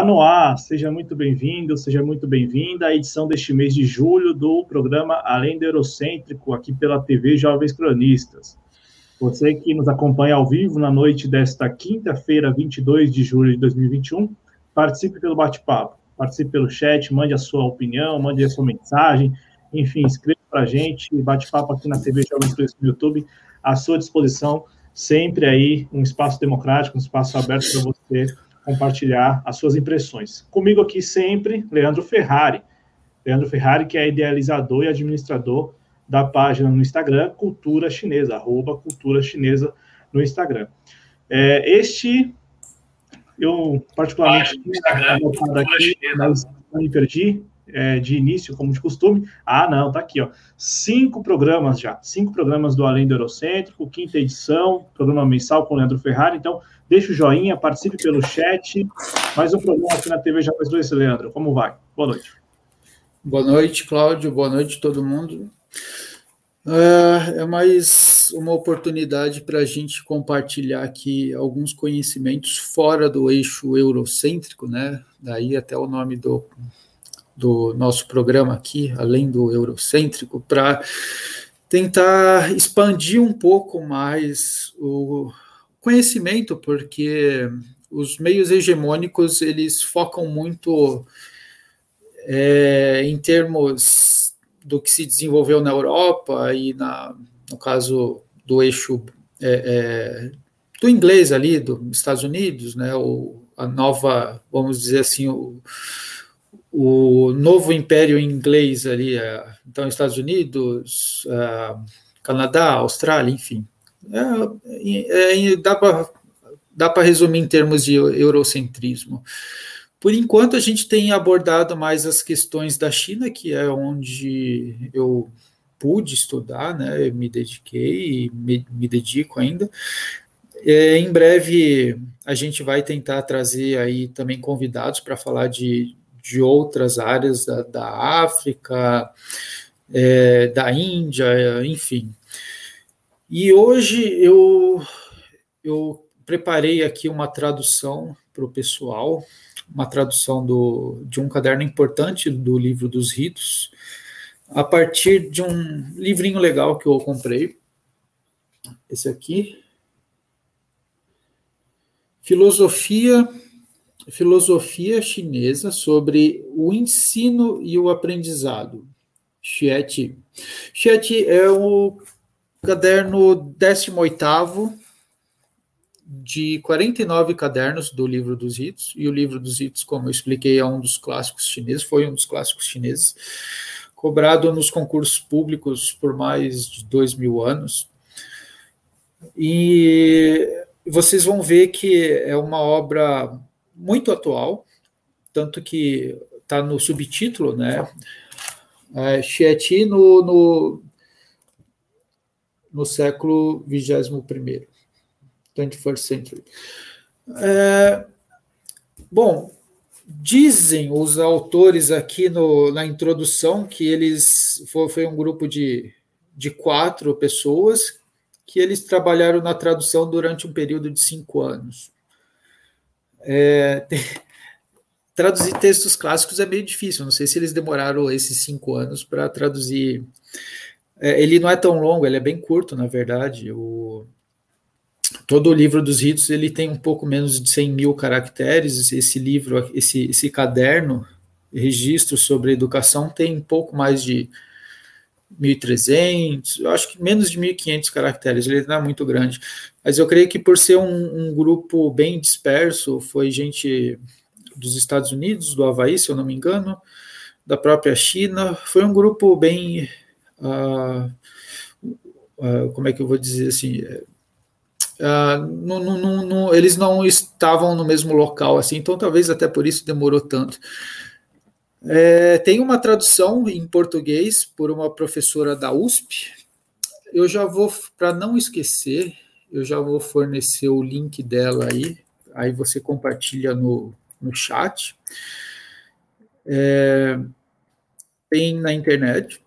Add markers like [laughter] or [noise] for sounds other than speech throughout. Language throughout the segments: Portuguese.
Tá no ar, seja muito bem-vindo, seja muito bem-vinda à edição deste mês de julho do programa Além do Eurocêntrico, aqui pela TV Jovens Cronistas. Você que nos acompanha ao vivo na noite desta quinta-feira, 22 de julho de 2021, participe pelo bate-papo, participe pelo chat, mande a sua opinião, mande a sua mensagem, enfim, escreva para a gente, bate-papo aqui na TV Jovens Cronistas no YouTube, à sua disposição, sempre aí um espaço democrático, um espaço aberto para você compartilhar as suas impressões. Comigo aqui sempre, Leandro Ferrari. Leandro Ferrari, que é idealizador e administrador da página no Instagram Cultura Chinesa, arroba Cultura Chinesa no Instagram. É, este, eu particularmente anotado aqui, mas não me perdi, é, de início, como de costume. Ah, não, tá aqui, ó. Cinco programas já, cinco programas do Além do Eurocêntrico, quinta edição, programa mensal com o Leandro Ferrari. Então, deixa o joinha, participe pelo chat. Mais um programa aqui na TV Já Faz Dois, Leandro. Como vai? Boa noite. Boa noite, Cláudio. Boa noite, todo mundo. É, é mais uma oportunidade para a gente compartilhar aqui alguns conhecimentos fora do eixo eurocêntrico, né? Daí até o nome do, do nosso programa aqui, além do eurocêntrico, para tentar expandir um pouco mais o conhecimento, porque os meios hegemônicos eles focam muito é, em termos do que se desenvolveu na Europa e na, no caso do eixo é, é, do inglês ali, dos Estados Unidos, né, o, a nova, vamos dizer assim, o, o novo império inglês ali, é, então Estados Unidos, é, Canadá, Austrália, enfim. É, é, dá para resumir em termos de eurocentrismo. Por enquanto, a gente tem abordado mais as questões da China, que é onde eu pude estudar, né? Eu me dediquei e me, me dedico ainda. É, em breve, a gente vai tentar trazer aí também convidados para falar de, de outras áreas da, da África, é, da Índia, enfim. E hoje eu, eu preparei aqui uma tradução para o pessoal, uma tradução do, de um caderno importante do livro dos ritos, a partir de um livrinho legal que eu comprei. Esse aqui. Filosofia filosofia chinesa sobre o ensino e o aprendizado. Xieti. Xieti é o caderno 18 de 49 cadernos do livro dos ritos, e o livro dos ritos, como eu expliquei, é um dos clássicos chineses, foi um dos clássicos chineses, cobrado nos concursos públicos por mais de dois mil anos. E vocês vão ver que é uma obra muito atual, tanto que está no subtítulo, né? É, Xieti no, no, no século 21, 21st century. É, bom, dizem os autores aqui no, na introdução que eles foi, foi um grupo de, de quatro pessoas que eles trabalharam na tradução durante um período de cinco anos. É, tem, traduzir textos clássicos é meio difícil. Não sei se eles demoraram esses cinco anos para traduzir. É, ele não é tão longo, ele é bem curto, na verdade. O, todo o livro dos ritos ele tem um pouco menos de 100 mil caracteres. Esse livro, esse, esse caderno, registro sobre educação, tem um pouco mais de 1.300, eu acho que menos de 1.500 caracteres, ele não é muito grande. Mas eu creio que por ser um, um, grupo bem disperso, foi gente dos Estados Unidos, do Havaí, se eu não me engano, da própria China, foi um grupo bem. Uh, uh, como é que eu vou dizer assim? Não, não, eles não estavam no mesmo local, assim, então talvez até por isso demorou tanto. É, tem uma tradução em português por uma professora da USP. Eu já vou, para não esquecer, eu já vou fornecer o link dela aí. Aí você compartilha no, no chat. É, tem na internet.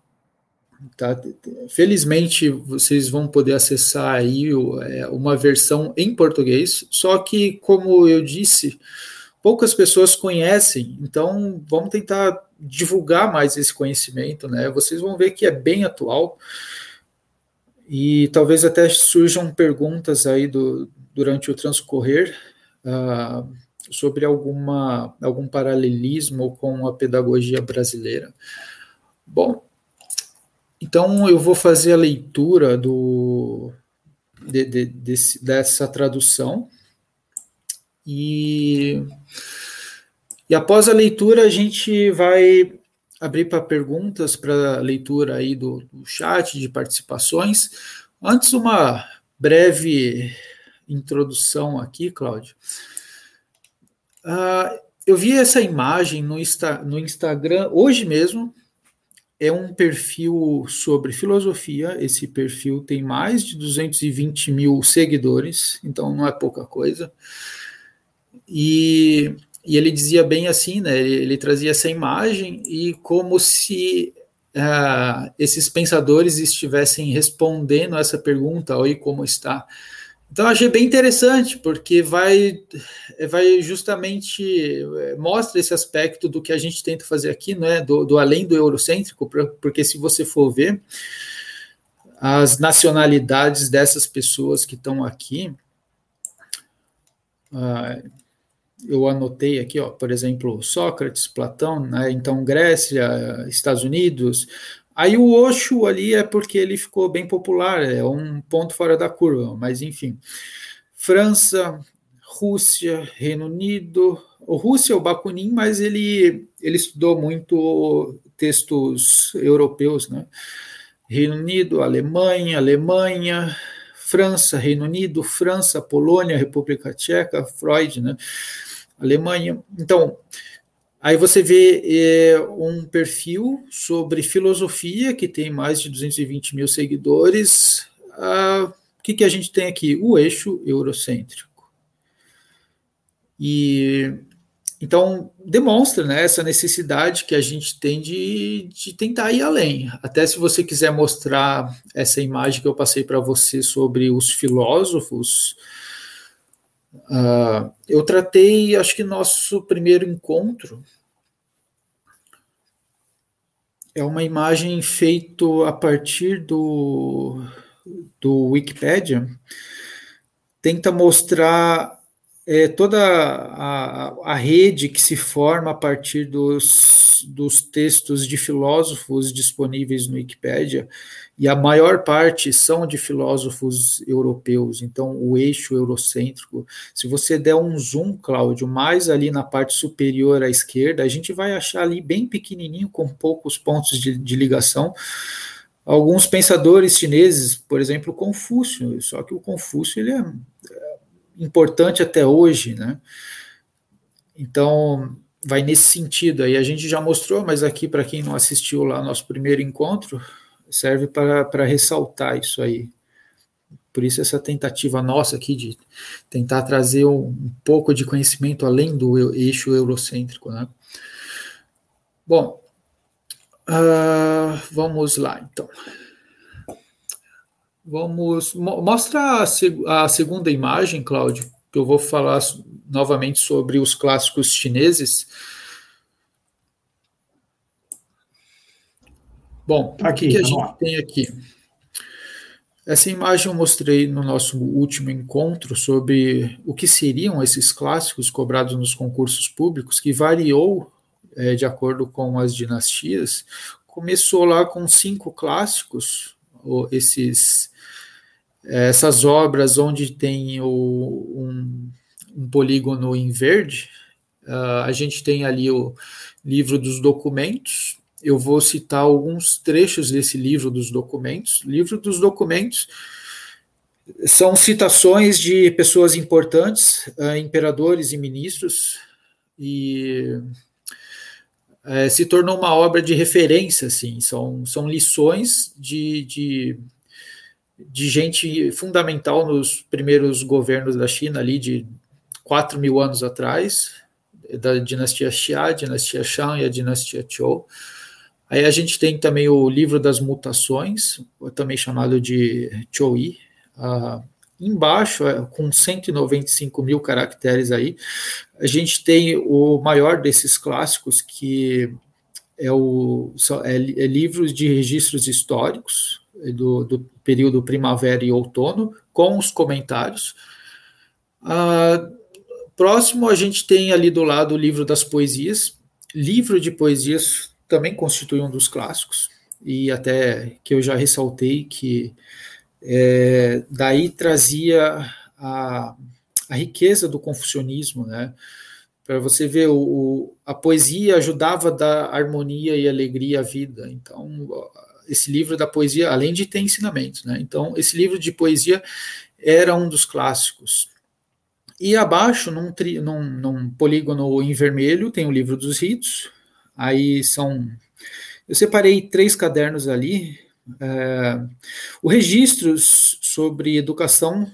Tá? Felizmente vocês vão poder acessar aí é, uma versão em português. Só que, como eu disse, poucas pessoas conhecem, então vamos tentar divulgar mais esse conhecimento, né? Vocês vão ver que é bem atual e talvez até surjam perguntas aí do, durante o transcorrer uh, sobre alguma, algum paralelismo com a pedagogia brasileira. Bom, então eu vou fazer a leitura do, de, de, desse, dessa tradução e, e após a leitura a gente vai abrir para perguntas para leitura aí do, do chat de participações. Antes uma breve introdução aqui, Cláudio. Uh, eu vi essa imagem no, Insta, no Instagram hoje mesmo. É um perfil sobre filosofia. Esse perfil tem mais de 220 mil seguidores, então não é pouca coisa. E, e ele dizia bem assim, né? Ele, ele trazia essa imagem e como se uh, esses pensadores estivessem respondendo essa pergunta: Oi, como está? Então, achei bem interessante, porque vai, vai justamente eh, mostra esse aspecto do que a gente tenta fazer aqui, né, do, do além do eurocêntrico, porque se você for ver as nacionalidades dessas pessoas que estão aqui, uh, eu anotei aqui, ó, por exemplo, Sócrates, Platão, né, então Grécia, Estados Unidos. Aí o Osho ali é porque ele ficou bem popular, é um ponto fora da curva, mas enfim. França, Rússia, Reino Unido, o Rússia é o Bakunin, mas ele, ele estudou muito textos europeus, né? Reino Unido, Alemanha, Alemanha, França, Reino Unido, França, Polônia, República Tcheca, Freud, né? Alemanha. Então, aí você vê é, um perfil sobre filosofia que tem mais de 220 mil seguidores. Ah, o que, que a gente tem aqui? O eixo eurocêntrico. E então demonstra né, essa necessidade que a gente tem de, de tentar ir além. Até se você quiser mostrar essa imagem que eu passei para você sobre os filósofos, Uh, eu tratei, acho que nosso primeiro encontro é uma imagem feita a partir do, do Wikipedia. Tenta mostrar é, toda a, a rede que se forma a partir dos, dos textos de filósofos disponíveis no Wikipedia e a maior parte são de filósofos europeus, então o eixo eurocêntrico. Se você der um zoom, Cláudio, mais ali na parte superior à esquerda, a gente vai achar ali bem pequenininho, com poucos pontos de, de ligação, alguns pensadores chineses, por exemplo, Confúcio, só que o Confúcio ele é importante até hoje, né? Então, vai nesse sentido aí. A gente já mostrou, mas aqui, para quem não assistiu lá nosso primeiro encontro, serve para ressaltar isso aí. Por isso essa tentativa nossa aqui de tentar trazer um, um pouco de conhecimento além do eixo eurocêntrico, né? Bom, uh, vamos lá então. Vamos mostra a, seg a segunda imagem, Cláudio, que eu vou falar novamente sobre os clássicos chineses. Bom, aqui, o que a gente tem aqui? Essa imagem eu mostrei no nosso último encontro sobre o que seriam esses clássicos cobrados nos concursos públicos, que variou é, de acordo com as dinastias. Começou lá com cinco clássicos, esses, essas obras onde tem o, um, um polígono em verde. Uh, a gente tem ali o livro dos documentos, eu vou citar alguns trechos desse livro dos documentos. Livro dos documentos são citações de pessoas importantes, uh, imperadores e ministros, e uh, se tornou uma obra de referência, assim, são, são lições de, de, de gente fundamental nos primeiros governos da China, ali de 4 mil anos atrás, da dinastia Xia, dinastia Shang e a dinastia Zhou. Aí a gente tem também o livro das mutações, também chamado de Chouyi, uh, Embaixo, é, com 195 mil caracteres aí, a gente tem o maior desses clássicos, que é o é, é livros de registros históricos do, do, período primavera e outono, com os comentários. Ah, próximo, a gente tem ali do lado o livro das poesias. Livro de poesias também constitui um dos clássicos, e até que eu já ressaltei que é, daí trazia a, a riqueza do confucionismo, né? Para você ver, o, a poesia ajudava a dar harmonia e alegria à vida. Então, esse livro da poesia, além de ter ensinamentos, né? Então, esse livro de poesia era um dos clássicos. E abaixo, num, tri, num, num polígono em vermelho, tem o livro dos ritos. Aí são. Eu separei três cadernos ali, é, o registro sobre educação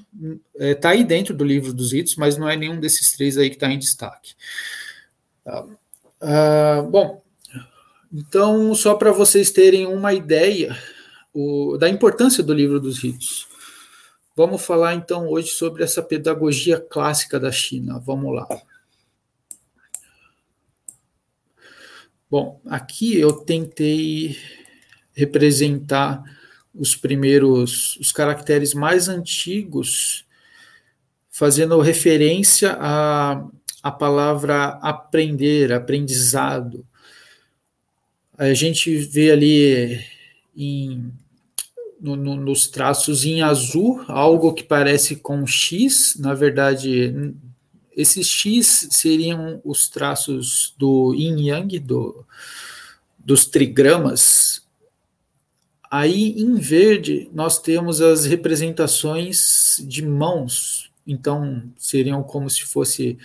está é, tá aí dentro do livro dos ritos, mas não é nenhum desses três aí que está em destaque. Tá. Ah, bom, então, só para vocês terem uma ideia o, da importância do livro dos ritos, vamos falar então hoje sobre essa pedagogia clássica da China. Vamos lá. Bom, aqui eu tentei representar os primeiros, os caracteres mais antigos, fazendo referência à, à palavra aprender, aprendizado. A gente vê ali em, no, no, nos traços em azul algo que parece com X, na verdade, esses X seriam os traços do yin yang, do, dos trigramas, Aí em verde nós temos as representações de mãos, então seriam como se fosse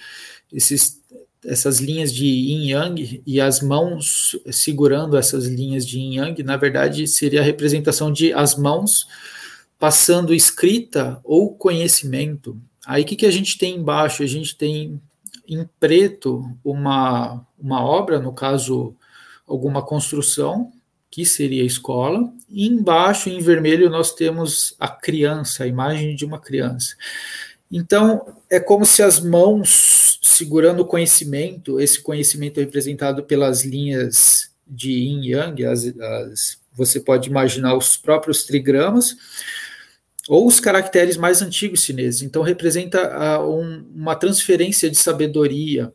esses, essas linhas de yin yang e as mãos segurando essas linhas de yin yang, na verdade seria a representação de as mãos passando escrita ou conhecimento. Aí o que, que a gente tem embaixo? A gente tem em preto uma, uma obra, no caso alguma construção, que seria a escola, e embaixo, em vermelho, nós temos a criança, a imagem de uma criança. Então, é como se as mãos segurando o conhecimento, esse conhecimento é representado pelas linhas de yin yang, as, as, você pode imaginar os próprios trigramas, ou os caracteres mais antigos chineses. Então, representa um, uma transferência de sabedoria.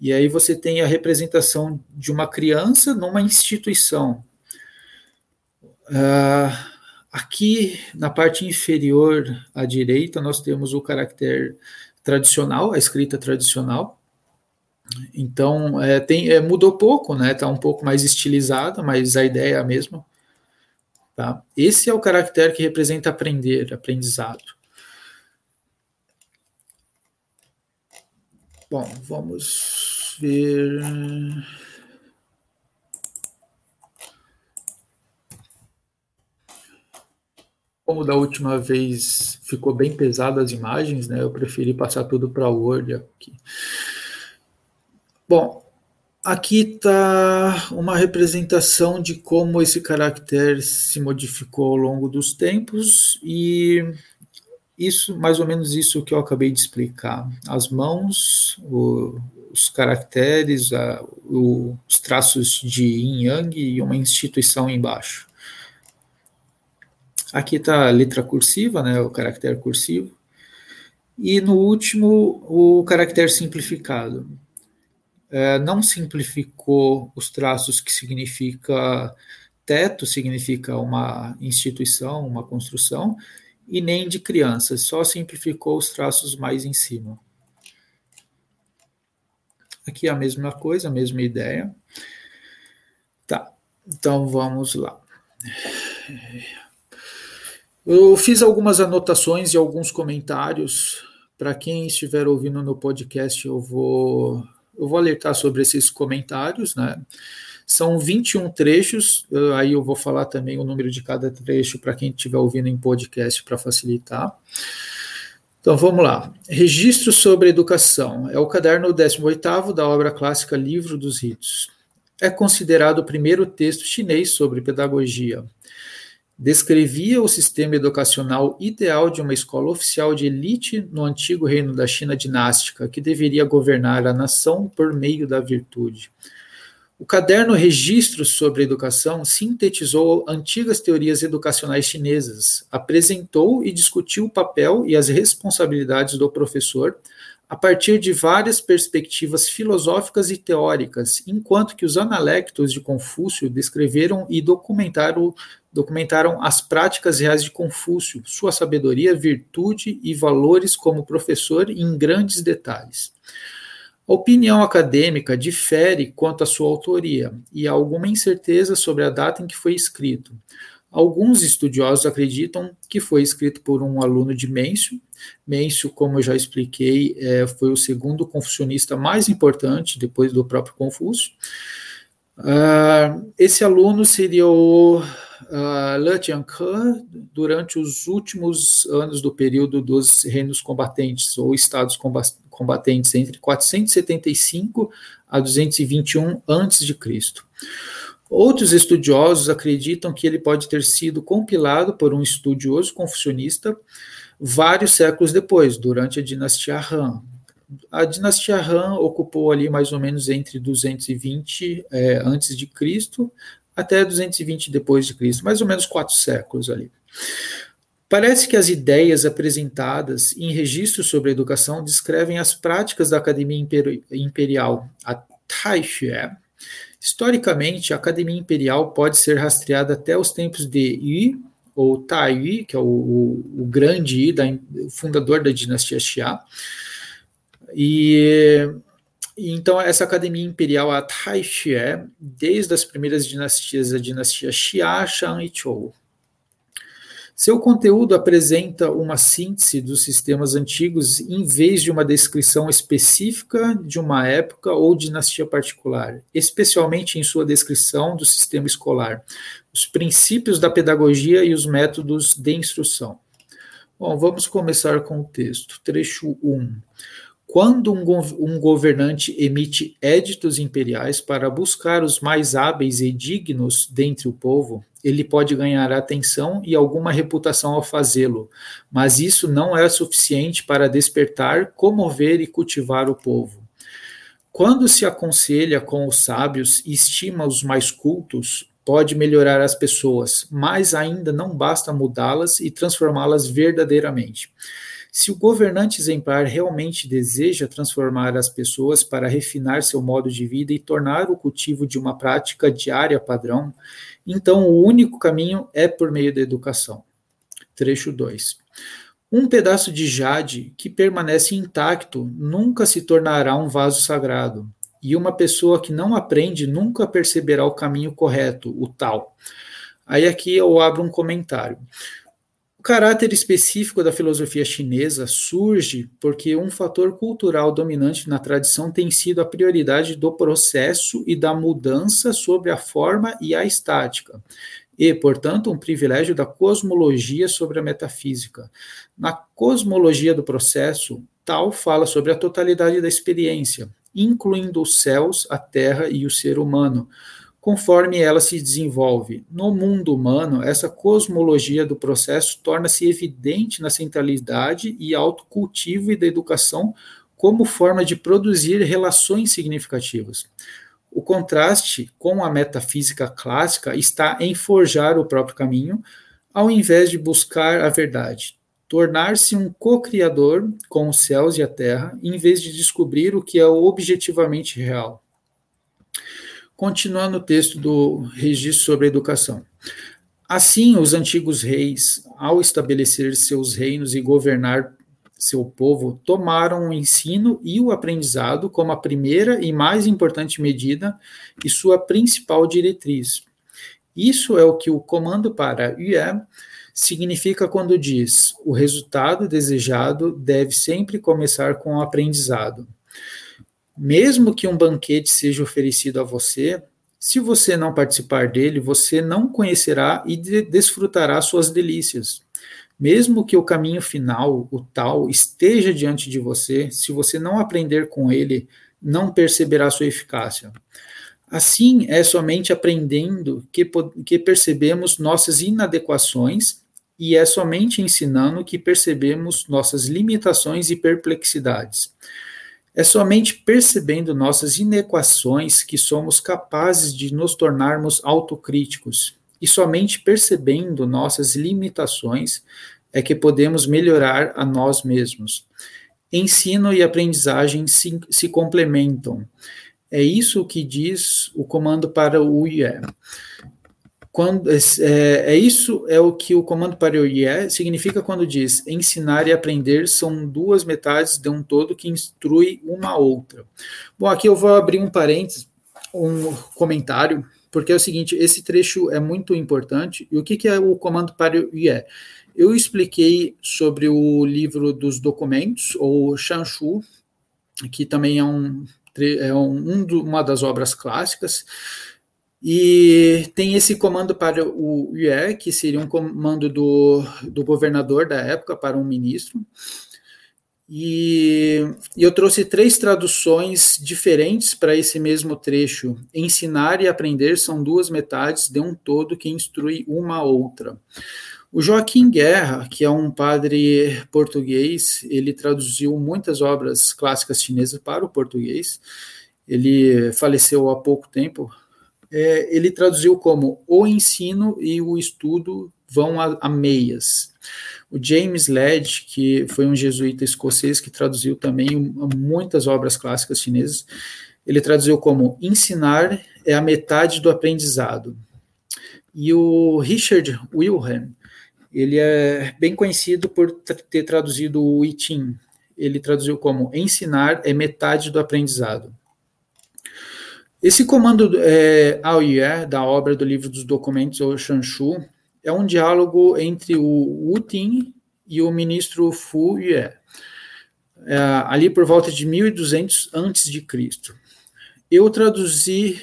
E aí você tem a representação de uma criança numa instituição. Uh, aqui na parte inferior à direita, nós temos o caractere tradicional, a escrita tradicional. Então, é, tem, é, mudou pouco, né? Está um pouco mais estilizada, mas a ideia é a mesma. Tá? Esse é o caractere que representa aprender, aprendizado. Bom, vamos ver. Como da última vez ficou bem pesado as imagens, né? Eu preferi passar tudo para Word aqui. Bom, aqui está uma representação de como esse caractere se modificou ao longo dos tempos e isso, mais ou menos isso que eu acabei de explicar. As mãos, o, os caracteres, a, o, os traços de yin yang e uma instituição embaixo. Aqui está a letra cursiva, né, o caractere cursivo. E no último, o caractere simplificado. É, não simplificou os traços que significa teto, significa uma instituição, uma construção, e nem de crianças, só simplificou os traços mais em cima. Aqui é a mesma coisa, a mesma ideia. Tá, então vamos lá. Eu fiz algumas anotações e alguns comentários. Para quem estiver ouvindo no podcast, eu vou, eu vou alertar sobre esses comentários, né? São 21 trechos, aí eu vou falar também o número de cada trecho para quem estiver ouvindo em podcast para facilitar. Então vamos lá. Registro sobre educação. É o caderno 18 da obra clássica Livro dos Ritos. É considerado o primeiro texto chinês sobre pedagogia descrevia o sistema educacional ideal de uma escola oficial de elite no antigo reino da China dinástica, que deveria governar a nação por meio da virtude. O caderno Registros sobre Educação sintetizou antigas teorias educacionais chinesas, apresentou e discutiu o papel e as responsabilidades do professor a partir de várias perspectivas filosóficas e teóricas, enquanto que os analectos de Confúcio descreveram e documentaram documentaram as práticas reais de Confúcio, sua sabedoria, virtude e valores como professor em grandes detalhes. A opinião acadêmica difere quanto à sua autoria e há alguma incerteza sobre a data em que foi escrito. Alguns estudiosos acreditam que foi escrito por um aluno de Mêncio. Mêncio, como eu já expliquei, é, foi o segundo confucionista mais importante depois do próprio Confúcio. Uh, esse aluno seria o uh, Le Jianke durante os últimos anos do período dos reinos combatentes ou estados combatentes entre 475 a 221 a.C. Outros estudiosos acreditam que ele pode ter sido compilado por um estudioso confucionista vários séculos depois, durante a dinastia Han. A dinastia Han ocupou ali mais ou menos entre 220 é, antes de Cristo até 220 depois de Cristo, mais ou menos quatro séculos ali. Parece que as ideias apresentadas em registros sobre a educação descrevem as práticas da Academia Imperial, a Taixue. Historicamente, a Academia Imperial pode ser rastreada até os tempos de Yi, ou Tai que é o, o, o grande Yi, o fundador da dinastia Xia. E então, essa academia imperial, a Taixie, desde as primeiras dinastias, a dinastia Xia, Shang e Zhou. Seu conteúdo apresenta uma síntese dos sistemas antigos em vez de uma descrição específica de uma época ou dinastia particular, especialmente em sua descrição do sistema escolar, os princípios da pedagogia e os métodos de instrução. Bom, vamos começar com o texto. Trecho 1. Quando um, um, governante emite éditos imperiais para buscar os mais hábeis e dignos dentre o povo, ele pode ganhar atenção e alguma reputação ao fazê-lo, mas isso não é suficiente para despertar, comover e cultivar o povo. Quando se aconselha com os sábios e estima os mais cultos, pode melhorar as pessoas, mas ainda não basta mudá-las e transformá-las verdadeiramente. Se o governante exemplar realmente deseja transformar as pessoas para refinar seu modo de vida e tornar o cultivo de uma prática diária padrão, então o único caminho é por meio da educação. Trecho 2. Um pedaço de jade que permanece intacto nunca se tornará um vaso sagrado, e uma pessoa que não aprende nunca perceberá o caminho correto, o tal. Aí aqui eu abro um comentário. O caráter específico da filosofia chinesa surge porque um fator cultural dominante na tradição tem sido a prioridade do processo e da mudança sobre a forma e a estática, e, portanto, um privilégio da cosmologia sobre a metafísica. Na cosmologia do processo, tal fala sobre a totalidade da experiência, incluindo os céus, a terra e o ser humano conforme ela se desenvolve. No mundo humano, essa cosmologia do processo torna-se evidente na centralidade e autocultivo e da educação como forma de produzir relações significativas. O contraste com a metafísica clássica está em forjar o próprio caminho, ao invés de buscar a verdade, tornar-se um co-criador com os céus e a terra, em vez de descobrir o que é objetivamente real. Continuando o texto do registro sobre a educação. Assim, os antigos reis, ao estabelecer seus reinos e governar seu povo, tomaram o ensino e o aprendizado como a primeira e mais importante medida e sua principal diretriz. Isso é o que o comando para Yue significa quando diz: o resultado desejado deve sempre começar com o aprendizado. Mesmo que um banquete seja oferecido a você, se você não participar dele, você não conhecerá e desfrutará suas delícias. Mesmo que o caminho final, o tal, esteja diante de você, se você não aprender com ele, não perceberá sua eficácia. Assim, é somente aprendendo que, que percebemos nossas inadequações e é somente ensinando que percebemos nossas limitações e perplexidades. É somente percebendo nossas inequações que somos capazes de nos tornarmos autocríticos. E somente percebendo nossas limitações é que podemos melhorar a nós mesmos. Ensino e aprendizagem se, se complementam. É isso que diz o comando para o IE. Quando, é, é, isso é o que o comando para o IE significa quando diz ensinar e aprender são duas metades de um todo que instrui uma outra. Bom, aqui eu vou abrir um parênteses, um comentário, porque é o seguinte, esse trecho é muito importante. E o que, que é o comando para o IE? Eu expliquei sobre o livro dos documentos, ou Shanshu, que também é um é um, uma das obras clássicas, e tem esse comando para o IE, que seria um comando do, do governador da época para um ministro. E, e eu trouxe três traduções diferentes para esse mesmo trecho. Ensinar e aprender são duas metades de um todo que instrui uma a outra. O Joaquim Guerra, que é um padre português, ele traduziu muitas obras clássicas chinesas para o português. Ele faleceu há pouco tempo. É, ele traduziu como o ensino e o estudo vão a, a meias. O James Led, que foi um jesuíta escocês que traduziu também muitas obras clássicas chinesas, ele traduziu como ensinar é a metade do aprendizado. E o Richard Wilhelm, ele é bem conhecido por ter traduzido o I Ching. Ele traduziu como ensinar é metade do aprendizado. Esse comando é, AOIE, da obra do livro dos documentos, ou Shanshu, é um diálogo entre o Wu Ting e o ministro Fu Yue, é, ali por volta de 1200 antes de Cristo. Eu traduzi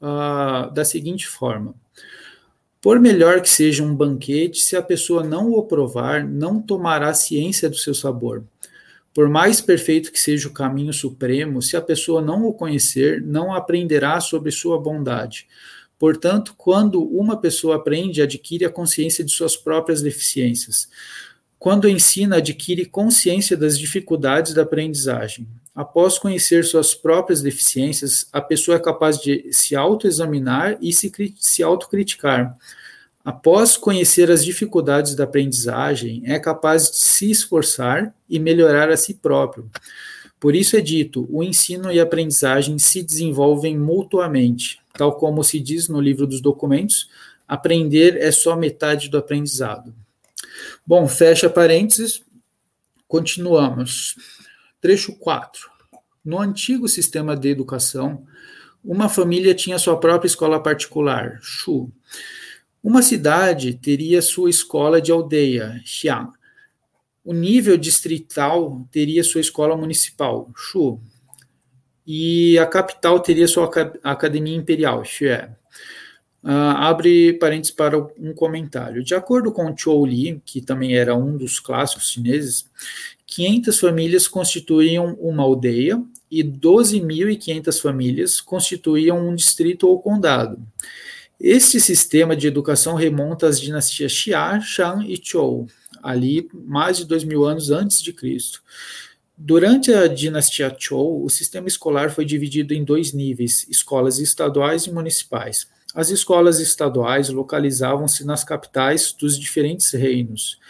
uh, da seguinte forma: por melhor que seja um banquete, se a pessoa não o provar, não tomará ciência do seu sabor. Por mais perfeito que seja o caminho supremo, se a pessoa não o conhecer, não aprenderá sobre sua bondade. Portanto, quando uma pessoa aprende, adquire a consciência de suas próprias deficiências. Quando ensina, adquire consciência das dificuldades da aprendizagem. Após conhecer suas próprias deficiências, a pessoa é capaz de se autoexaminar e se, se autocriticar. Após conhecer as dificuldades da aprendizagem, é capaz de se esforçar e melhorar a si próprio. Por isso é dito: o ensino e a aprendizagem se desenvolvem mutuamente. Tal como se diz no livro dos documentos, aprender é só metade do aprendizado. Bom, fecha parênteses, continuamos. Trecho 4. No antigo sistema de educação, uma família tinha sua própria escola particular, Shu. Uma cidade teria sua escola de aldeia, Xiang. O nível distrital teria sua escola municipal, Shu. E a capital teria sua academia imperial, Xue. Uh, abre parênteses para um comentário. De acordo com Chou Li, que também era um dos clássicos chineses, 500 famílias constituíam uma aldeia e 12.500 famílias constituíam um distrito ou condado. Este sistema de educação remonta às dinastias Xia, Shang e Zhou, ali mais de dois mil anos antes de Cristo. Durante a dinastia Zhou, o sistema escolar foi dividido em dois níveis: escolas estaduais e municipais. As escolas estaduais localizavam-se nas capitais dos diferentes reinos.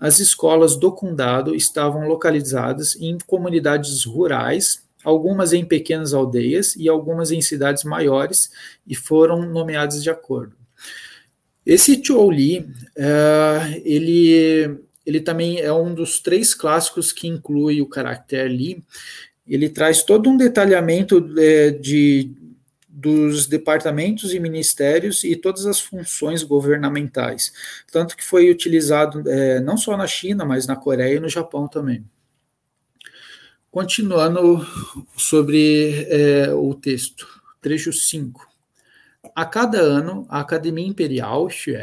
As escolas do condado estavam localizadas em comunidades rurais, algumas em pequenas aldeias e algumas em cidades maiores, e foram nomeadas de acordo. Esse Chou Li, uh, ele, ele também é um dos três clássicos que inclui o caractere Li. Ele traz todo um detalhamento é, de, dos departamentos e ministérios e todas as funções governamentais, tanto que foi utilizado é, não só na China, mas na Coreia e no Japão também. Continuando sobre é, o texto, trecho 5. A cada ano, a Academia Imperial, Xue,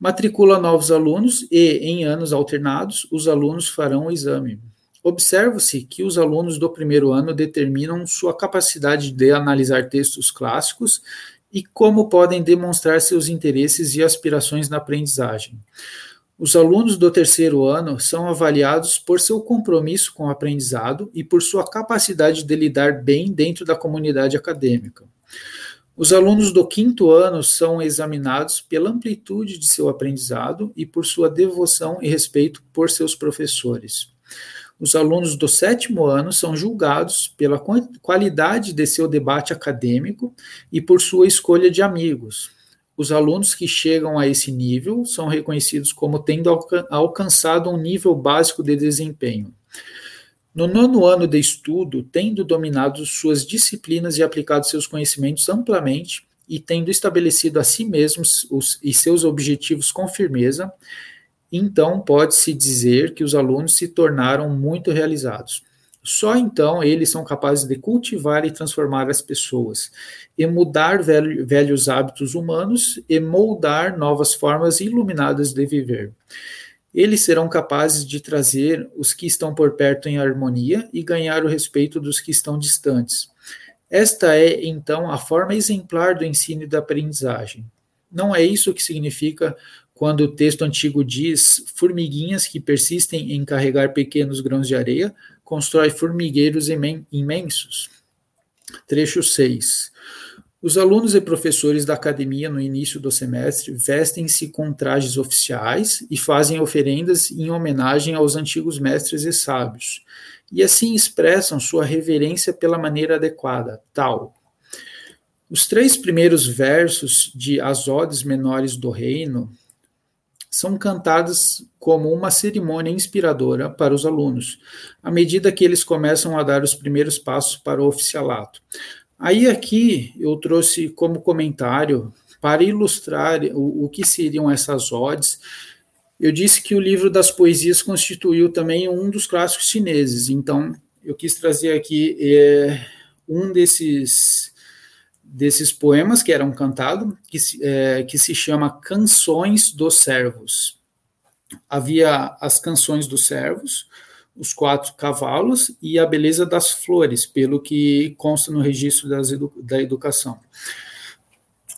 matricula novos alunos e, em anos alternados, os alunos farão o exame. Observa-se que os alunos do primeiro ano determinam sua capacidade de analisar textos clássicos e como podem demonstrar seus interesses e aspirações na aprendizagem. Os alunos do terceiro ano são avaliados por seu compromisso com o aprendizado e por sua capacidade de lidar bem dentro da comunidade acadêmica. Os alunos do quinto ano são examinados pela amplitude de seu aprendizado e por sua devoção e respeito por seus professores. Os alunos do sétimo ano são julgados pela qualidade de seu debate acadêmico e por sua escolha de amigos. Os alunos que chegam a esse nível são reconhecidos como tendo alcançado um nível básico de desempenho. No nono ano de estudo, tendo dominado suas disciplinas e aplicado seus conhecimentos amplamente, e tendo estabelecido a si mesmos os, e seus objetivos com firmeza, então pode-se dizer que os alunos se tornaram muito realizados. Só então eles são capazes de cultivar e transformar as pessoas, e mudar velhos hábitos humanos e moldar novas formas iluminadas de viver. Eles serão capazes de trazer os que estão por perto em harmonia e ganhar o respeito dos que estão distantes. Esta é, então, a forma exemplar do ensino e da aprendizagem. Não é isso que significa quando o texto antigo diz formiguinhas que persistem em carregar pequenos grãos de areia, constrói formigueiros imensos. Trecho 6. Os alunos e professores da academia no início do semestre vestem-se com trajes oficiais e fazem oferendas em homenagem aos antigos mestres e sábios, e assim expressam sua reverência pela maneira adequada, tal. Os três primeiros versos de As Odes Menores do Reino são cantadas como uma cerimônia inspiradora para os alunos, à medida que eles começam a dar os primeiros passos para o oficialato. Aí aqui eu trouxe como comentário para ilustrar o, o que seriam essas odes. Eu disse que o livro das poesias constituiu também um dos clássicos chineses, então eu quis trazer aqui é, um desses desses poemas que eram cantados, que, é, que se chama Canções dos Servos. Havia as Canções dos Servos, os quatro cavalos e a beleza das flores, pelo que consta no registro edu da educação.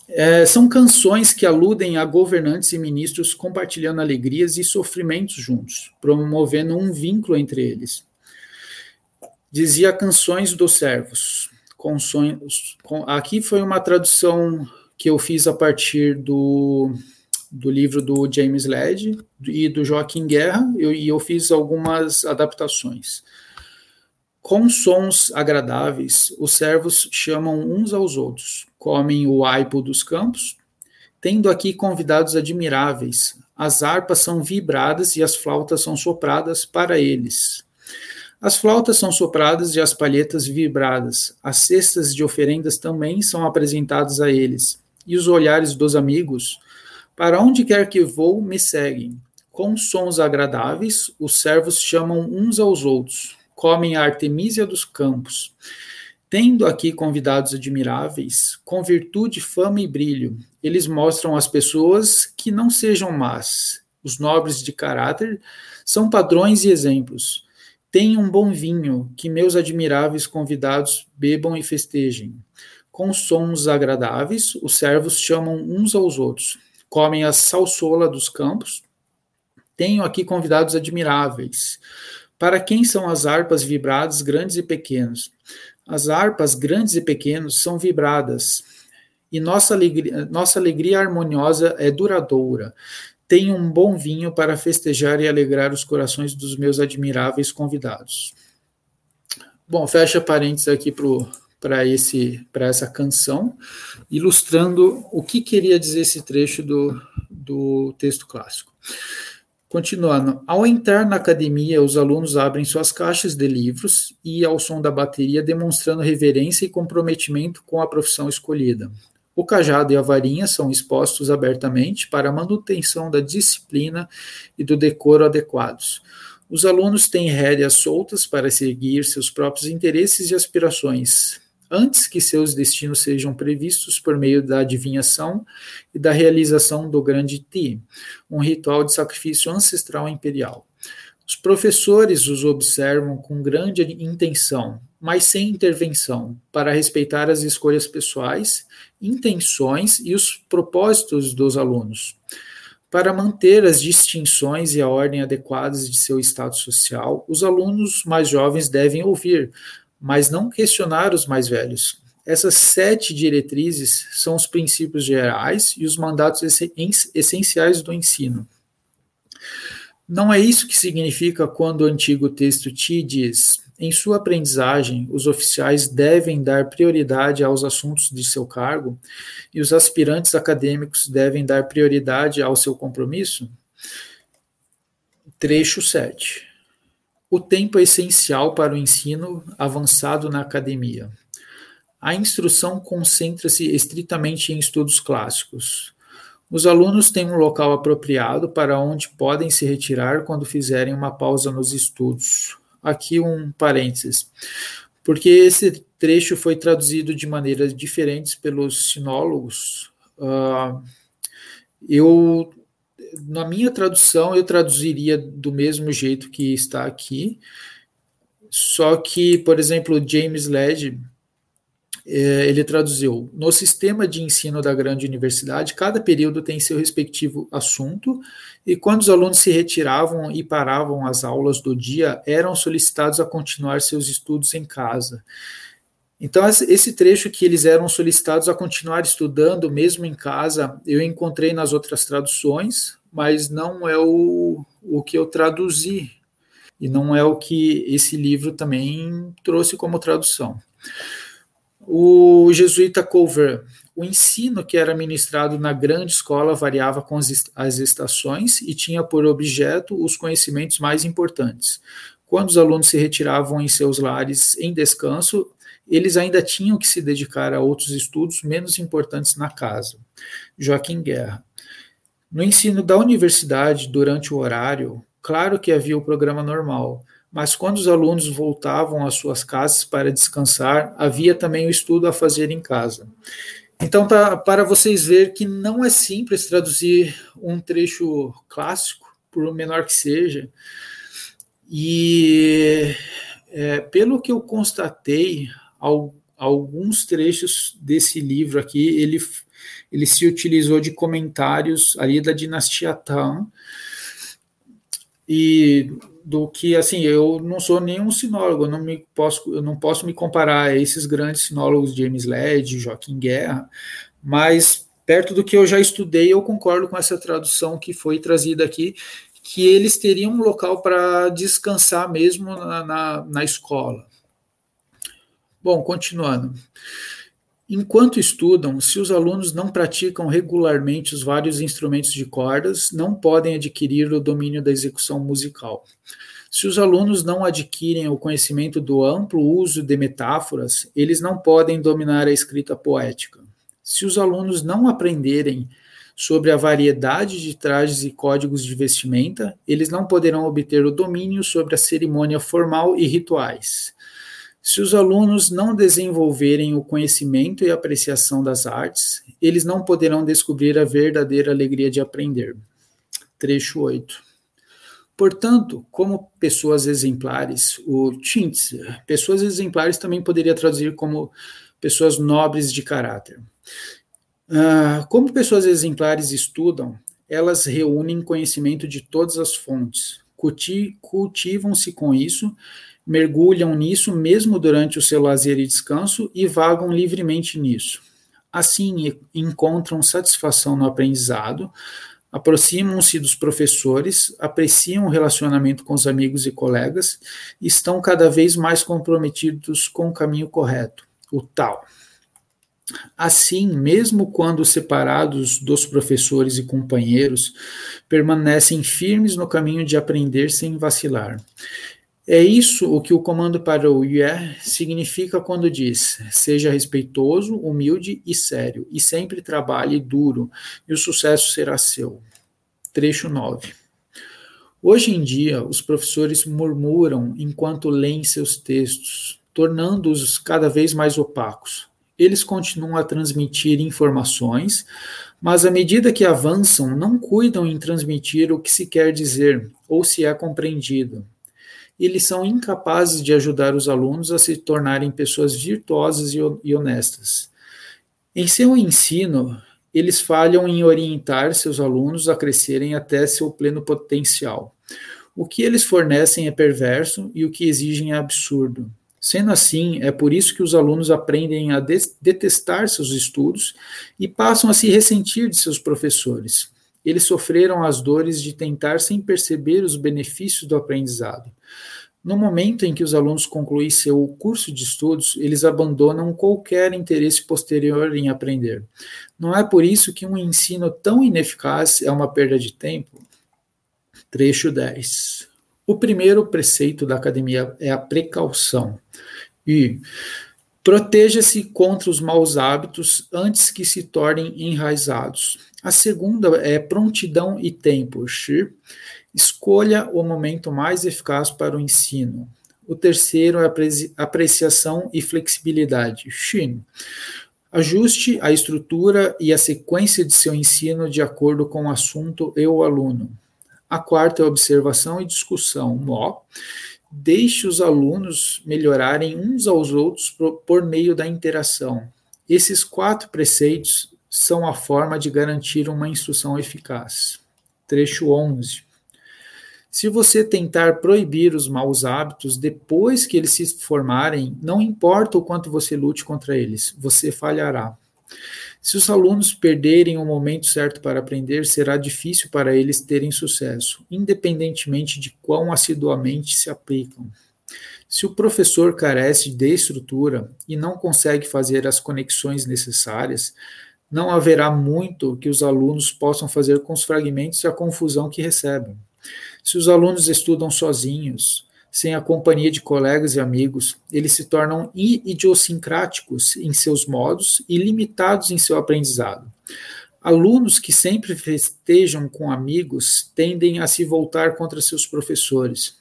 É, são canções que aludem a governantes e ministros compartilhando alegrias e sofrimentos juntos, promovendo um vínculo entre eles. Dizia Canções dos Servos com sonhos. Com, aqui foi uma tradução que eu fiz a partir do, do livro do James Led e do Joaquim Guerra, eu, e eu fiz algumas adaptações. Com sons agradáveis, os servos chamam uns aos outros, comem o aipo dos campos, tendo aqui convidados admiráveis. As harpas são vibradas e as flautas são sopradas para eles. As flautas são sopradas e as palhetas vibradas. As cestas de oferendas também são apresentadas a eles. E os olhares dos amigos, para onde quer que vou, me seguem. Com sons agradáveis, os servos chamam uns aos outros, comem a artemísia dos campos. Tendo aqui convidados admiráveis, com virtude, fama e brilho, eles mostram às pessoas que não sejam más. Os nobres de caráter são padrões e exemplos Tenha um bom vinho, que meus admiráveis convidados bebam e festejem. Com sons agradáveis, os servos chamam uns aos outros, comem a salsola dos campos. Tenho aqui convidados admiráveis. Para quem são as harpas vibradas, grandes e pequenos? As harpas grandes e pequenos são vibradas, e nossa alegria, nossa alegria harmoniosa é duradoura. Tenho um bom vinho para festejar e alegrar os corações dos meus admiráveis convidados. Bom, fecha parênteses aqui para esse para essa canção, ilustrando o que queria dizer esse trecho do, do texto clássico. Continuando, ao entrar na academia, os alunos abrem suas caixas de livros e, ao som da bateria, demonstrando reverência e comprometimento com a profissão escolhida. O cajado e a varinha são expostos abertamente para a manutenção da disciplina e do decoro adequados. Os alunos têm rédeas soltas para seguir seus próprios interesses e aspirações, antes que seus destinos sejam previstos por meio da adivinhação e da realização do grande Ti, um ritual de sacrifício ancestral imperial. Os professores os observam com grande intenção, mas sem intervenção, para respeitar as escolhas pessoais, intenções e os propósitos dos alunos. Para manter as distinções e a ordem adequadas de seu estado social, os alunos mais jovens devem ouvir, mas não questionar os mais velhos. Essas sete diretrizes são os princípios gerais e os mandatos essenciais do ensino. Não é isso que significa quando o antigo texto te diz: em sua aprendizagem, os oficiais devem dar prioridade aos assuntos de seu cargo e os aspirantes acadêmicos devem dar prioridade ao seu compromisso? Trecho 7. O tempo é essencial para o ensino avançado na academia. A instrução concentra-se estritamente em estudos clássicos. Os alunos têm um local apropriado para onde podem se retirar quando fizerem uma pausa nos estudos. Aqui um parênteses, porque esse trecho foi traduzido de maneiras diferentes pelos sinólogos. Uh, eu, na minha tradução, eu traduziria do mesmo jeito que está aqui, só que, por exemplo, James Led é, ele traduziu: no sistema de ensino da grande universidade, cada período tem seu respectivo assunto, e quando os alunos se retiravam e paravam as aulas do dia, eram solicitados a continuar seus estudos em casa. Então, esse trecho que eles eram solicitados a continuar estudando, mesmo em casa, eu encontrei nas outras traduções, mas não é o, o que eu traduzi, e não é o que esse livro também trouxe como tradução. O jesuíta Cover, o ensino que era ministrado na grande escola variava com as estações e tinha por objeto os conhecimentos mais importantes. Quando os alunos se retiravam em seus lares em descanso, eles ainda tinham que se dedicar a outros estudos menos importantes na casa. Joaquim Guerra. No ensino da universidade, durante o horário, claro que havia o programa normal, mas quando os alunos voltavam às suas casas para descansar, havia também o estudo a fazer em casa. Então, tá, para vocês ver que não é simples traduzir um trecho clássico, por menor que seja, e é, pelo que eu constatei, alguns trechos desse livro aqui, ele, ele se utilizou de comentários ali da dinastia Tang, e do que assim eu não sou nenhum sinólogo, eu não me posso eu não posso me comparar a esses grandes sinólogos James Led, Joaquim Guerra, mas perto do que eu já estudei, eu concordo com essa tradução que foi trazida aqui, que eles teriam um local para descansar mesmo na, na, na escola. Bom, continuando. Enquanto estudam, se os alunos não praticam regularmente os vários instrumentos de cordas, não podem adquirir o domínio da execução musical. Se os alunos não adquirem o conhecimento do amplo uso de metáforas, eles não podem dominar a escrita poética. Se os alunos não aprenderem sobre a variedade de trajes e códigos de vestimenta, eles não poderão obter o domínio sobre a cerimônia formal e rituais. Se os alunos não desenvolverem o conhecimento e apreciação das artes, eles não poderão descobrir a verdadeira alegria de aprender. Trecho 8. Portanto, como pessoas exemplares, o Chintz, pessoas exemplares também poderia traduzir como pessoas nobres de caráter. Uh, como pessoas exemplares estudam, elas reúnem conhecimento de todas as fontes, cultivam-se com isso mergulham nisso mesmo durante o seu lazer e descanso e vagam livremente nisso. Assim, encontram satisfação no aprendizado, aproximam-se dos professores, apreciam o relacionamento com os amigos e colegas e estão cada vez mais comprometidos com o caminho correto, o tal. Assim, mesmo quando separados dos professores e companheiros, permanecem firmes no caminho de aprender sem vacilar. É isso o que o comando para o yeah significa quando diz: seja respeitoso, humilde e sério, e sempre trabalhe duro, e o sucesso será seu. Trecho 9. Hoje em dia, os professores murmuram enquanto leem seus textos, tornando-os cada vez mais opacos. eles continuam a transmitir informações, mas à medida que avançam, não cuidam em transmitir o que se quer dizer ou se é compreendido. Eles são incapazes de ajudar os alunos a se tornarem pessoas virtuosas e honestas. Em seu ensino, eles falham em orientar seus alunos a crescerem até seu pleno potencial. O que eles fornecem é perverso e o que exigem é absurdo. Sendo assim, é por isso que os alunos aprendem a detestar seus estudos e passam a se ressentir de seus professores. Eles sofreram as dores de tentar sem perceber os benefícios do aprendizado. No momento em que os alunos concluem seu curso de estudos, eles abandonam qualquer interesse posterior em aprender. Não é por isso que um ensino tão ineficaz é uma perda de tempo? Trecho 10. O primeiro preceito da academia é a precaução. E proteja-se contra os maus hábitos antes que se tornem enraizados. A segunda é prontidão e tempo. Shi. Escolha o momento mais eficaz para o ensino. O terceiro é apreciação e flexibilidade. Shin. Ajuste a estrutura e a sequência de seu ensino de acordo com o assunto e o aluno. A quarta é observação e discussão, Mo. Deixe os alunos melhorarem uns aos outros por meio da interação. Esses quatro preceitos são a forma de garantir uma instrução eficaz. Trecho 11. Se você tentar proibir os maus hábitos depois que eles se formarem, não importa o quanto você lute contra eles, você falhará. Se os alunos perderem o momento certo para aprender, será difícil para eles terem sucesso, independentemente de quão assiduamente se aplicam. Se o professor carece de estrutura e não consegue fazer as conexões necessárias, não haverá muito que os alunos possam fazer com os fragmentos e a confusão que recebem. Se os alunos estudam sozinhos, sem a companhia de colegas e amigos, eles se tornam idiosincráticos em seus modos e limitados em seu aprendizado. Alunos que sempre festejam com amigos tendem a se voltar contra seus professores.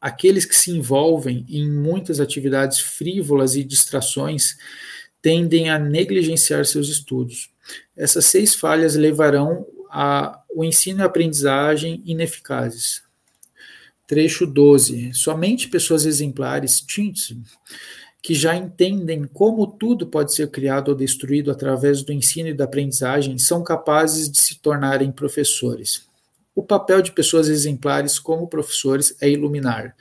Aqueles que se envolvem em muitas atividades frívolas e distrações tendem a negligenciar seus estudos. Essas seis falhas levarão ao ensino e aprendizagem ineficazes. Trecho 12. Somente pessoas exemplares, tints, que já entendem como tudo pode ser criado ou destruído através do ensino e da aprendizagem, são capazes de se tornarem professores. O papel de pessoas exemplares como professores é iluminar,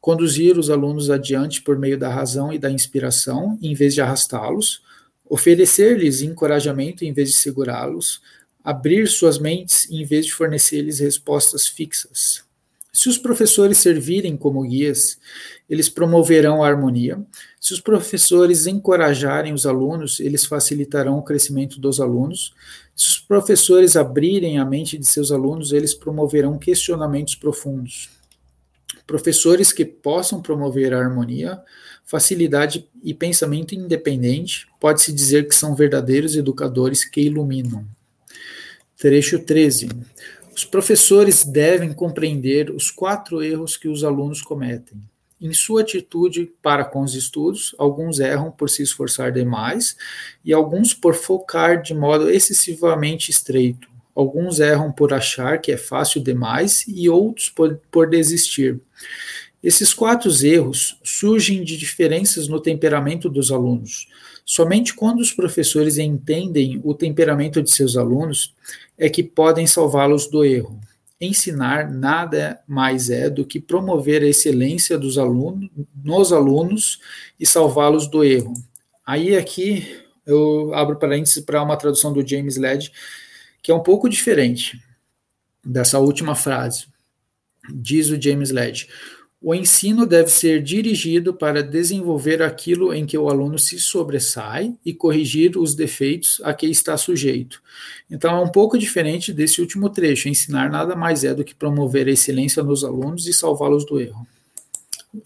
conduzir os alunos adiante por meio da razão e da inspiração, em vez de arrastá-los, oferecer-lhes encorajamento em vez de segurá-los, abrir suas mentes em vez de fornecer-lhes respostas fixas. Se os professores servirem como guias, eles promoverão a harmonia. Se os professores encorajarem os alunos, eles facilitarão o crescimento dos alunos. Se os professores abrirem a mente de seus alunos, eles promoverão questionamentos profundos. Professores que possam promover a harmonia, facilidade e pensamento independente, pode-se dizer que são verdadeiros educadores que iluminam. Trecho 13. Os professores devem compreender os quatro erros que os alunos cometem. Em sua atitude para com os estudos, alguns erram por se esforçar demais e alguns por focar de modo excessivamente estreito. Alguns erram por achar que é fácil demais e outros por, por desistir. Esses quatro erros surgem de diferenças no temperamento dos alunos. Somente quando os professores entendem o temperamento de seus alunos é que podem salvá-los do erro. Ensinar nada mais é do que promover a excelência dos alunos, nos alunos e salvá-los do erro. Aí aqui eu abro parênteses para uma tradução do James Led, que é um pouco diferente dessa última frase. Diz o James Led: o ensino deve ser dirigido para desenvolver aquilo em que o aluno se sobressai e corrigir os defeitos a que está sujeito. Então, é um pouco diferente desse último trecho. Ensinar nada mais é do que promover a excelência nos alunos e salvá-los do erro.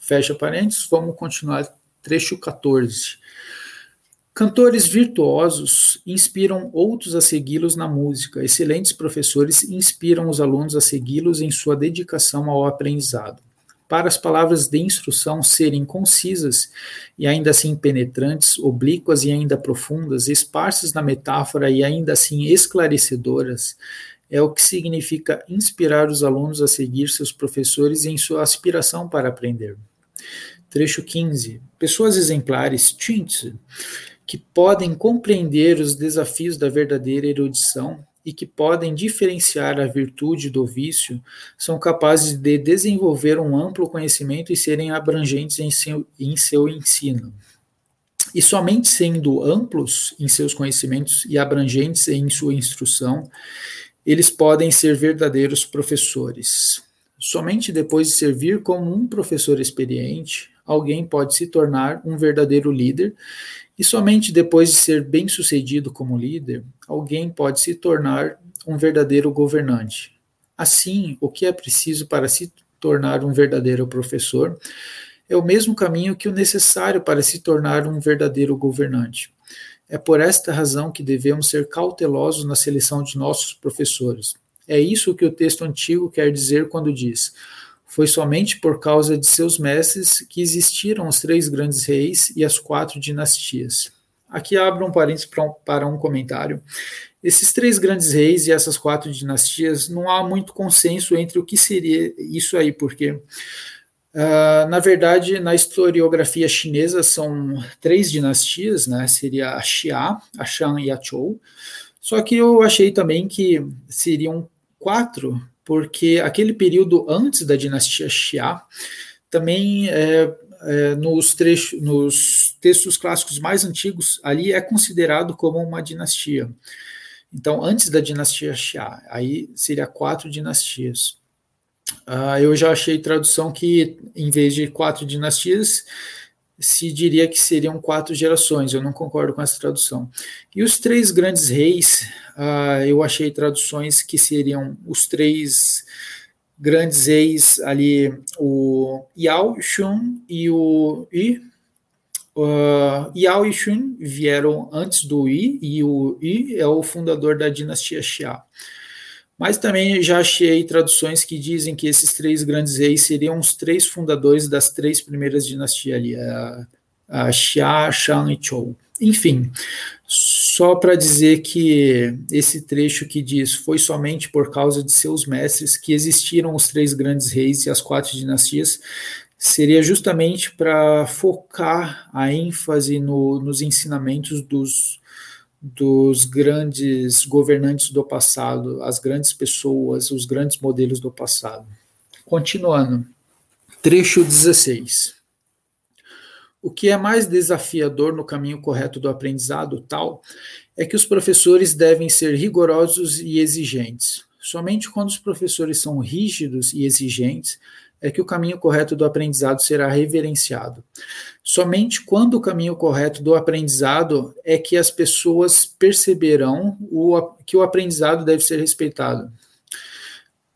Fecha parênteses, vamos continuar. Trecho 14. Cantores virtuosos inspiram outros a segui-los na música. Excelentes professores inspiram os alunos a segui-los em sua dedicação ao aprendizado. para as palavras de instrução serem concisas e ainda assim penetrantes, oblíquas e ainda profundas, esparsas na metáfora e ainda assim esclarecedoras, é o que significa inspirar os alunos a seguir seus professores em sua aspiração para aprender. Trecho 15. Pessoas exemplares, tints, que podem compreender os desafios da verdadeira erudição e que podem diferenciar a virtude do vício, são capazes de desenvolver um amplo conhecimento e serem abrangentes em seu, em seu ensino. E somente sendo amplos em seus conhecimentos e abrangentes em sua instrução, eles podem ser verdadeiros professores. Somente depois de servir como um professor experiente, alguém pode se tornar um verdadeiro líder e somente depois de ser bem-sucedido como líder, alguém pode se tornar um verdadeiro governante. Assim, o que é preciso para se tornar um verdadeiro professor é o mesmo caminho que o necessário para se tornar um verdadeiro governante. É por esta razão que devemos ser cautelosos na seleção de nossos professores. É isso que o texto antigo quer dizer quando diz: foi somente por causa de seus mestres que existiram os três grandes reis e as quatro dinastias. Aqui abro um parênteses para um, comentário. Esses três grandes reis e essas quatro dinastias, não há muito consenso entre o que seria isso aí, porque, uh, na verdade, na historiografia chinesa são três dinastias, né? Seria a Xia, a Shang e a Zhou. Só que eu achei também que seriam quatro porque aquele período antes da dinastia Xia também é, é, nos, trechos, nos textos clássicos mais antigos ali é considerado como uma dinastia. Então, antes da dinastia Xia, aí seria quatro dinastias. Uh, eu já achei tradução que, em vez de quatro dinastias, se diria que seriam quatro gerações. Eu não concordo com essa tradução. E os três grandes reis, uh, eu achei traduções que seriam os três grandes reis ali, o Yao, Shun e o Yi. Uh, Yao e Shun vieram antes do Yi, e o Yi é o fundador da dinastia Xia. Mas também já achei traduções que dizem que esses três grandes reis seriam os três fundadores das três primeiras dinastias ali, a, a Xia, Shang e Zhou. Enfim, só para dizer que esse trecho que diz foi somente por causa de seus mestres que existiram os três grandes reis e as quatro dinastias, seria justamente para focar a ênfase no, nos ensinamentos dos dos grandes governantes do passado, as grandes pessoas, os grandes modelos do passado. Continuando, trecho 16. O que é mais desafiador no caminho correto do aprendizado tal é que os professores devem ser rigorosos e exigentes. Somente quando os professores são rígidos e exigentes é que o caminho correto do aprendizado será reverenciado. Somente quando o caminho correto do aprendizado é que as pessoas perceberão o, que o aprendizado deve ser respeitado.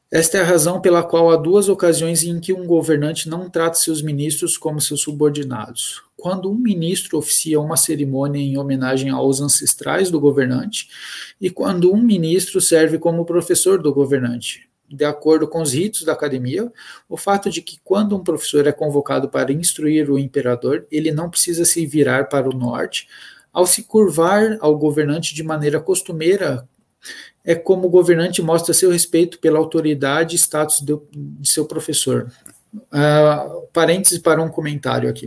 Esta é a razão pela qual há duas ocasiões em que um governante não trata seus ministros como seus subordinados. Quando um ministro oficia uma cerimônia em homenagem aos ancestrais do governante, e quando um ministro serve como professor do governante de acordo com os ritos da academia, o fato de que quando um professor é convocado para instruir o imperador, ele não precisa se virar para o norte, ao se curvar ao governante de maneira costumeira, é como o governante mostra seu respeito pela autoridade e status de, de seu professor. Uh, parênteses para um comentário aqui.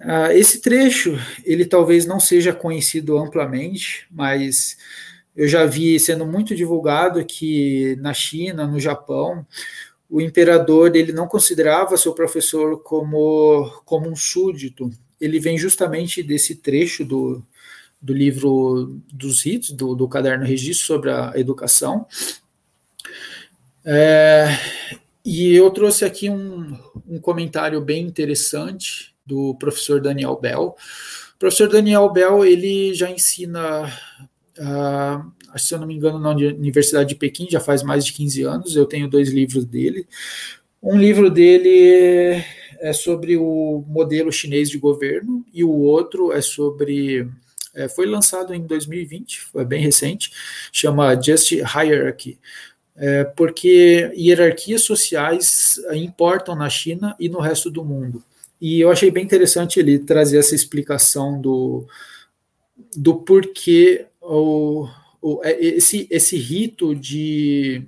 Uh, esse trecho, ele talvez não seja conhecido amplamente, mas eu já vi sendo muito divulgado que na China, no Japão, o imperador ele não considerava seu professor como, como um súdito. Ele vem justamente desse trecho do, do livro dos ritos, do, do caderno registro sobre a educação. É, e eu trouxe aqui um, um comentário bem interessante do professor Daniel Bell. O professor Daniel Bell ele já ensina Uh, se eu não me engano, na Universidade de Pequim, já faz mais de 15 anos. Eu tenho dois livros dele. Um livro dele é sobre o modelo chinês de governo e o outro é sobre. É, foi lançado em 2020, foi bem recente, chama Just Hierarchy. é, porque hierarquias sociais importam na China e no resto do mundo. E eu achei bem interessante ele trazer essa explicação do, do porquê o, o, é, esse, esse rito de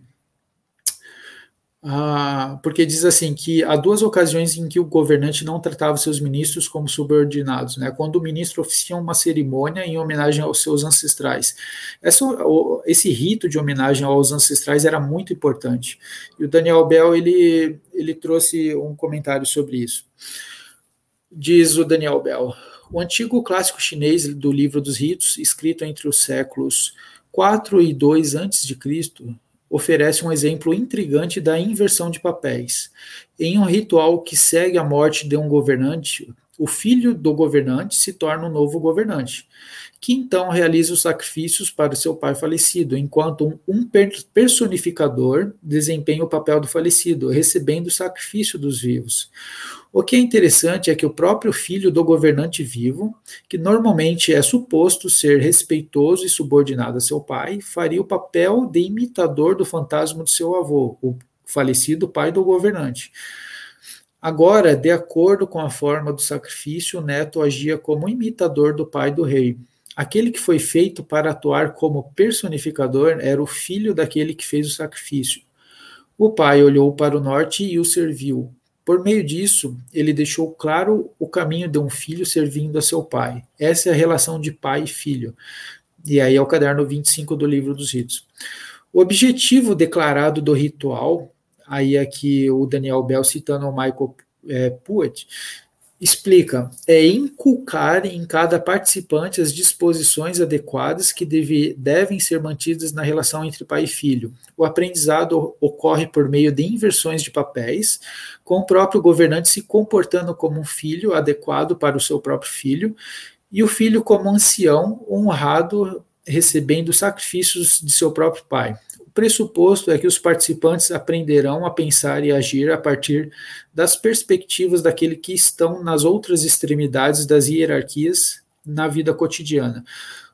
ah, porque diz assim que há duas ocasiões em que o governante não tratava seus ministros como subordinados, né? Quando o ministro oficia uma cerimônia em homenagem aos seus ancestrais. Essa, esse rito de homenagem aos ancestrais era muito importante. E o Daniel Bell ele, ele trouxe um comentário sobre isso. Diz o Daniel Bell: o antigo clássico chinês do livro dos ritos, escrito entre os séculos 4 e 2 a.C., oferece um exemplo intrigante da inversão de papéis. Em um ritual que segue a morte de um governante, o filho do governante se torna um novo governante, que então realiza os sacrifícios para seu pai falecido, enquanto um personificador desempenha o papel do falecido, recebendo o sacrifício dos vivos. O que é interessante é que o próprio filho do governante vivo, que normalmente é suposto ser respeitoso e subordinado a seu pai, faria o papel de imitador do fantasma de seu avô, o falecido pai do governante. Agora, de acordo com a forma do sacrifício, o neto agia como imitador do pai do rei. Aquele que foi feito para atuar como personificador era o filho daquele que fez o sacrifício. O pai olhou para o norte e o serviu. Por meio disso, ele deixou claro o caminho de um filho servindo a seu pai. Essa é a relação de pai e filho. E aí é o caderno 25 do livro dos ritos. O objetivo declarado do ritual, aí aqui o Daniel Bell citando o Michael é, Puet, explica, é inculcar em cada participante as disposições adequadas que deve, devem ser mantidas na relação entre pai e filho. O aprendizado ocorre por meio de inversões de papéis, com o próprio governante se comportando como um filho adequado para o seu próprio filho, e o filho como ancião honrado recebendo sacrifícios de seu próprio pai pressuposto é que os participantes aprenderão a pensar e agir a partir das perspectivas daquele que estão nas outras extremidades das hierarquias na vida cotidiana.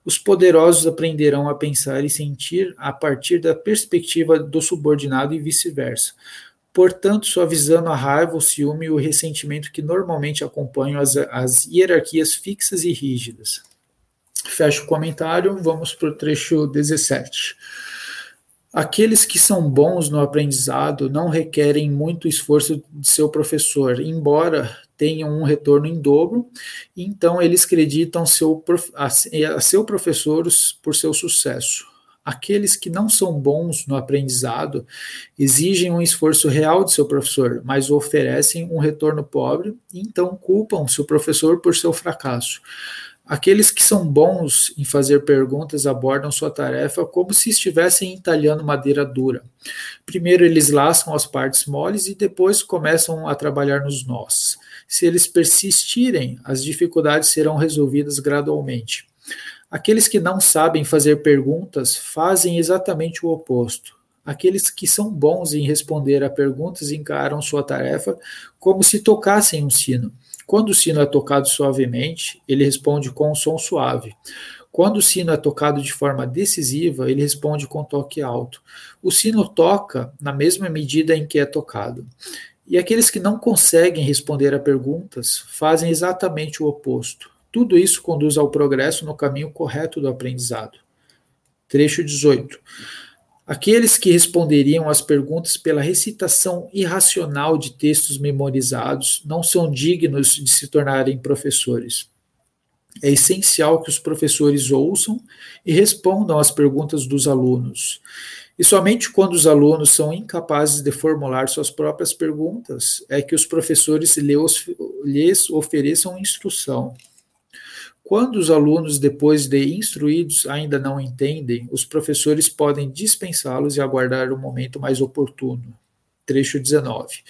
Os poderosos aprenderão a pensar e sentir a partir da perspectiva do subordinado e vice-versa. Portanto, suavizando a raiva, o ciúme e o ressentimento que normalmente acompanham as, as hierarquias fixas e rígidas. Fecho o comentário, vamos para o trecho 17. Aqueles que são bons no aprendizado não requerem muito esforço de seu professor, embora tenham um retorno em dobro, então eles acreditam seu, a, seu professor por seu sucesso. Aqueles que não são bons no aprendizado exigem um esforço real de seu professor, mas oferecem um retorno pobre, então culpam seu professor por seu fracasso. Aqueles que são bons em fazer perguntas abordam sua tarefa como se estivessem entalhando madeira dura. Primeiro eles lascam as partes moles e depois começam a trabalhar nos nós. Se eles persistirem, as dificuldades serão resolvidas gradualmente. Aqueles que não sabem fazer perguntas fazem exatamente o oposto. Aqueles que são bons em responder a perguntas encaram sua tarefa como se tocassem um sino. Quando o sino é tocado suavemente, ele responde com um som suave. Quando o sino é tocado de forma decisiva, ele responde com toque alto. O sino toca na mesma medida em que é tocado. E aqueles que não conseguem responder a perguntas fazem exatamente o oposto. Tudo isso conduz ao progresso no caminho correto do aprendizado. Trecho 18. Aqueles que responderiam às perguntas pela recitação irracional de textos memorizados não são dignos de se tornarem professores. É essencial que os professores ouçam e respondam às perguntas dos alunos. E somente quando os alunos são incapazes de formular suas próprias perguntas é que os professores lhes ofereçam instrução. Quando os alunos, depois de instruídos, ainda não entendem, os professores podem dispensá-los e aguardar o momento mais oportuno. Trecho 19.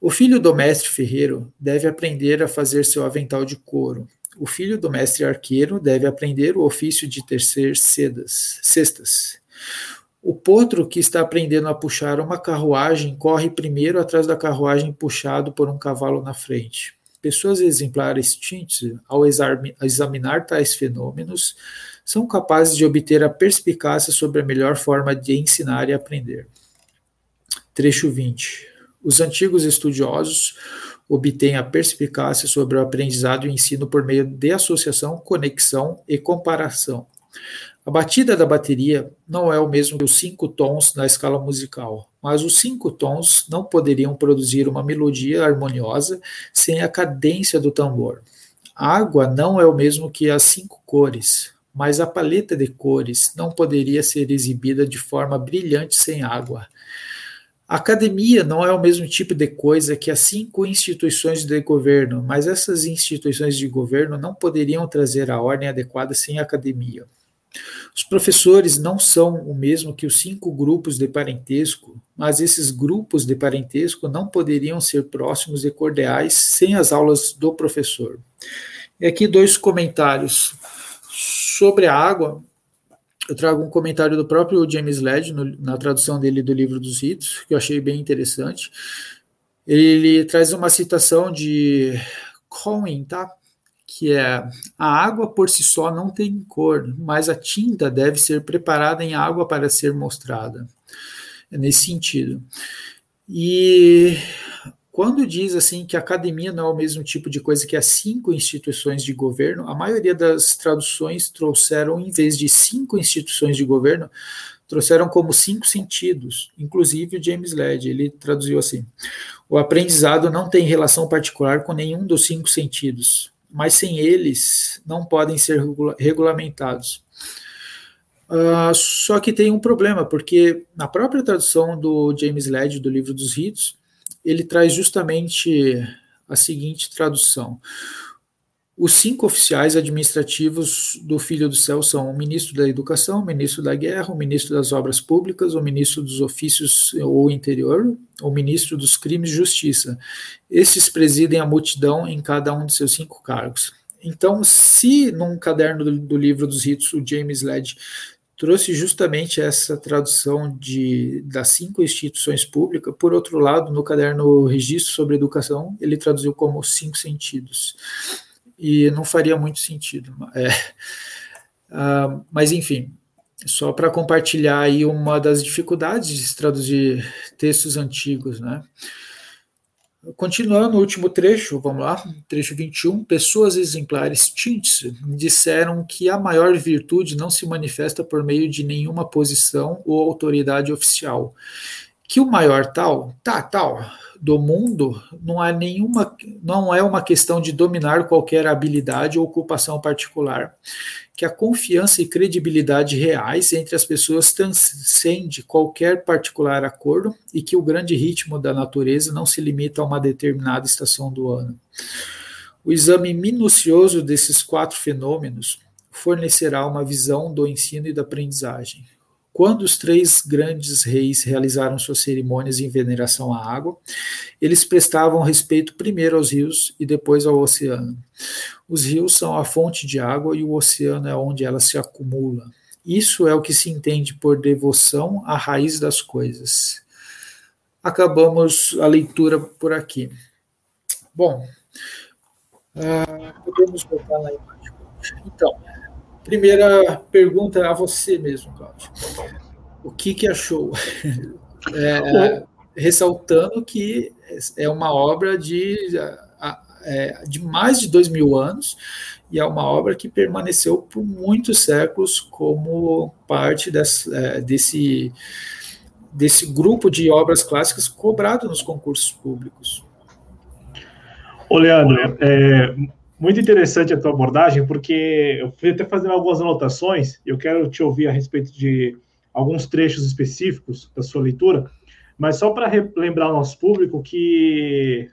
O filho do mestre ferreiro deve aprender a fazer seu avental de couro. O filho do mestre arqueiro deve aprender o ofício de tecer sedas, cestas. O potro que está aprendendo a puxar uma carruagem corre primeiro atrás da carruagem puxado por um cavalo na frente. Pessoas exemplares tintes, ao examinar tais fenômenos, são capazes de obter a perspicácia sobre a melhor forma de ensinar e aprender. Trecho 20. Os antigos estudiosos obtêm a perspicácia sobre o aprendizado e ensino por meio de associação, conexão e comparação. A batida da bateria não é o mesmo que os cinco tons na escala musical, mas os cinco tons não poderiam produzir uma melodia harmoniosa sem a cadência do tambor. A água não é o mesmo que as cinco cores, mas a paleta de cores não poderia ser exibida de forma brilhante sem água. A academia não é o mesmo tipo de coisa que as cinco instituições de governo, mas essas instituições de governo não poderiam trazer a ordem adequada sem a academia. Os professores não são o mesmo que os cinco grupos de parentesco, mas esses grupos de parentesco não poderiam ser próximos e cordiais sem as aulas do professor. E aqui dois comentários sobre a água eu trago um comentário do próprio James Led, na tradução dele do livro dos ritos, que eu achei bem interessante. Ele traz uma citação de Cohen, tá? Que é a água por si só não tem cor, mas a tinta deve ser preparada em água para ser mostrada. É nesse sentido. E quando diz assim que a academia não é o mesmo tipo de coisa que as cinco instituições de governo, a maioria das traduções trouxeram, em vez de cinco instituições de governo, trouxeram como cinco sentidos. Inclusive o James Led, ele traduziu assim: o aprendizado não tem relação particular com nenhum dos cinco sentidos, mas sem eles não podem ser regulamentados. Uh, só que tem um problema, porque na própria tradução do James Led do livro dos ritos, ele traz justamente a seguinte tradução. Os cinco oficiais administrativos do Filho do Céu são o ministro da Educação, o ministro da Guerra, o ministro das Obras Públicas, o ministro dos Ofícios ou Interior, o ministro dos Crimes e Justiça. Esses presidem a multidão em cada um de seus cinco cargos. Então, se num caderno do, do livro dos ritos o James Led trouxe justamente essa tradução de, das cinco instituições públicas. Por outro lado, no caderno Registro sobre Educação, ele traduziu como cinco sentidos. E não faria muito sentido. É, uh, [laughs] mas, enfim, só para compartilhar aí uma das dificuldades de traduzir textos antigos, né? Continuando no último trecho, vamos lá, trecho 21, pessoas exemplares tints disseram que a maior virtude não se manifesta por meio de nenhuma posição ou autoridade oficial, que o maior tal, tá, tal, do mundo não é nenhuma, não é uma questão de dominar qualquer habilidade ou ocupação particular, que a confiança e credibilidade reais entre as pessoas transcende qualquer particular acordo e que o grande ritmo da natureza não se limita a uma determinada estação do ano. O exame minucioso desses quatro fenômenos fornecerá uma visão do ensino e da aprendizagem. Quando os três grandes reis realizaram suas cerimônias em veneração à água, eles prestavam respeito primeiro aos rios e depois ao oceano. Os rios são a fonte de água e o oceano é onde ela se acumula. Isso é o que se entende por devoção à raiz das coisas. Acabamos a leitura por aqui. Bom, uh, podemos voltar na imagem. Então, Primeira pergunta a você mesmo, Cláudio. O que, que achou? [laughs] É, ressaltando que é uma obra de, é, de mais de dois mil anos e é uma obra que permaneceu por muitos séculos como parte desse, é, desse, desse grupo de obras clássicas cobrado nos concursos públicos. Ô, Leandro, é, muito interessante a tua abordagem, porque eu fui até fazendo algumas anotações, eu quero te ouvir a respeito de alguns trechos específicos da sua leitura, mas só para lembrar ao nosso público que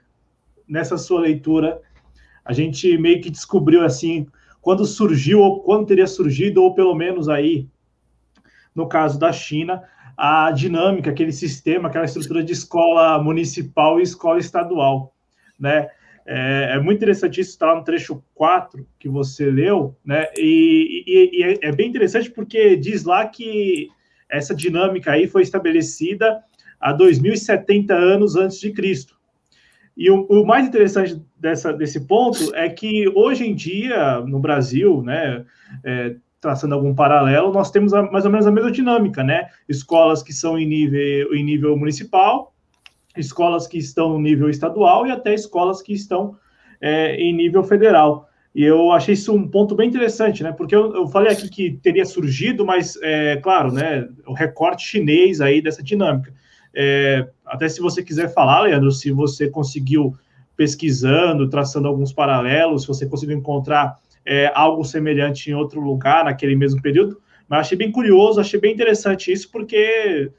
nessa sua leitura a gente meio que descobriu assim quando surgiu ou quando teria surgido ou pelo menos aí no caso da China a dinâmica, aquele sistema, aquela estrutura de escola municipal e escola estadual, né? É, é, muito interessante isso, está no trecho 4 que você leu, né? E, e, e é, é, bem interessante porque diz lá que essa dinâmica aí foi estabelecida há 2070 anos antes de Cristo. E o, o mais interessante dessa, desse ponto é que hoje em dia, no Brasil, né, é, traçando algum paralelo, nós temos a, mais ou menos a mesma dinâmica, né? Escolas que são em nível, em nível municipal, escolas que estão no nível estadual e até escolas que estão é, em nível federal. E eu achei isso um ponto bem interessante, né? Porque eu, eu falei aqui que teria surgido, mas, é, claro, né? O recorte chinês aí dessa dinâmica. É, até se você quiser falar, Leandro, se você conseguiu pesquisando, traçando alguns paralelos, se você conseguiu encontrar é, algo semelhante em outro lugar naquele mesmo período, mas achei bem curioso, achei bem interessante isso, porque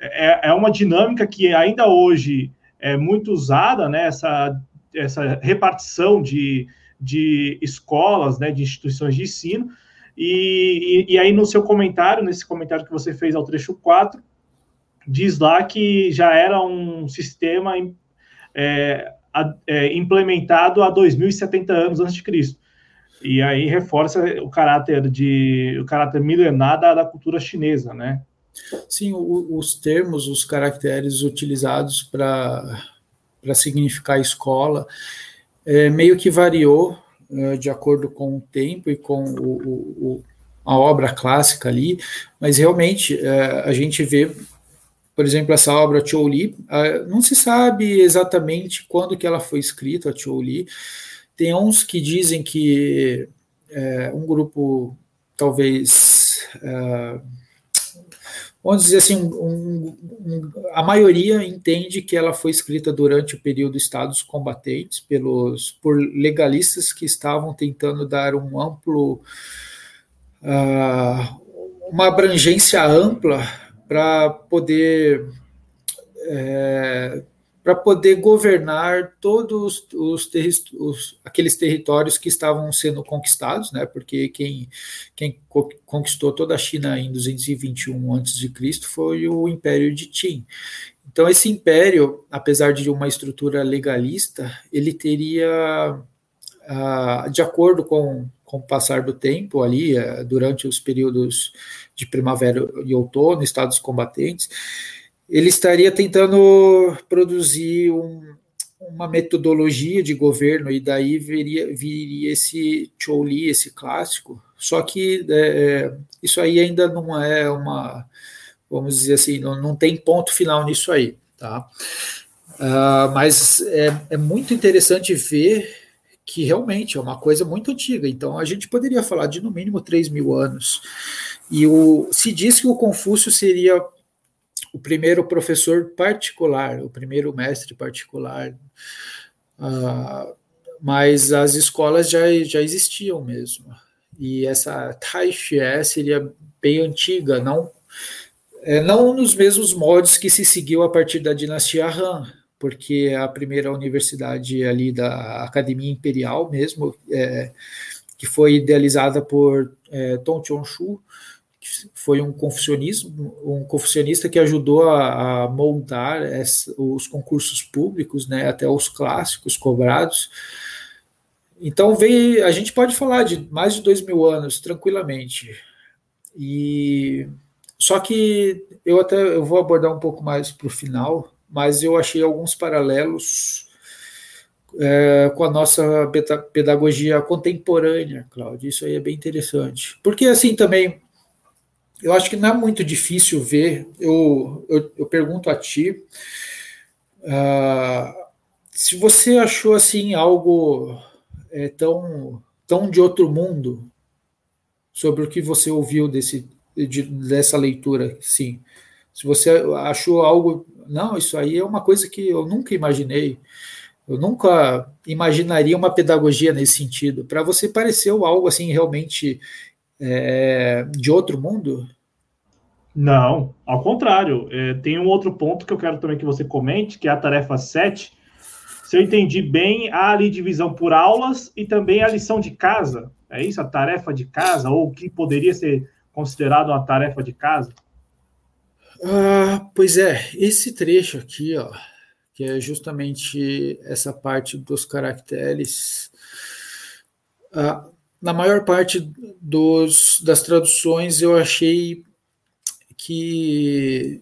é, é uma dinâmica que ainda hoje é muito usada, né? Essa, essa repartição de de escolas, né, de instituições de ensino. E, e, e, aí, no seu comentário, nesse comentário que você fez ao trecho 4, diz lá que já era um sistema é, é, implementado há 2070 anos antes de Cristo. E aí reforça o caráter de o caráter milenar da, da cultura chinesa, né? Sim, o, os termos, os caracteres utilizados para significar escola, é, meio que variou é, de acordo com o tempo e com o, o, a obra clássica ali, mas realmente é, a gente vê, por exemplo, essa obra Chou Li, não se sabe exatamente quando que ela foi escrita, a Chou Li, tem uns que dizem que é, um grupo talvez é, vamos dizer assim, um, um, a maioria entende que ela foi escrita durante o período Estados combatentes pelos por legalistas que estavam tentando dar um amplo uh, uma abrangência ampla para poder é, para poder governar todos os, os, aqueles territórios que estavam sendo conquistados, né? Porque quem, quem conquistou toda a China em 221 a.C. foi o Império de Qin. Então esse império, apesar de uma estrutura legalista, ele teria, ah, de acordo com, com o passar do tempo ali, eh, durante os períodos de primavera e outono, estados combatentes, ele estaria tentando produzir um, uma metodologia de governo e daí viria, viria esse Chou-Li, esse clássico. Só que é, isso aí ainda não é uma, vamos dizer assim, não, não tem ponto final nisso aí, tá? Uh, mas é, é muito interessante ver que realmente é uma coisa muito antiga. Então a gente poderia falar de no mínimo 3 mil anos. E o, se diz que o Confúcio seria o primeiro professor particular, o primeiro mestre particular. Uh, mas as escolas já, já existiam mesmo. E essa Taixie seria bem antiga, não, é, não nos mesmos moldes que se seguiu a partir da dinastia Han, porque a primeira universidade ali da Academia Imperial mesmo, é, que foi idealizada por é, Tong Chong-Shu, foi um confucionismo, um confucionista que ajudou a, a moldar essa, os concursos públicos, né, até os clássicos cobrados. Então veio, a gente pode falar de mais de dois mil anos tranquilamente. E só que eu até eu vou abordar um pouco mais para o final, mas eu achei alguns paralelos é, com a nossa pedagogia contemporânea, Cláudio. Isso aí é bem interessante. Porque assim também eu acho que não é muito difícil ver. Eu, eu, eu pergunto a ti uh, se você achou assim algo é, tão, tão de outro mundo sobre o que você ouviu desse, de, dessa leitura, sim. Se você achou algo, não, isso aí é uma coisa que eu nunca imaginei. Eu nunca imaginaria uma pedagogia nesse sentido. Para você pareceu algo assim realmente é, de outro mundo? Não, ao contrário. É, tem um outro ponto que eu quero também que você comente, que é a tarefa 7. Se eu entendi bem, há ali divisão por aulas e também a lição de casa. É isso? A tarefa de casa, ou o que poderia ser considerado uma tarefa de casa? Ah, pois é, esse trecho aqui, ó, que é justamente essa parte dos caracteres. Ah, na maior parte dos, das traduções eu achei que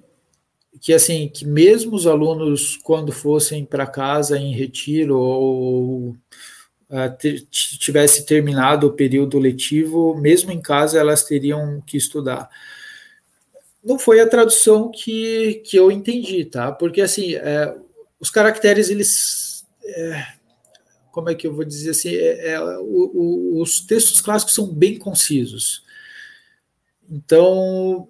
que assim que mesmo os alunos quando fossem para casa em retiro ou uh, tivesse terminado o período letivo, mesmo em casa elas teriam que estudar. Não foi a tradução que, que eu entendi, tá? Porque assim, é, os caracteres, eles. É, como é que eu vou dizer assim? É, é, o, o, os textos clássicos são bem concisos. Então,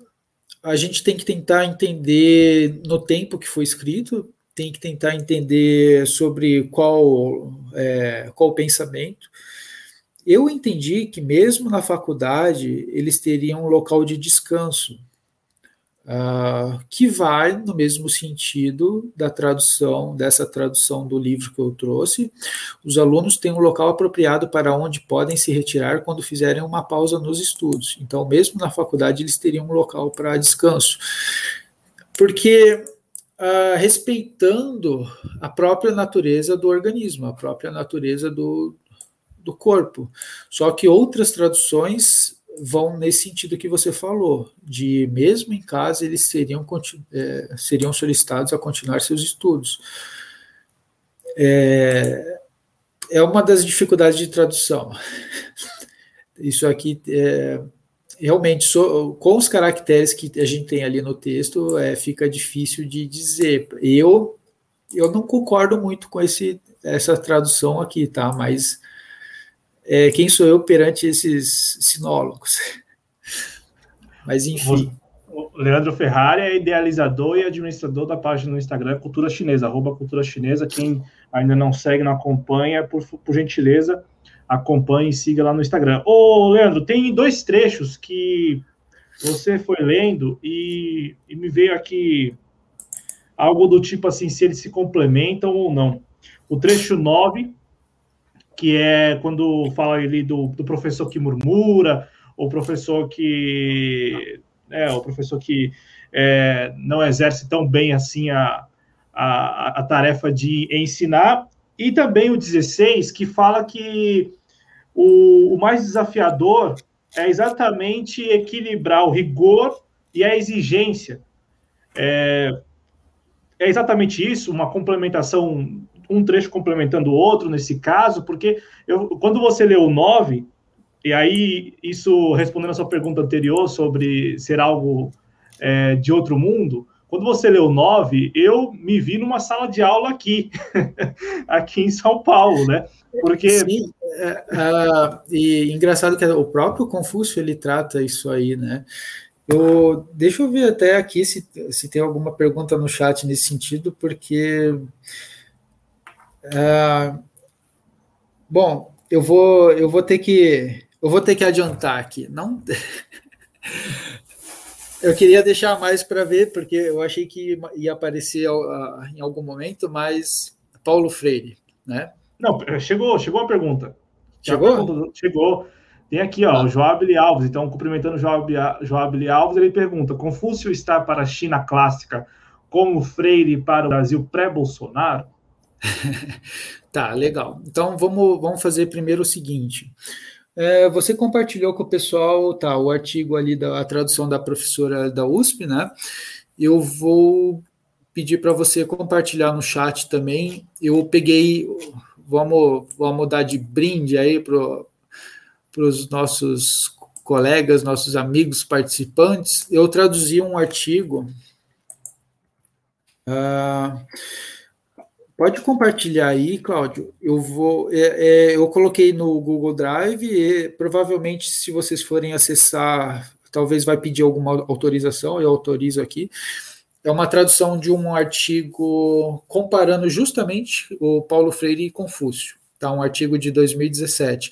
a gente tem que tentar entender no tempo que foi escrito, tem que tentar entender sobre qual, é, qual pensamento. Eu entendi que mesmo na faculdade eles teriam um local de descanso, uh, que vai no mesmo sentido da tradução, dessa tradução do livro que eu trouxe. Os alunos têm um local apropriado para onde podem se retirar quando fizerem uma pausa nos estudos. Então, mesmo na faculdade, eles teriam um local para descanso. Porque Uh, respeitando a própria natureza do organismo, a própria natureza do, do corpo. Só que outras traduções vão nesse sentido que você falou, de mesmo em casa eles seriam, é, seriam solicitados a continuar seus estudos. É, é uma das dificuldades de tradução. [laughs] Isso aqui é, realmente so, com os caracteres que a gente tem ali no texto é, fica difícil de dizer. Eu eu não concordo muito com esse essa tradução aqui, tá? Mas é, quem sou eu perante esses sinólogos? [laughs] Mas enfim. O Leandro Ferrari é idealizador e administrador da página no Instagram Cultura Chinesa, arroba Cultura Chinesa. Quem ainda não segue, não acompanha, por, por gentileza, acompanhe e siga lá no Instagram. Ô, Leandro, tem dois trechos que você foi lendo e, e me veio aqui algo do tipo assim, se eles se complementam ou não. O trecho 9, que é quando fala ali do, do professor que murmura, o professor que é o professor que é, não exerce tão bem assim a, a, a, tarefa de ensinar, e também o 16, que fala que o, o mais desafiador é exatamente equilibrar o rigor e a exigência. É, é exatamente isso, uma complementação um trecho complementando o outro nesse caso, porque eu, quando você lê o 9, e aí isso respondendo a sua pergunta anterior sobre ser algo é, de outro mundo, quando você lê o 9, eu me vi numa sala de aula aqui, [laughs] aqui em São Paulo, né? Porque. Sim, é, é, e engraçado que o próprio Confúcio ele trata isso aí, né? Eu, deixa eu ver até aqui se, se tem alguma pergunta no chat nesse sentido, porque ah, bom, eu vou, eu vou ter que, eu vou ter que adiantar aqui. Não, [laughs] eu queria deixar mais para ver porque eu achei que ia aparecer uh, em algum momento, mas Paulo Freire, né? Não, chegou, chegou a pergunta. Chegou? Pergunta, chegou. Tem aqui, ó, ah. o Joab Alves. Então, cumprimentando o Joab, Joab Alves, ele pergunta: Confúcio está para a China clássica como Freire para o Brasil pré-Bolsonaro? [laughs] tá, legal. Então vamos, vamos fazer primeiro o seguinte. É, você compartilhou com o pessoal tá, o artigo ali da tradução da professora da USP, né? Eu vou pedir para você compartilhar no chat também. Eu peguei, vamos, vamos dar de brinde aí para os nossos colegas, nossos amigos participantes. Eu traduzi um artigo. Uh, Pode compartilhar aí, Cláudio. Eu vou. É, é, eu coloquei no Google Drive e provavelmente, se vocês forem acessar, talvez vai pedir alguma autorização. Eu autorizo aqui. É uma tradução de um artigo comparando justamente o Paulo Freire e Confúcio. Tá, um artigo de 2017.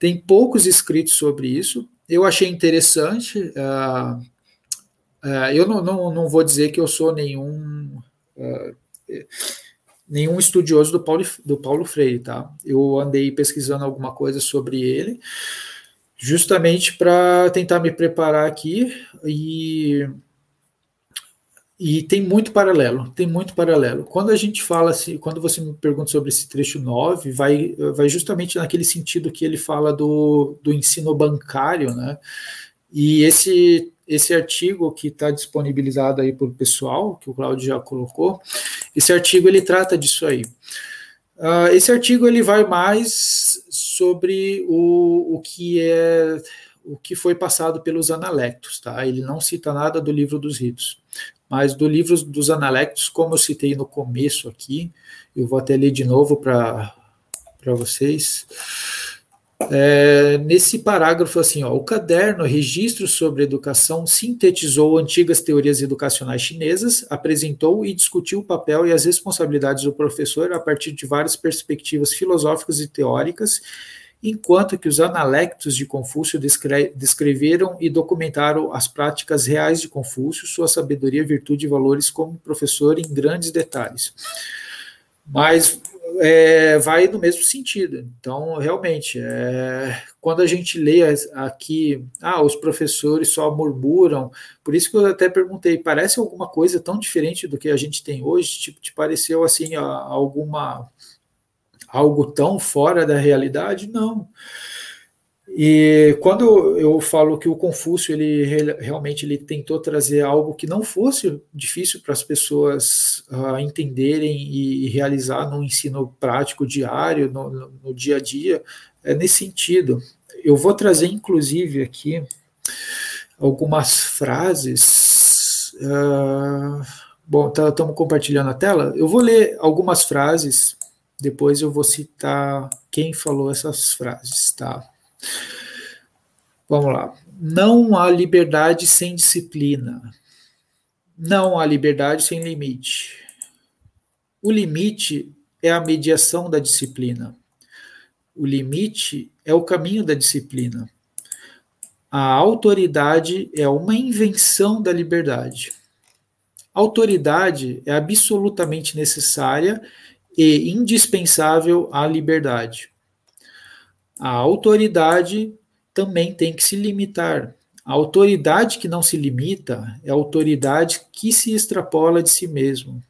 Tem poucos escritos sobre isso. Eu achei interessante. Uh, uh, eu não, não, não vou dizer que eu sou nenhum. Uh, nenhum estudioso do Paulo, do Paulo Freire, tá? Eu andei pesquisando alguma coisa sobre ele, justamente para tentar me preparar aqui e e tem muito paralelo, tem muito paralelo. Quando a gente fala assim, quando você me pergunta sobre esse trecho 9, vai, vai justamente naquele sentido que ele fala do, do ensino bancário, né? E esse esse artigo que está disponibilizado aí para o pessoal, que o Claudio já colocou, esse artigo ele trata disso aí. Uh, esse artigo ele vai mais sobre o, o que é o que foi passado pelos analectos, tá? Ele não cita nada do livro dos ritos, mas do livro dos Analectos, como eu citei no começo aqui, eu vou até ler de novo para vocês. É, nesse parágrafo, assim, ó, o caderno Registro sobre Educação sintetizou antigas teorias educacionais chinesas, apresentou e discutiu o papel e as responsabilidades do professor a partir de várias perspectivas filosóficas e teóricas, enquanto que os analectos de Confúcio descre descreveram e documentaram as práticas reais de Confúcio, sua sabedoria, virtude e valores como professor em grandes detalhes. Mas é, vai no mesmo sentido. Então, realmente, é, quando a gente lê aqui, ah, os professores só murmuram, por isso que eu até perguntei, parece alguma coisa tão diferente do que a gente tem hoje? Tipo, te pareceu assim alguma algo tão fora da realidade? Não. E quando eu falo que o Confúcio ele realmente ele tentou trazer algo que não fosse difícil para as pessoas uh, entenderem e, realizar no ensino prático diário, no, no, no, dia a dia, é nesse sentido. Eu vou trazer inclusive aqui algumas frases. Uh, bom, estamos tá, compartilhando a tela. Eu vou ler algumas frases, depois eu vou citar quem falou essas frases, tá? Vamos lá. Não há liberdade sem disciplina. Não há liberdade sem limite. O limite é a mediação da disciplina. O limite é o caminho da disciplina. A autoridade é uma invenção da liberdade. autoridade é absolutamente necessária e indispensável à liberdade. A autoridade também tem que se limitar. A autoridade que não se limita é a autoridade que se extrapola de si mesmo.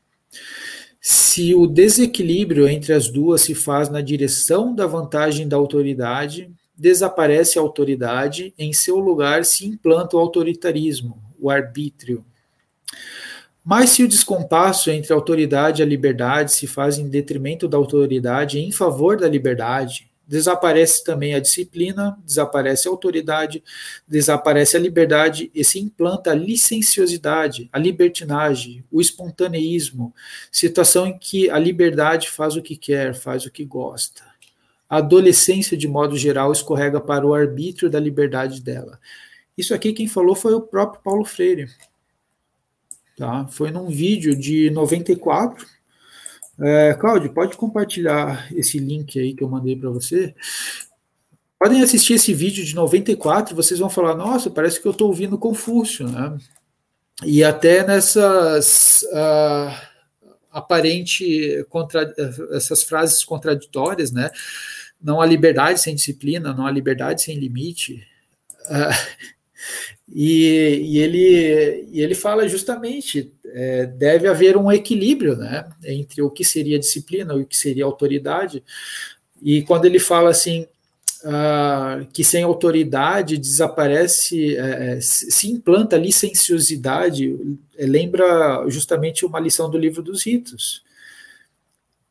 Se o desequilíbrio entre as duas se faz na direção da vantagem da autoridade, desaparece a autoridade, em seu lugar se implanta o autoritarismo, o arbítrio. Mas se o descompasso entre a autoridade e a liberdade se faz em detrimento da autoridade em favor da liberdade, Desaparece também a disciplina, desaparece a autoridade, desaparece a liberdade e se implanta a licenciosidade, a libertinagem, o espontaneísmo, situação em que a liberdade faz o que quer, faz o que gosta. A adolescência, de modo geral, escorrega para o arbítrio da liberdade dela. Isso aqui quem falou foi o próprio Paulo Freire. Tá? Foi num vídeo de 94, é, Cláudio, pode compartilhar esse link aí que eu mandei para você. Podem assistir esse vídeo de 94, vocês vão falar, nossa, parece que eu estou ouvindo Confúcio, né? E até nessas uh, aparente contra, essas frases contraditórias, né? Não há liberdade sem disciplina, não há liberdade sem limite. Uh, [laughs] e, e, ele, e ele fala justamente é, deve haver um equilíbrio né, entre o que seria disciplina e o que seria autoridade. E quando ele fala assim uh, que sem autoridade desaparece, é, é se implanta licenciosidade, é, lembra justamente uma lição do livro dos ritos.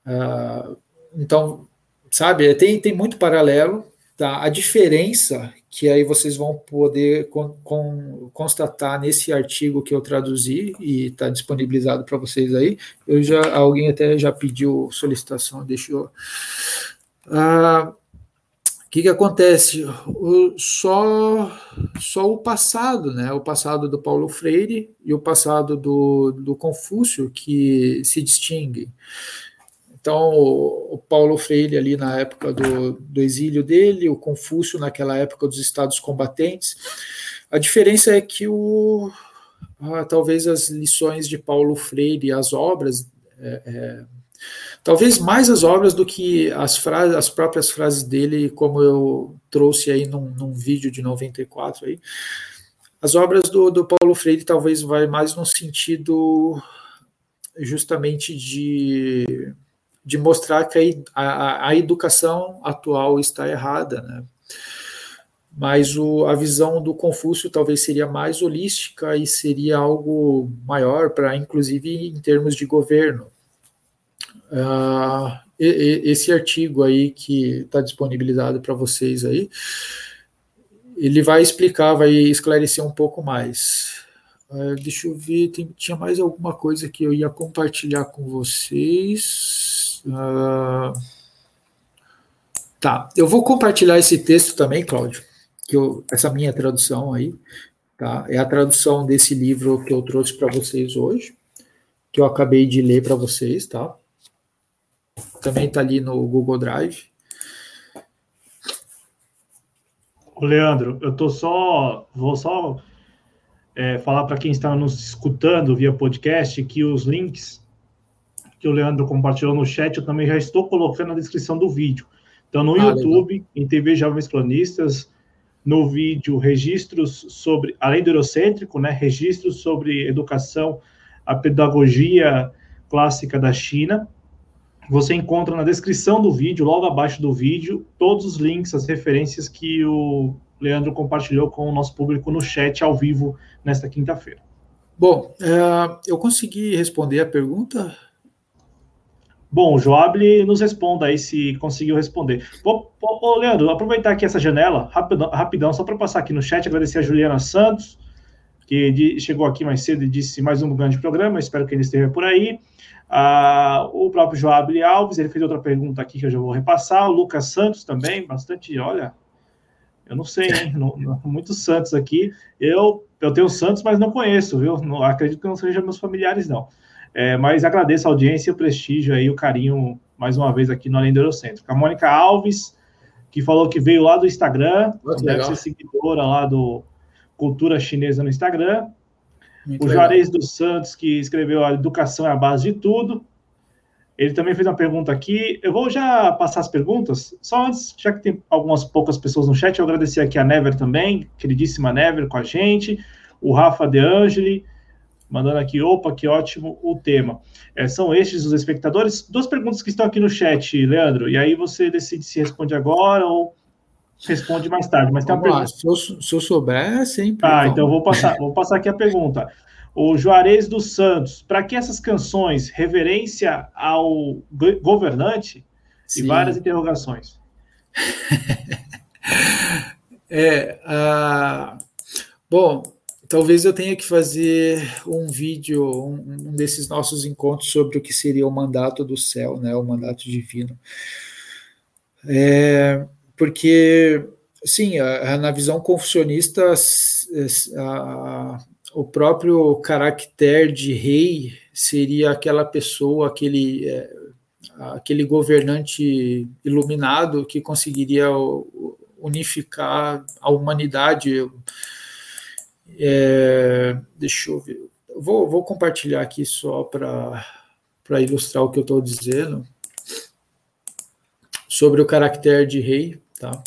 Uh, então, sabe, tem, tem muito paralelo. Tá? A diferença que aí vocês vão poder con, con, constatar nesse artigo que eu traduzi e está disponibilizado para vocês aí. Eu já alguém até já pediu solicitação, deixou. Ah, o que, que acontece? O, só, só o passado, né? O passado do Paulo Freire e o passado do, do Confúcio que se distinguem. Então, o Paulo Freire, ali na época do, do exílio dele, o Confúcio, naquela época dos estados combatentes. A diferença é que o, ah, talvez as lições de Paulo Freire, as obras, é, é, talvez mais as obras do que as, frases, as próprias frases dele, como eu trouxe aí num, num vídeo de 94 aí. As obras do, do Paulo Freire talvez vai mais no sentido justamente de de mostrar que a, a, a educação atual está errada, né? Mas o, a visão do Confúcio talvez seria mais holística e seria algo maior para, inclusive, em termos de governo. Uh, esse artigo aí que está disponibilizado para vocês aí, ele vai explicar, vai esclarecer um pouco mais. Uh, deixa eu ver, tem, tinha mais alguma coisa que eu ia compartilhar com vocês. Uh, tá, eu vou compartilhar esse texto também, Cláudio, que eu, essa minha tradução aí, tá? É a tradução desse livro que eu trouxe para vocês hoje, que eu acabei de ler para vocês, tá? Também está ali no Google Drive. Leandro, eu tô só, vou só é, falar para quem está nos escutando via podcast que os links que o Leandro compartilhou no chat eu também já estou colocando na descrição do vídeo. Então, no ah, YouTube, legal. em TV Jovens Cronistas, no vídeo registros sobre, além do eurocêntrico, né, registros sobre educação, a pedagogia clássica da China. Você encontra na descrição do vídeo, logo abaixo do vídeo, todos os links, as referências que o Leandro compartilhou com o nosso público no chat ao vivo nesta quinta-feira. Bom, é, eu consegui responder a pergunta? Bom, o Joab nos responda aí se conseguiu responder. Ô, ô, Leandro, aproveitar aqui essa janela, rapidão, rapidão só para passar aqui no chat, agradecer a Juliana Santos, que de, chegou aqui mais cedo e disse mais um grande programa, espero que ele esteja por aí. Ah, o próprio Joab Alves, ele fez outra pergunta aqui que eu já vou repassar. O Lucas Santos também, bastante, olha, eu não sei, hein? Não, não, muitos Santos aqui. Eu, eu tenho Santos, mas não conheço, viu? Não, acredito que não sejam meus familiares, não. É, mas agradeço a audiência, o prestígio aí, o carinho, mais uma vez aqui no Além do Eurocentro. A Mônica Alves, que falou que veio lá do Instagram, Muito deve legal. ser seguidora lá do Cultura Chinesa no Instagram. Muito o Juarez dos Santos, que escreveu a educação é a base de tudo. Ele também fez uma pergunta aqui. Eu vou já passar as perguntas. Só antes, já que tem algumas poucas pessoas no chat, eu agradecer aqui a Never também, queridíssima Never com a gente, o Rafa De Angeli, mandando aqui, opa, que ótimo o tema. É, são estes os espectadores. Duas perguntas que estão aqui no chat, Leandro, e aí você decide se responde agora ou responde mais tarde. Mas tem uma pergunta. Se eu, se eu souber, é sempre. Ah, então eu vou passar, vou passar aqui a pergunta o Juarez dos Santos, para que essas canções, reverência ao governante Sim. e várias interrogações. [laughs] é, uh, bom, talvez eu tenha que fazer um vídeo, um, um, desses nossos encontros sobre o que seria o mandato do céu, né, o mandato divino. É, porque, sim, a, a, na visão confucionista, a, o próprio caractere de rei seria aquela pessoa, aquele, é, aquele governante iluminado que conseguiria unificar a humanidade. É, deixa eu ver. Vou, vou compartilhar aqui só para ilustrar o que eu estou dizendo sobre o caractere de rei, tá?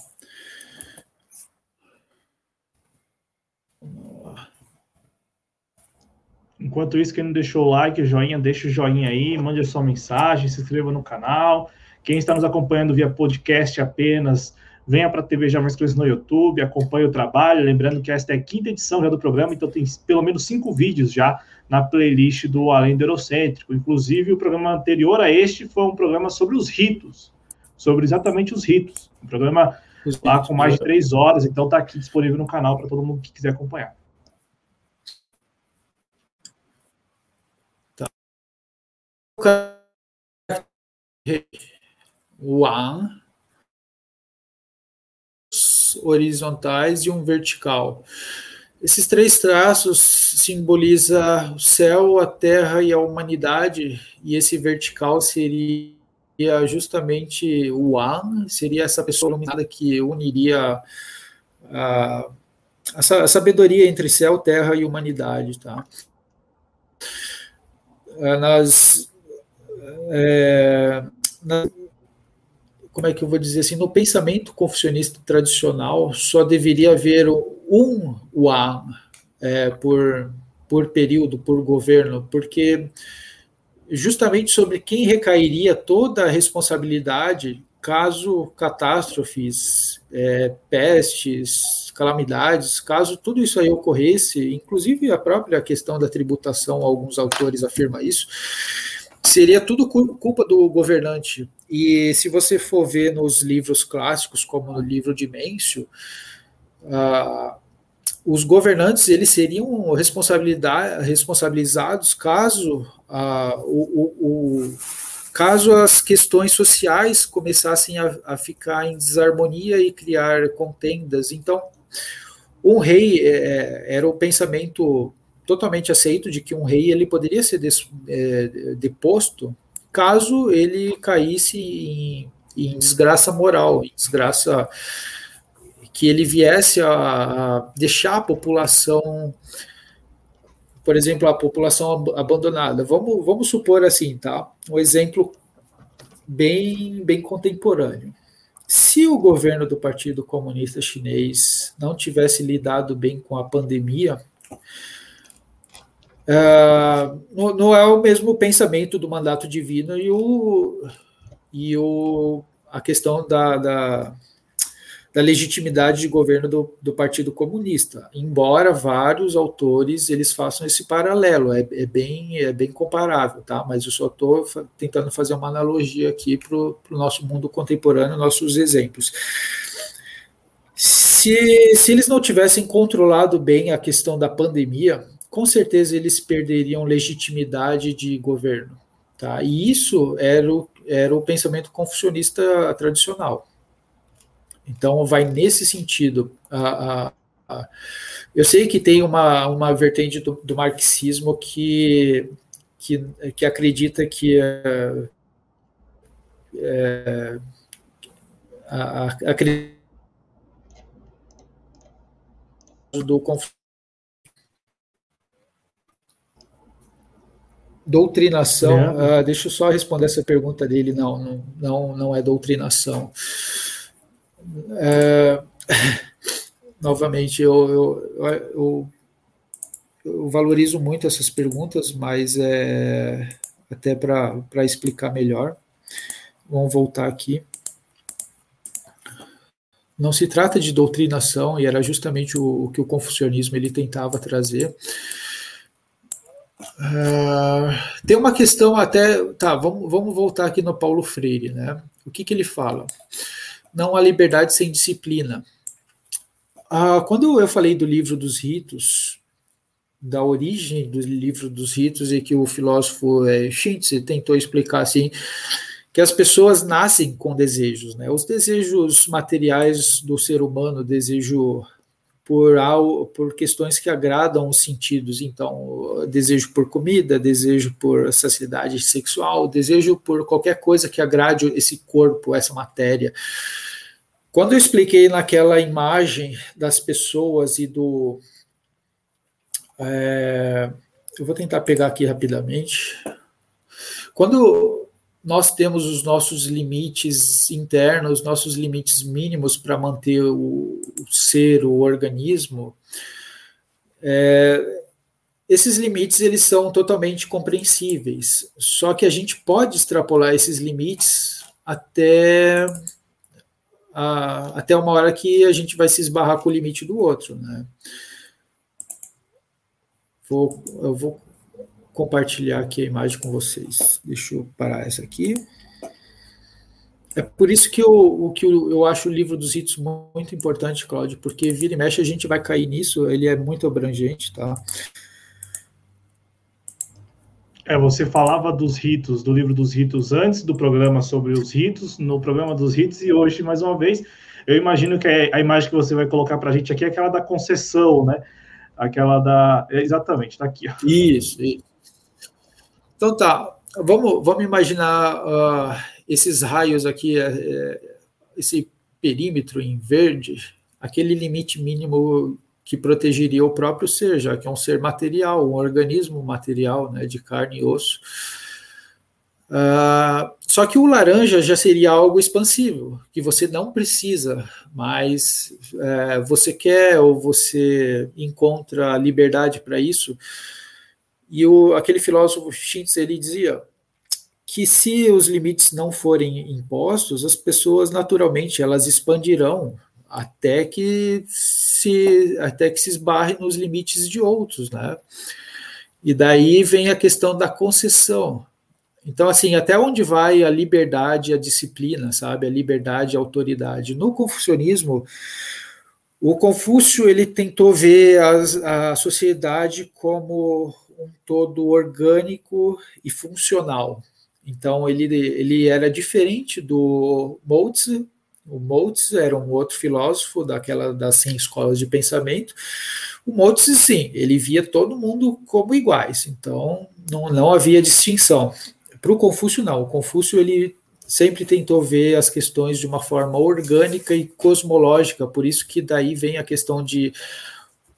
Enquanto isso, quem não deixou o like, joinha, deixa o joinha aí, mande a sua mensagem, se inscreva no canal. Quem está nos acompanhando via podcast apenas, venha para a TV Jovens Cruz no YouTube, acompanhe o trabalho. Lembrando que esta é a quinta edição já do programa, então tem pelo menos cinco vídeos já na playlist do Além do Eurocêntrico. Inclusive, o programa anterior a este foi um programa sobre os ritos, sobre exatamente os ritos. Um programa lá com mais de três horas, então está aqui disponível no canal para todo mundo que quiser acompanhar. One horizontais e um vertical. Esses três traços simbolizam o céu, a terra e a humanidade, e esse vertical seria justamente o One, seria essa pessoa iluminada que uniria a, a sabedoria entre céu, terra e humanidade, tá? Nas é, na, como é que eu vou dizer assim, no pensamento confucionista tradicional, só deveria haver um Wa é, por, por período, por governo, porque justamente sobre quem recairia toda a responsabilidade caso catástrofes, é, pestes, calamidades, caso tudo isso aí ocorresse, inclusive a própria questão da tributação, alguns autores afirmam isso, seria tudo culpa do governante. E se você for ver nos livros clássicos, como no livro de Mêncio, uh, os governantes eles seriam responsabilizados caso a, o, o, caso as questões sociais começassem a, a, ficar em desarmonia e criar contendas. Então, um rei é, era o pensamento totalmente aceito de que um rei ele poderia ser des, é, deposto caso ele caísse em, em desgraça moral, em desgraça que ele viesse a deixar a população, por exemplo, a população abandonada. Vamos, vamos supor assim, tá? Um exemplo bem, bem contemporâneo. Se o governo do Partido Comunista Chinês não tivesse lidado bem com a pandemia, uh, não, não, é o mesmo pensamento do mandato divino e, o, e o, a questão da, da da legitimidade de governo do, do, Partido Comunista, embora vários autores eles façam esse paralelo, é, é bem, é bem comparável, tá? Mas eu só estou tentando fazer uma analogia aqui para o nosso mundo contemporâneo, nossos exemplos. Se, se eles não tivessem controlado bem a questão da pandemia, com certeza eles perderiam legitimidade de governo, tá? E isso era o, era o pensamento confucionista tradicional. Então, vai nesse sentido. A, a, a, eu sei que tem uma, uma vertente do, do marxismo que, que, que acredita que é, é, a, a, do doutrinação. É. Uh, deixa eu só responder essa pergunta dele. Não, não, não, não é doutrinação. É, [laughs] novamente, eu, eu, eu, eu, valorizo muito essas perguntas, mas é, até para explicar melhor, vamos voltar aqui. Não se trata de doutrinação, e era justamente o, o que o confucionismo ele tentava trazer. Uh, tem uma questão até. Tá, vamos, vamos voltar aqui no Paulo Freire, né? O que, que ele fala? não há liberdade sem disciplina. Ah, quando eu falei do livro dos ritos, da origem do livro dos ritos, e que o filósofo é, Schintze tentou explicar assim, que as pessoas nascem com desejos, né? Os desejos materiais do ser humano, desejo por por questões que agradam os sentidos. Então, desejo por comida, desejo por saciedade sexual, desejo por qualquer coisa que agrade esse corpo, essa matéria. Quando eu expliquei naquela imagem das pessoas e do. É, eu vou tentar pegar aqui rapidamente. Quando nós temos os nossos limites internos, nossos limites mínimos para manter o, o, ser, o organismo, é, esses limites eles são totalmente compreensíveis. Só que a gente pode extrapolar esses limites até a, até uma hora que a gente vai se esbarrar com o limite do outro, né? Vou, eu vou compartilhar aqui a imagem com vocês. Deixa eu parar essa aqui. É por isso que eu, o que eu, eu acho o livro dos ritos muito importante, Cláudio, porque vira e mexe a gente vai cair nisso, ele é muito abrangente, tá? É, você falava dos ritos, do livro dos ritos antes do programa sobre os ritos, no programa dos ritos, e hoje, mais uma vez, eu imagino que a imagem que você vai colocar para a gente aqui é aquela da concessão, né? Aquela da. É, exatamente, está aqui. Ó. Isso, isso. Então tá, vamos, vamos imaginar uh, esses raios aqui, uh, esse perímetro em verde, aquele limite mínimo que protegeria o próprio ser, já que é um ser material, um organismo material, né, de carne e osso. Uh, só que o laranja já seria algo expansivo, que você não precisa, mas uh, você quer ou você encontra liberdade para isso. E o, aquele filósofo Schintz, ele dizia que se os limites não forem impostos, as pessoas naturalmente elas expandirão até que se até que se esbarre nos limites de outros, né? E daí vem a questão da concessão. Então, assim, até onde vai a liberdade, a disciplina, sabe? A liberdade, a autoridade. No confucionismo, O Confúcio ele tentou ver a, a sociedade como um todo orgânico e funcional. Então ele, ele era diferente do Mozi. O Mozi era um outro filósofo daquela das 100 escolas de pensamento. O Mozi, sim, ele via todo mundo como iguais. Então não, não havia distinção. Para o Confúcio não. O Confúcio ele sempre tentou ver as questões de uma forma orgânica e cosmológica, por isso que daí vem a questão de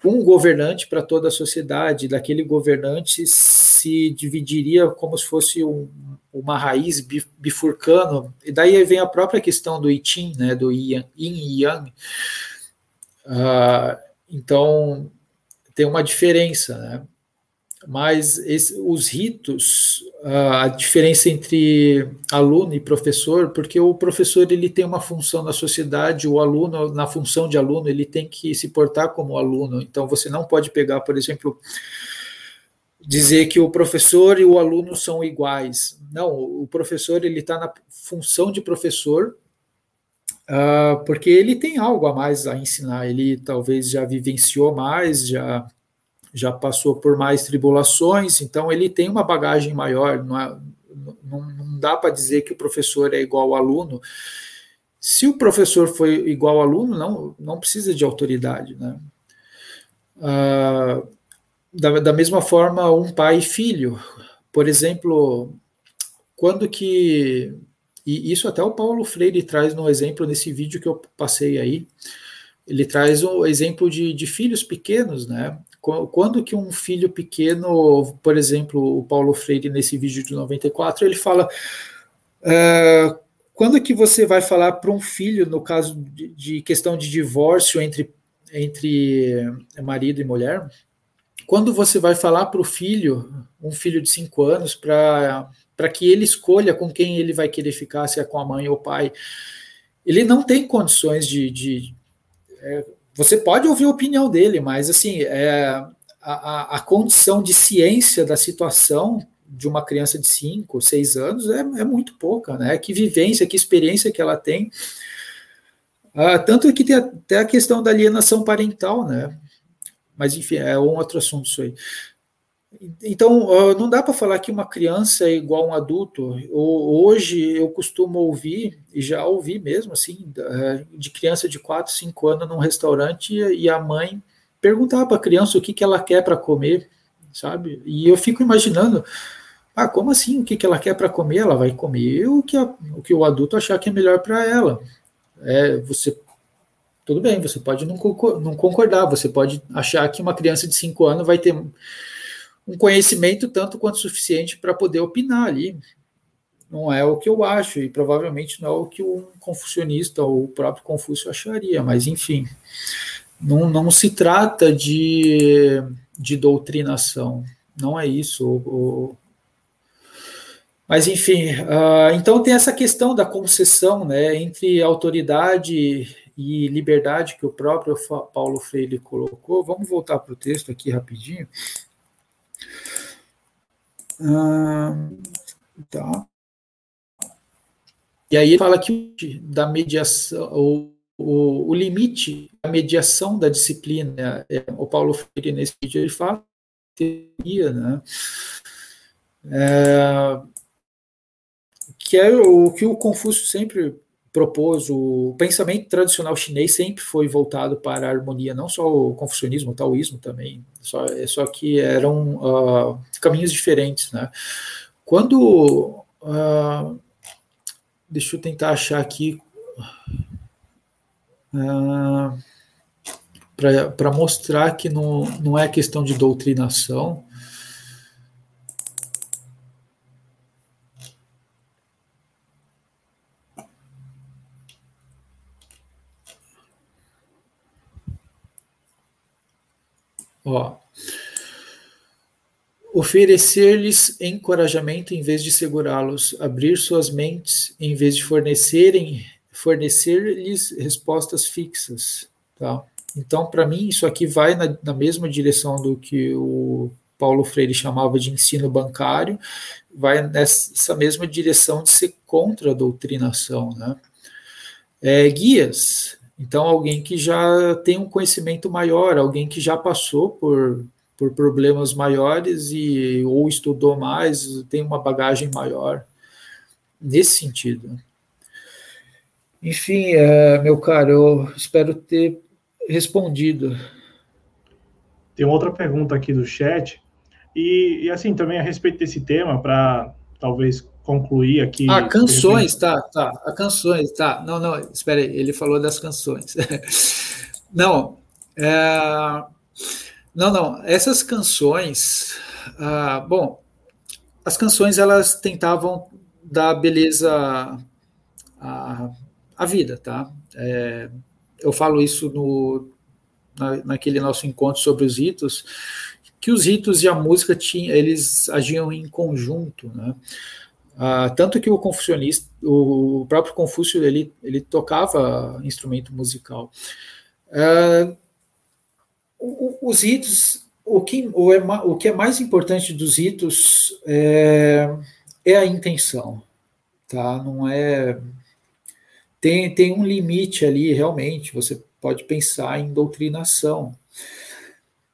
um governante para toda a sociedade, daquele governante se dividiria como se fosse um, uma raiz bifurcando, e daí vem a própria questão do I Ching, né, do Yin e Yang. Uh, então, tem uma diferença, né? Mas esse, os ritos, a diferença entre aluno e professor, porque o professor ele tem uma função na sociedade, o aluno, na função de aluno, ele tem que se portar como aluno. Então, você não pode pegar, por exemplo, dizer que o professor e o aluno são iguais. Não, o professor ele está na função de professor, uh, porque ele tem algo a mais a ensinar. Ele talvez já vivenciou mais, já já passou por mais tribulações, então ele tem uma bagagem maior. Não, é, não, não dá para dizer que o professor é igual ao aluno. Se o professor foi igual ao aluno, não, não precisa de autoridade. Né? Ah, da, da mesma forma, um pai e filho. Por exemplo, quando que. E isso até o Paulo Freire traz no exemplo nesse vídeo que eu passei aí. Ele traz o exemplo de, de filhos pequenos, né? Quando que um filho pequeno, por exemplo, o Paulo Freire, nesse vídeo de 94, ele fala. Uh, quando que você vai falar para um filho, no caso de, de, questão de divórcio entre, entre marido e mulher, quando você vai falar para o filho, um filho de cinco anos, para que ele escolha com quem ele vai querer ficar, se é com a mãe ou o pai, ele não tem condições de. de é, você pode ouvir a opinião dele, mas assim, é, a, a, condição de ciência da situação de uma criança de 5, 6 anos é, é, muito pouca, né? Que vivência, que experiência que ela tem. Ah, tanto que tem até a questão da alienação parental, né? Mas enfim, é um outro assunto isso aí. Então, não dá para falar que uma criança é igual a um adulto. Hoje eu costumo ouvir, e já ouvi mesmo, assim, de criança de 4, 5 anos num restaurante e a mãe perguntar para a criança o que, que ela quer para comer, sabe? E eu fico imaginando, ah, como assim? O que, que ela quer para comer? Ela vai comer o que, a, o que o adulto achar que é melhor para ela. É, você tudo bem, você pode não concordar, você pode achar que uma criança de 5 anos vai ter um conhecimento tanto quanto suficiente para poder opinar ali. Não é o que eu acho, e provavelmente não é o que um confucionista ou o próprio Confúcio acharia, mas enfim, não, não se trata de, de doutrinação, não é isso. Mas, enfim, uh, então tem essa questão da concessão né, entre autoridade e liberdade que o próprio Paulo Freire colocou. Vamos voltar para o texto aqui rapidinho. Tá. E aí ele fala que da mediação, o, o, o limite da mediação da disciplina, é, o Paulo Freire nesse vídeo ele fala né? É, que é o que o Confúcio sempre propôs, o pensamento tradicional chinês sempre foi voltado para a harmonia, não só o confucionismo, o taoísmo também, só, é só que eram uh, caminhos diferentes, né? Quando, uh, deixa eu tentar achar aqui, uh, ah, para mostrar que não, não é questão de doutrinação, Ó, oferecer-lhes encorajamento em vez de segurá-los, abrir suas mentes em vez de fornecerem fornecer-lhes respostas fixas, tá? Então, para mim, isso aqui vai na, na, mesma direção do que o Paulo Freire chamava de ensino bancário, vai nessa mesma direção de ser contra a doutrinação, né? É, guias, Então, alguém que já tem um conhecimento maior, alguém que já passou por, por problemas maiores e ou estudou mais, tem uma bagagem maior nesse sentido. Enfim, é, meu caro, eu espero ter respondido. Tem outra pergunta aqui do chat, e, e assim, também a respeito desse tema, para talvez concluir aqui. Ah, canções, tá, tá. A canções, tá. Não, não, espera aí, ele falou das canções. [laughs] não, é, não, não, essas canções, ah, bom, as canções elas tentavam dar beleza à, à vida, tá? É, eu falo isso no, na, naquele nosso encontro sobre os ritos, que os ritos e a música tinham, eles agiam em conjunto, né? Ah, tanto que o confucionista, o próprio Confúcio, ele, ele tocava instrumento musical. Ah, os ritos, o que, o, é, o que é mais importante dos ritos é, é a intenção, tá? Não é tem, tem um limite ali, realmente, você pode pensar em doutrinação.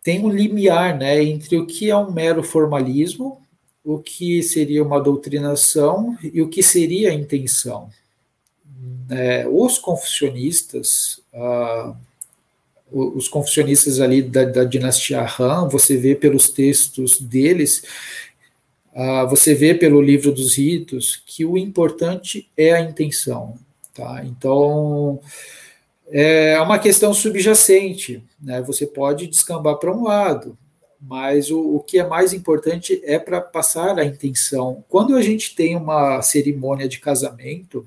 Tem um limiar né, entre o que é um mero formalismo o que seria uma doutrinação e o que seria a intenção. É, os confucionistas, ah, os confucionistas ali da, da, dinastia Han, você vê pelos textos deles, ah, você vê pelo livro dos ritos, que o importante é a intenção. Tá? Então, é uma questão subjacente, né? você pode descambar para um lado, mas o, o que é mais importante é para passar a intenção. Quando a gente tem uma cerimônia de casamento,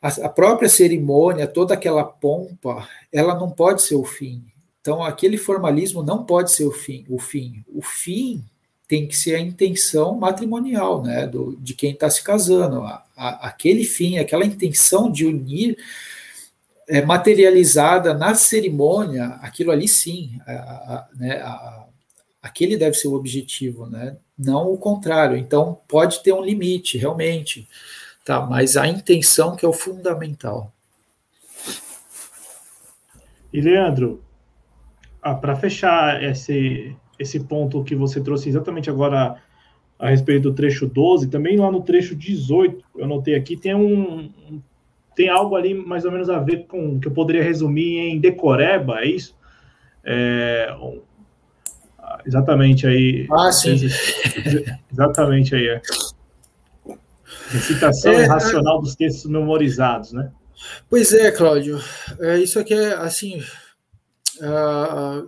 a, a própria cerimônia, toda aquela pompa, ela não pode ser o fim. Então, aquele formalismo não pode ser o fim. O fim, o fim tem que ser a intenção matrimonial, né, do, de quem está se casando. A, a, aquele fim, aquela intenção de unir é, materializada na cerimônia, aquilo ali sim, a, a, né, a, aquele deve ser o objetivo, né? não o contrário. Então, pode ter um limite, realmente, tá? mas a intenção que é o fundamental. E, Leandro, ah, para fechar esse, esse ponto que você trouxe exatamente agora a respeito do trecho 12, também lá no trecho 18, eu notei aqui, tem um, um tem algo ali mais ou menos a ver com que eu poderia resumir em decoreba, é isso? É, exatamente aí. Ah, sim. Exatamente aí. É. Recitação é, irracional dos textos memorizados, né? Pois é, Cláudio. É, isso aqui é assim. A,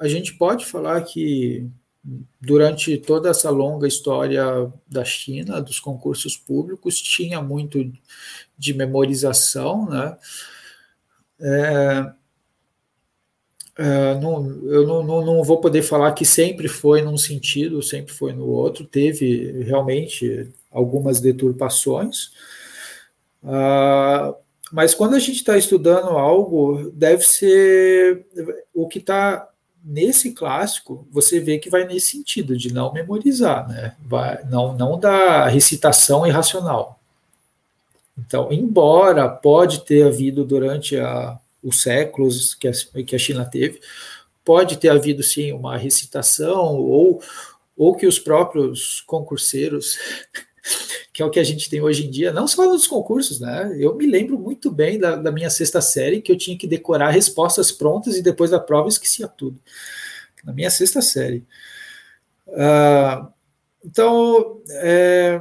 a gente pode falar que durante toda essa longa história da China, dos concursos públicos, tinha muito de memorização, né? É, é, não, eu não, não, não, vou poder falar que sempre foi num sentido, sempre foi no outro, teve realmente algumas deturpações, uh, mas quando a gente está estudando algo, deve ser o que está nesse clássico, você vê que vai nesse sentido de não memorizar, né? Vai, não, não da recitação irracional. Então, embora pode ter havido durante a, os séculos que a, que a China teve, pode ter havido sim uma recitação ou, ou que os próprios concurseiros, [laughs] que é o que a gente tem hoje em dia, não só nos concursos, né? Eu me lembro muito bem da, da minha sexta série que eu tinha que decorar respostas prontas e depois da prova esquecia tudo. Na minha sexta série. Uh, então, é,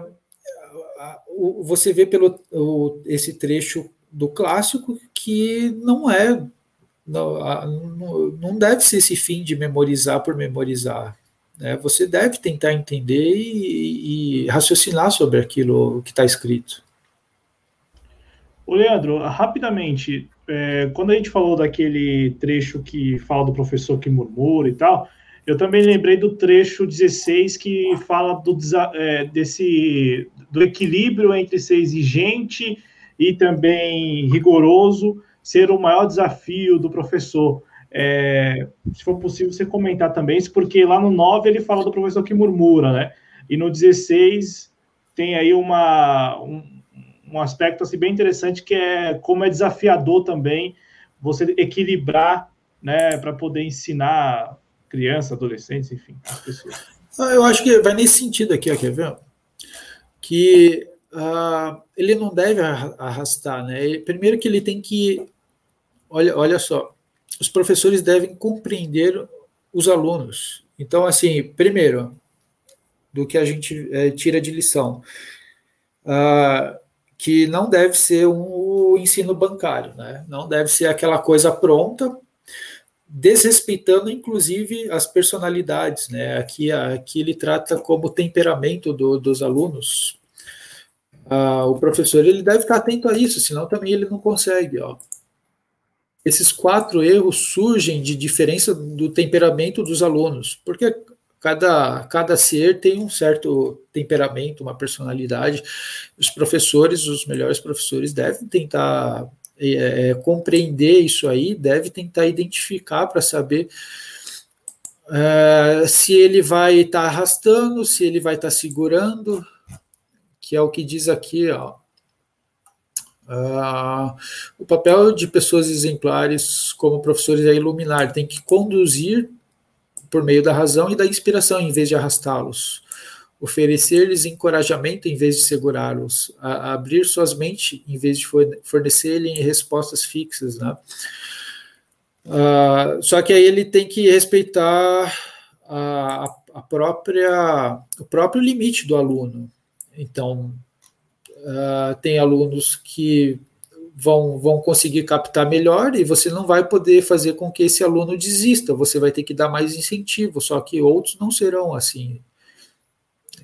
você vê pelo o, esse trecho do clássico que não é não, não deve ser esse fim de memorizar por memorizar. Né? Você deve tentar entender e, e raciocinar sobre aquilo que está escrito. O Leandro, rapidamente, é, quando a gente falou daquele trecho que fala do professor que murmura e tal, eu também lembrei do trecho 16 que fala do, é, desse, do equilíbrio entre ser exigente e também rigoroso ser o maior desafio do professor. É, se for possível, você comentar também isso, porque lá no 9 ele fala do professor que murmura, né? E no 16 tem aí uma, um, um aspecto assim, bem interessante que é como é desafiador também você equilibrar, né, para poder ensinar crianças, adolescentes, enfim, as pessoas. Ah, eu acho que vai nesse sentido aqui, ó, quer ver? Que uh, ele não deve arrastar, né? Primeiro que ele tem que, olha, olha só, os professores devem compreender os alunos. Então, assim, primeiro, do que a gente é, tira de lição, uh, que não deve ser um ensino bancário, né? Não deve ser aquela coisa pronta, desrespeitando inclusive as personalidades, né? Aqui, aqui ele trata como temperamento do, dos alunos. Uh, o professor ele deve estar atento a isso, senão também ele não consegue, ó esses quatro erros surgem de diferença do temperamento dos alunos, porque cada, cada ser tem um certo temperamento, uma personalidade. Os professores, os melhores professores, devem tentar é, é compreender isso aí, devem tentar identificar para saber é, se ele vai estar tá arrastando, se ele vai estar tá segurando, que é o que diz aqui, ó. Uh, o papel de pessoas exemplares como professores é iluminar, tem que conduzir por meio da razão e da inspiração em vez de arrastá-los, oferecer-lhes encorajamento em vez de segurá-los, abrir suas mentes em vez de fornecer-lhes respostas fixas, né? Uh, só que aí ele tem que respeitar a, a própria o próprio limite do aluno. Então, uh, tem alunos que vão, vão conseguir captar melhor e você não vai poder fazer com que esse aluno desista, você vai ter que dar mais incentivo, só que outros não serão assim.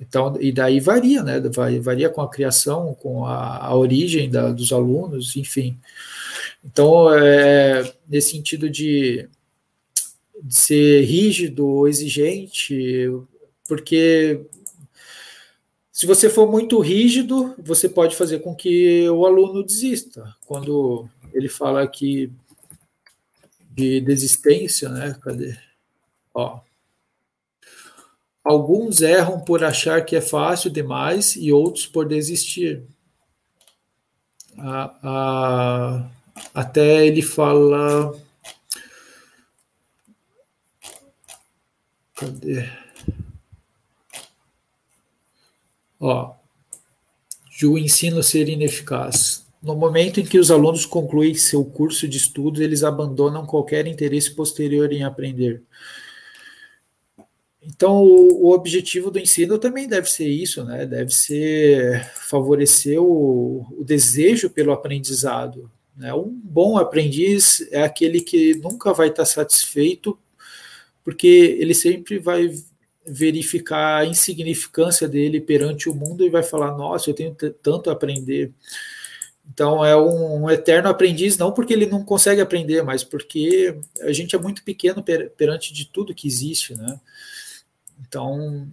Então, e daí varia, né? Varia com a criação, com a, a origem da, dos alunos, enfim. Então, é, nesse sentido de, de ser rígido, exigente, porque se você for muito rígido, você pode fazer com que o aluno desista. Quando ele fala aqui de desistência, né? Cadê? Ó. Alguns erram por achar que é fácil demais e outros por desistir. até ele fala. Cadê? Ó, de o ensino ser ineficaz. No momento em que os alunos concluem seu curso de estudos, eles abandonam qualquer interesse posterior em aprender. Então, o, o, objetivo do ensino também deve ser isso, né? Deve ser favorecer o, o desejo pelo aprendizado. Né? Um bom aprendiz é aquele que nunca vai estar satisfeito, porque ele sempre vai verificar a insignificância dele perante o mundo e vai falar: Nossa, eu tenho tanto a aprender. Então, é um, um, eterno aprendiz, não porque ele não consegue aprender, mas porque a gente é muito pequeno per, perante de tudo que existe, né? Então,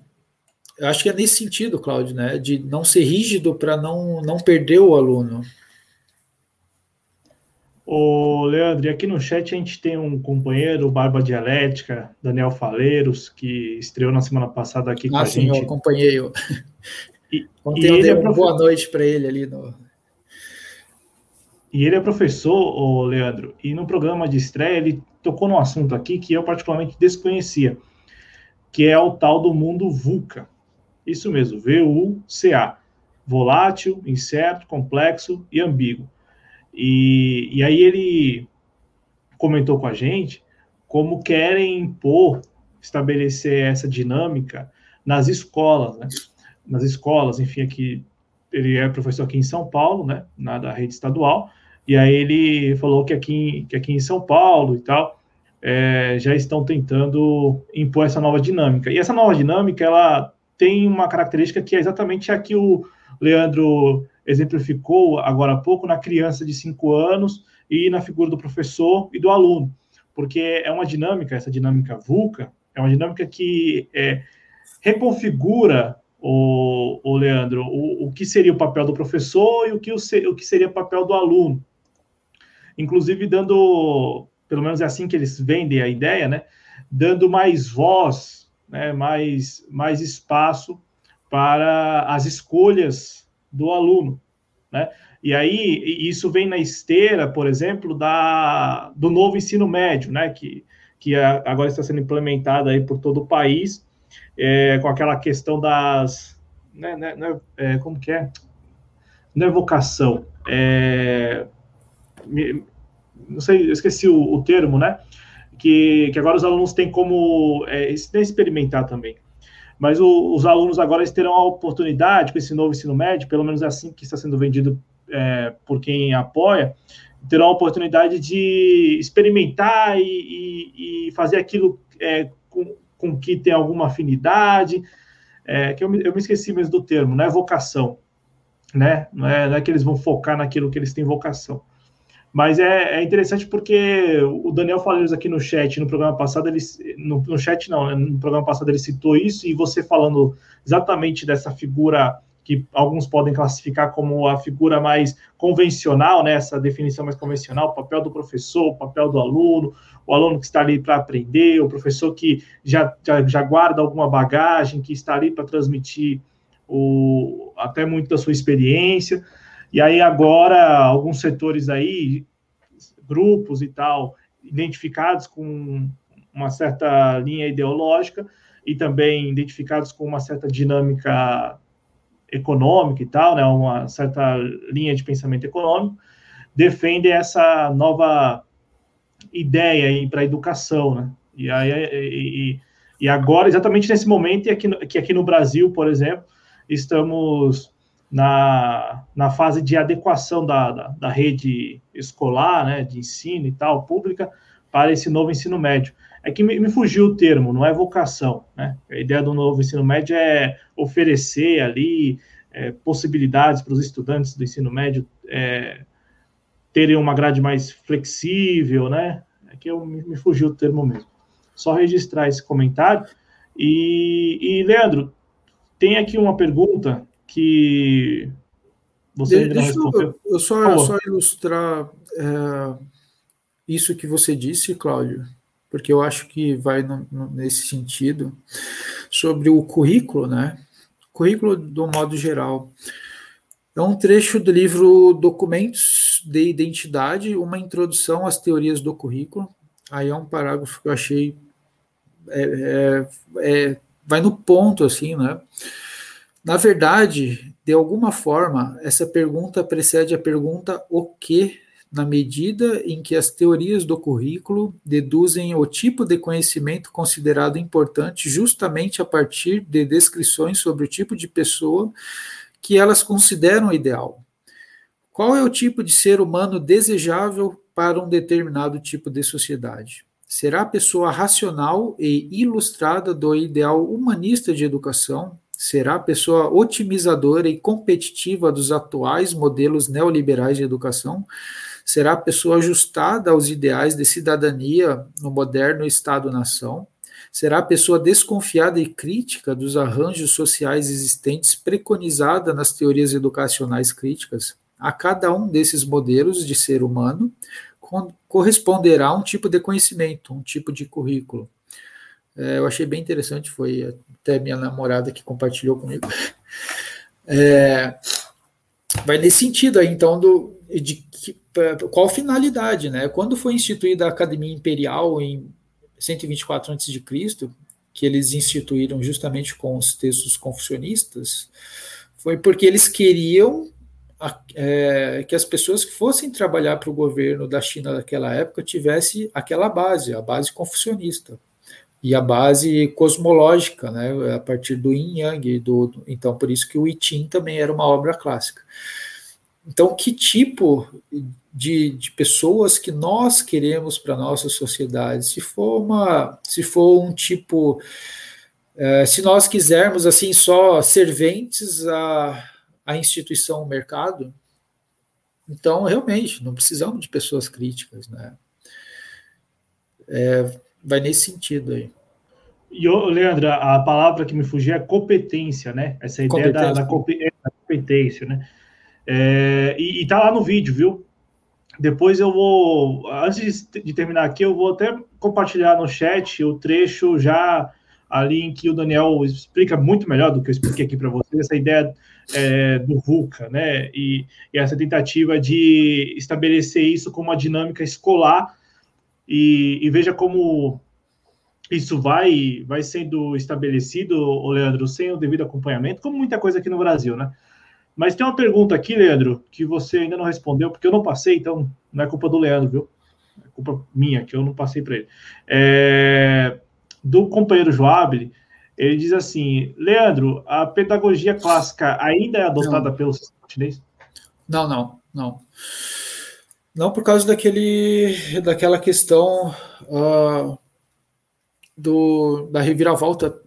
eu acho que é nesse sentido, Cláudio, né? De não ser rígido para não, não perder o aluno. Ô, Leandro, e aqui no chat a gente tem um companheiro, Barba Dialética, Daniel Faleiros, que estreou na semana passada aqui ah, com a sim, gente. eu acompanhei. Eu. [laughs] E, [laughs] Ontem e eu dei é uma boa noite para ele ali no... E ele é professor, ô Leandro, e no programa de estreia ele tocou num assunto aqui que eu particularmente desconhecia, que é o tal do mundo VUCA. Isso mesmo, V-U-C-A. Volátil, incerto, complexo e ambíguo. E, e aí ele comentou com a gente como querem impor, estabelecer essa dinâmica nas escolas, né? Nas escolas, enfim, aqui ele é professor aqui em São Paulo, né? Na da rede estadual. E aí ele falou que aqui, que aqui em São Paulo e tal é, já estão tentando impor essa nova dinâmica. E essa nova dinâmica ela tem uma característica que é exatamente a que o Leandro exemplificou agora há pouco na criança de cinco anos e na figura do professor e do aluno, porque é uma dinâmica, essa dinâmica VUCA, é uma dinâmica que é, reconfigura o, o Leandro, o, o, que seria o papel do professor e o que, o, o que seria o papel do aluno. Inclusive dando, pelo menos é assim que eles vendem a ideia, né? Dando mais voz, né? mais, mais espaço para as escolhas do aluno. né? E aí isso vem na esteira, por exemplo, da, do novo ensino médio, né? Que, que agora está sendo implementado aí por todo o país, é, com aquela questão das. Né, né, né, é, como que é? Não é vocação. É, não sei, eu esqueci o, o termo, né? Que, que, agora os alunos têm como é, experimentar também. Mas o, os alunos agora eles terão a oportunidade, com esse novo ensino médio, pelo menos é assim que está sendo vendido é, por quem apoia, terão a oportunidade de experimentar e, e, e fazer aquilo é, com, com que tem alguma afinidade, é, que eu me, eu me esqueci mesmo do termo, não é vocação, né? Não é, não é que eles vão focar naquilo que eles têm vocação. Mas é, é, interessante porque o Daniel Faleiros aqui no chat, no programa passado, ele, no, no chat não, né, no programa passado ele citou isso, e você falando exatamente dessa figura que alguns podem classificar como a figura mais convencional, né, essa definição mais convencional, o papel do professor, o papel do aluno, o aluno que está ali para aprender, o professor que já, já, já, guarda alguma bagagem, que está ali para transmitir o, até muito da sua experiência. E aí agora, alguns setores aí, grupos e tal, identificados com uma certa linha ideológica e também identificados com uma certa dinâmica econômica e tal, né, uma certa linha de pensamento econômico, defende essa nova ideia para a educação, né? E, aí, e, e, agora, exatamente nesse momento, e que aqui no Brasil, por exemplo, estamos na, na fase de adequação da, da, da rede escolar, né, de ensino e tal, pública, para esse novo ensino médio é que me, me, fugiu o termo, não é vocação, né? A ideia do novo ensino médio é oferecer ali é, possibilidades para os estudantes do ensino médio é, terem uma grade mais flexível, né? É que eu, me, me fugiu o termo mesmo. Só registrar esse comentário. E, e Leandro, tem aqui uma pergunta que você ainda não respondeu. Eu, eu só, só ilustrar é, isso que você disse, Cláudio porque eu acho que vai no, no, nesse sentido, sobre o currículo, né? Currículo do modo geral. É um trecho do livro Documentos de Identidade, uma introdução às teorias do currículo. Aí é um parágrafo que eu achei é, é, é, vai no ponto assim, né? Na verdade, de alguma forma, essa pergunta precede a pergunta o que na medida em que as teorias do currículo deduzem o tipo de conhecimento considerado importante justamente a partir de descrições sobre o tipo de pessoa que elas consideram ideal. Qual é o tipo de ser humano desejável para um determinado tipo de sociedade? Será a pessoa racional e ilustrada do ideal humanista de educação? Será a pessoa otimizadora e competitiva dos atuais modelos neoliberais de educação? será a pessoa ajustada aos ideais de cidadania no moderno Estado-nação, será a pessoa desconfiada e crítica dos arranjos sociais existentes preconizada nas teorias educacionais críticas. A cada um desses modelos de ser humano corresponderá um tipo de conhecimento, um tipo de currículo. É, eu achei bem interessante, foi até minha namorada que compartilhou comigo. [laughs] É, vai nesse sentido aí, então, do, de qual finalidade, né? Quando foi instituída a Academia Imperial em 124 a.C., que eles instituíram justamente com os textos confucionistas, foi porque eles queriam é, que as pessoas que fossem trabalhar para o governo da China daquela época tivesse aquela base, a base confucionista e a base cosmológica, né, a partir do Yin Yang, do, então por isso que o I Ching também era uma obra clássica. Então, que tipo de, de pessoas que nós queremos para nossa sociedade? Se for uma, se for um tipo, é, se nós quisermos assim só serventes à, à instituição, ao mercado, então realmente não precisamos de pessoas críticas, né? É, vai nesse sentido aí. E, Leandro, a palavra que me fugiu é competência, né? Essa ideia da, da, competência, né? É, e, e tá lá no vídeo, viu? Depois eu vou, antes de terminar aqui, eu vou até compartilhar no chat o trecho já ali em que o Daniel explica muito melhor do que eu expliquei aqui para vocês, essa ideia é, do VUCA, né? E, e, essa tentativa de estabelecer isso como uma dinâmica escolar e, e veja como isso vai, vai sendo estabelecido, Leandro, sem o devido acompanhamento, como muita coisa aqui no Brasil, né? Mas tem uma pergunta aqui, Leandro, que você ainda não respondeu, porque eu não passei, então não é culpa do Leandro, viu? É culpa minha, que eu não passei para ele. É, do companheiro Joab, ele diz assim: Leandro, a pedagogia clássica ainda é adotada não. pelo sistema chinês? Não, não, não. Não por causa daquele, daquela questão uh, do, da reviravolta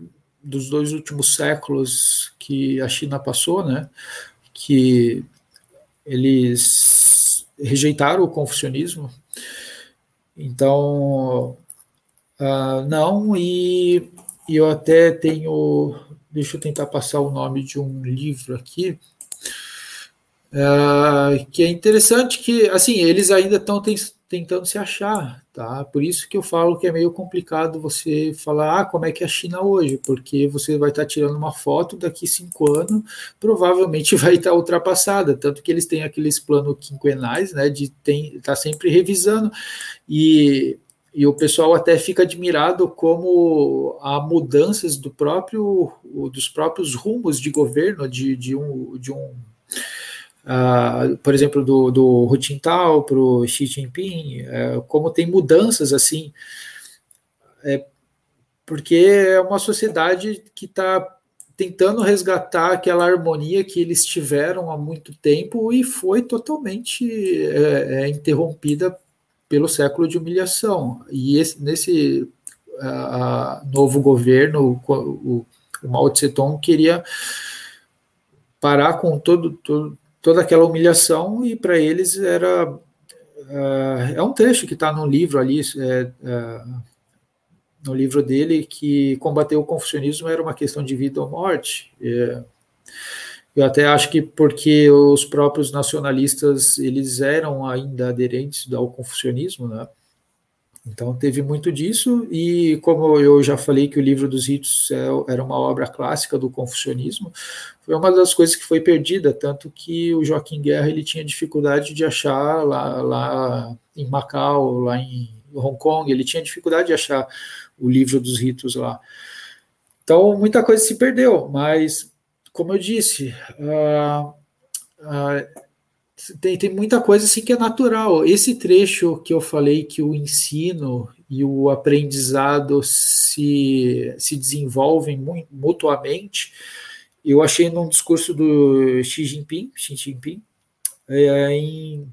dos dois últimos séculos que a China passou, né? Que eles rejeitaram o confucionismo. Então, Uh, não, e, e, eu até tenho. Deixa eu tentar passar o nome de um livro aqui. Uh, que é interessante que, assim, eles ainda estão tentando se achar, tá? Por isso que eu falo que é meio complicado você falar, ah, como é que é a China hoje, porque você vai estar tirando uma foto daqui cinco anos, provavelmente vai estar ultrapassada, tanto que eles têm aqueles planos quinquenais, né, de estar tá sempre revisando, e e o pessoal até fica admirado como há mudanças do próprio dos próprios rumos de governo de, de um, de um uh, por exemplo do, do Hu Jintao para o Xi Jinping uh, como tem mudanças assim é, porque é uma sociedade que está tentando resgatar aquela harmonia que eles tiveram há muito tempo e foi totalmente é, é interrompida pelo século de humilhação. E esse, nesse uh, novo governo, o, o, Mao Tse Tung queria parar com todo, todo toda aquela humilhação e para eles era uh, é um trecho que está no livro ali é, uh, no livro dele que combater o confucionismo era uma questão de vida ou morte é, eu até acho que porque os próprios nacionalistas eles eram ainda aderentes ao confucionismo, né? Então teve muito disso e como eu já falei que o livro dos ritos é, era uma obra clássica do confucionismo, foi uma das coisas que foi perdida, tanto que o Joaquim Guerra ele tinha dificuldade de achar lá, lá em Macau, lá em Hong Kong, ele tinha dificuldade de achar o livro dos ritos lá. Então muita coisa se perdeu, mas como eu disse, uh, uh, tem, tem muita coisa assim que é natural. Esse trecho que eu falei que o ensino e o aprendizado se, se desenvolvem mutuamente, eu achei num discurso do Xi Jinping, Xi Jinping é, em,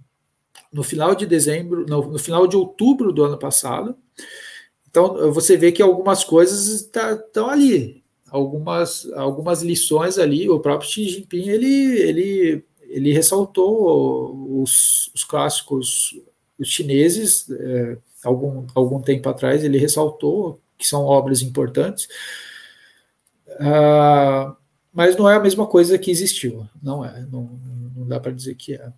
no final de dezembro, no, no final de outubro do ano passado. Então, você vê que algumas coisas estão tá, ali, algumas, algumas lições ali. O próprio Xi Jinping ele, ele, ele ressaltou os, os clássicos os chineses, é, algum, algum tempo atrás, ele ressaltou que são obras importantes, ah, mas não é a mesma coisa que existiu, não é, não, não dá para dizer que é.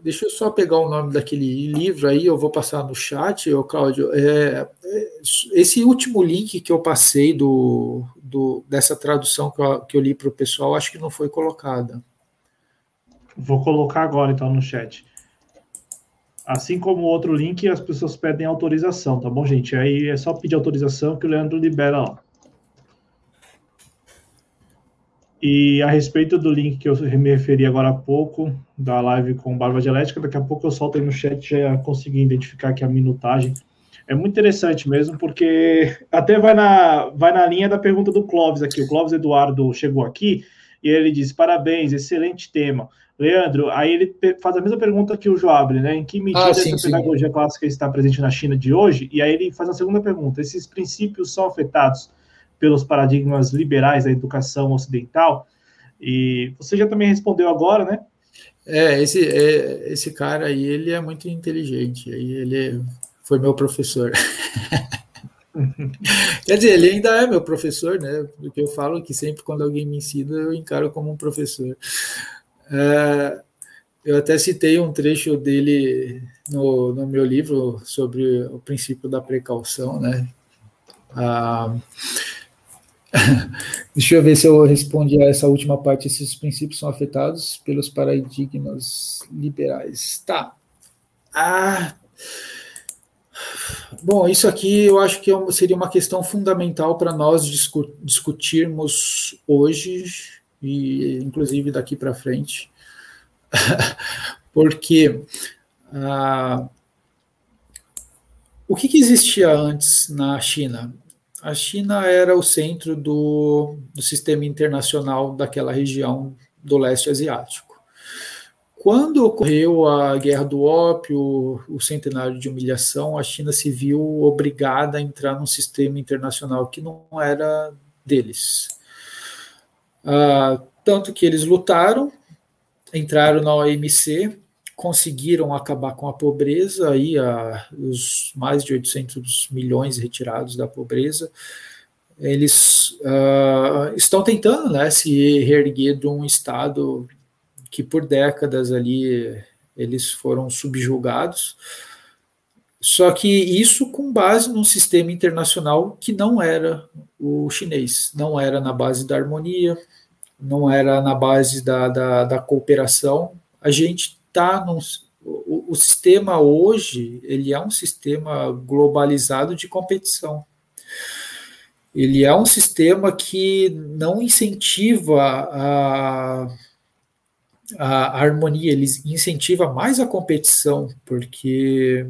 Deixa eu só pegar o nome daquele livro aí, eu vou passar no chat, ô Cláudio. É, é, esse último link que eu passei do, do dessa tradução que eu, que eu li para o pessoal, acho que não foi colocada. Vou colocar agora, então, no chat. Assim como o outro link, as pessoas pedem autorização, tá bom, gente? Aí é só pedir autorização que o Leandro libera lá. E a respeito do link que eu me referi agora há pouco, da live com Barba Dialética, daqui a pouco eu solto aí no chat, já consegui identificar aqui a minutagem. É muito interessante mesmo, porque até vai na, vai na linha da pergunta do Clóvis aqui. O Clóvis Eduardo chegou aqui e ele diz: parabéns, excelente tema. Leandro, aí ele faz a mesma pergunta que o Joabre, né? Em que medida ah, sim, essa pedagogia sim. clássica está presente na China de hoje? E aí ele faz a segunda pergunta: esses princípios são afetados pelos paradigmas liberais da educação ocidental. E você já também respondeu agora, né? É, esse, é, esse cara aí, ele é muito inteligente. Aí ele foi meu professor. [laughs] Quer dizer, ele ainda é meu professor, né? Porque eu falo que sempre quando alguém me ensina, eu encaro como um professor. É, eu até citei um trecho dele no, no meu livro sobre o princípio da precaução, né? Ah, [laughs] deixa eu ver se eu respondi a essa última parte. Esses princípios são afetados pelos paradigmas liberais. Tá. Ah, Bom, isso aqui eu acho que é seria uma questão fundamental para nós discu discutirmos hoje e inclusive daqui para frente, [laughs] porque ah, o que, que, existia antes na China? A China era o centro do, do sistema internacional daquela região do leste asiático. Quando ocorreu a Guerra do Ópio, o centenário de humilhação, a China se viu obrigada a entrar num sistema internacional que não era deles. Ah, tanto que eles lutaram, entraram na OMC, conseguiram acabar com a pobreza, aí a, os mais de 800 milhões retirados da pobreza, eles uh, estão tentando né, se reerguer de um Estado que por décadas ali eles foram subjugados. Só que isso com base num sistema internacional que não era o chinês, não era na base da harmonia, não era na base da, da, da cooperação. A gente está num. O, o sistema hoje ele é um sistema globalizado de competição. Ele é um sistema que não incentiva a, a harmonia, ele incentiva mais a competição, porque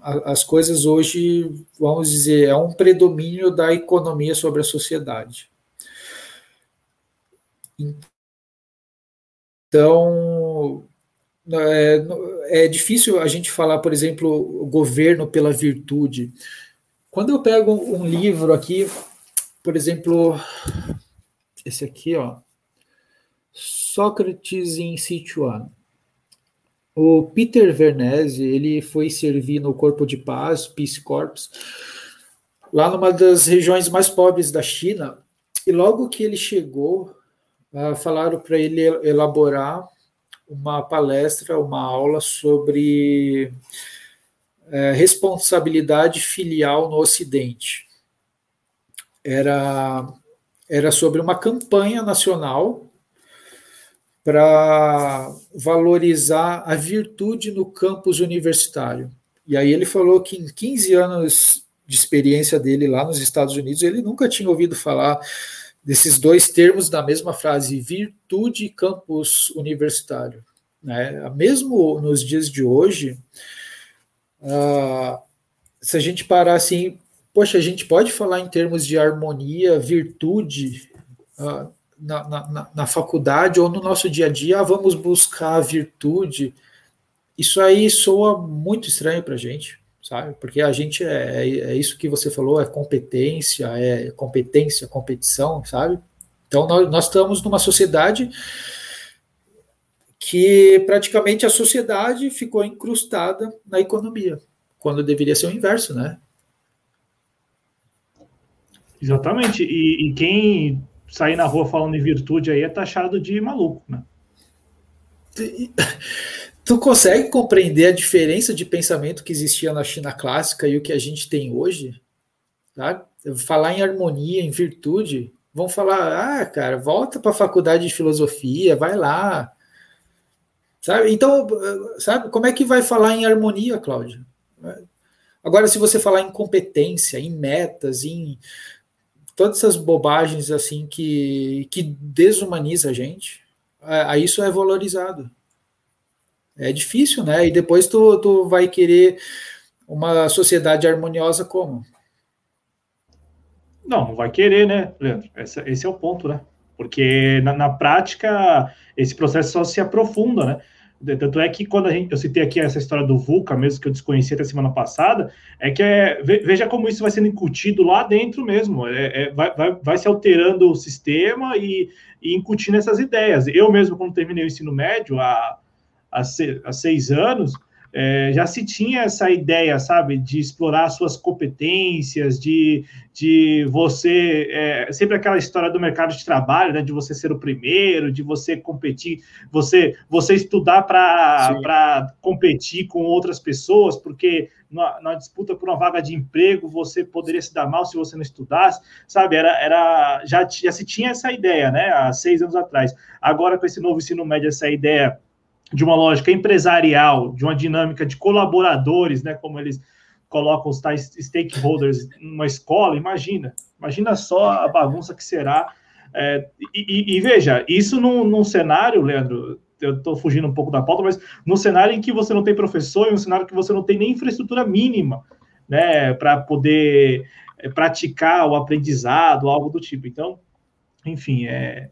as coisas hoje, vamos dizer, é um predomínio da economia sobre a sociedade. Então, é, é difícil a gente falar, por exemplo, governo pela virtude. Quando eu pego um livro aqui, por exemplo, esse aqui, ó, Sócrates em Sichuan. O Peter Vernese, ele foi servir no Corpo de Paz, Peace Corps, lá numa das regiões mais pobres da China, e logo que ele chegou, uh, falaram para ele elaborar uma palestra, uma aula sobre uh, responsabilidade filial no Ocidente. Era, era sobre uma campanha nacional para valorizar a virtude no campus universitário. E aí ele falou que em 15 anos de experiência dele lá nos Estados Unidos, ele nunca tinha ouvido falar desses dois termos na mesma frase, virtude e campus universitário. Né? Mesmo nos dias de hoje, uh, se a gente parar assim, poxa, a gente pode falar em termos de harmonia, virtude, uh, na, na, na, faculdade ou no nosso dia a dia, ah, vamos buscar a virtude. Isso aí soa muito estranho para a gente, sabe? Porque a gente é, é, é, isso que você falou, é competência, é competência, competição, sabe? Então nós, nós estamos numa sociedade que praticamente a sociedade ficou incrustada na economia, quando deveria ser o inverso, né? Exatamente. E, e quem sair na rua falando em virtude aí é taxado de maluco, né? [laughs] Tu consegue compreender a diferença de pensamento que existia na China clássica e o que a gente tem hoje? Tá? Falar em harmonia, em virtude, vão falar, ah, cara, volta para a faculdade de filosofia, vai lá. Sabe? Então, sabe, como é que vai falar em harmonia, Cláudio? Agora, se você falar em competência, em metas, em todas essas bobagens assim que, que desumaniza a gente, aí isso é valorizado. É difícil, né? E depois tu, tu vai querer uma sociedade harmoniosa como? Não, não vai querer, né, Leandro? Esse, esse é o ponto, né? Porque na, na prática esse processo só se aprofunda, né? Tanto é que quando a gente, eu citei aqui essa história do VUCA, mesmo que eu desconhecia até semana passada, é que é, veja como isso vai sendo incutido lá dentro mesmo. É, é, vai, vai, vai, se alterando o sistema e, e, incutindo essas ideias. Eu mesmo, quando terminei o ensino médio, há, há, há seis anos, é, já se tinha essa ideia, sabe, de explorar suas competências, de, de você, é, sempre aquela história do mercado de trabalho, né, de você ser o primeiro, de você competir, você, você estudar para competir com outras pessoas, porque na, na, disputa por uma vaga de emprego você poderia se dar mal se você não estudasse, sabe, era, era já, já se tinha essa ideia, né, há seis anos atrás. Agora, com esse novo ensino médio, essa ideia de uma lógica empresarial, de uma dinâmica de colaboradores, né, como eles colocam os tais stakeholders numa escola, imagina, imagina só a bagunça que será. É, e, e, e, veja, isso num, num cenário, Leandro, eu estou fugindo um pouco da pauta, mas num cenário em que você não tem professor, em um cenário que você não tem nem infraestrutura mínima, né, para poder é, praticar o aprendizado, algo do tipo. Então, enfim, é,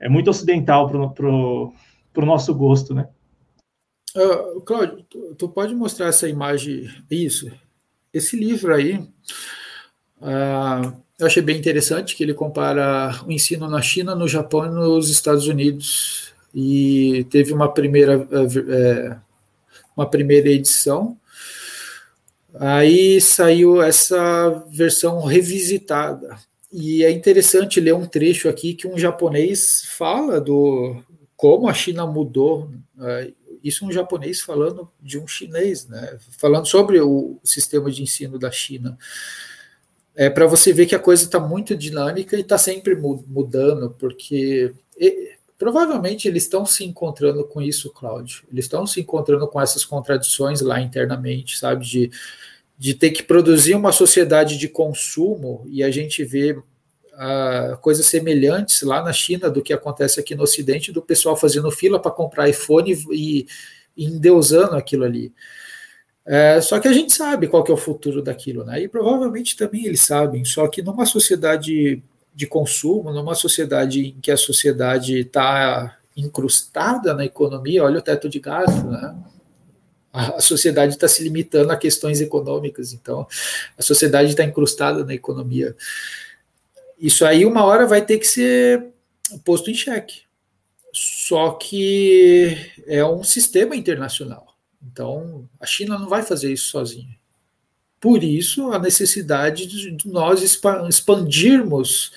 é muito ocidental para para o nosso gosto, né? Uh, Cláudio, tu, tu, pode mostrar essa imagem? Isso. Esse livro aí, uh, eu achei bem interessante que ele compara o ensino na China, no Japão e nos Estados Unidos. E teve uma primeira, é, uma primeira edição. Aí saiu essa versão revisitada. E é interessante ler um trecho aqui que um japonês fala do, como a China mudou. Né? Isso um japonês falando de um chinês, né? falando sobre o sistema de ensino da China. É para você ver que a coisa está muito dinâmica e está sempre mudando, porque e, provavelmente eles estão se encontrando com isso, Cláudio. Eles estão se encontrando com essas contradições lá internamente, sabe? De, de ter que produzir uma sociedade de consumo e a gente vê uh, coisas semelhantes lá na China do que acontece aqui no Ocidente, do pessoal fazendo fila para comprar iPhone e, e endeusando aquilo ali. É, só que a gente sabe qual que é o futuro daquilo, né? E provavelmente também eles sabem. Só que numa sociedade de consumo, numa sociedade em que a sociedade está incrustada na economia, olha o teto de gasto, né? A sociedade está se limitando a questões econômicas, então a sociedade está incrustada na economia. Isso aí, uma hora, vai ter que ser posto em xeque. Só que é um sistema internacional. Então, a China não vai fazer isso sozinha. Por isso, a necessidade de nós expandirmos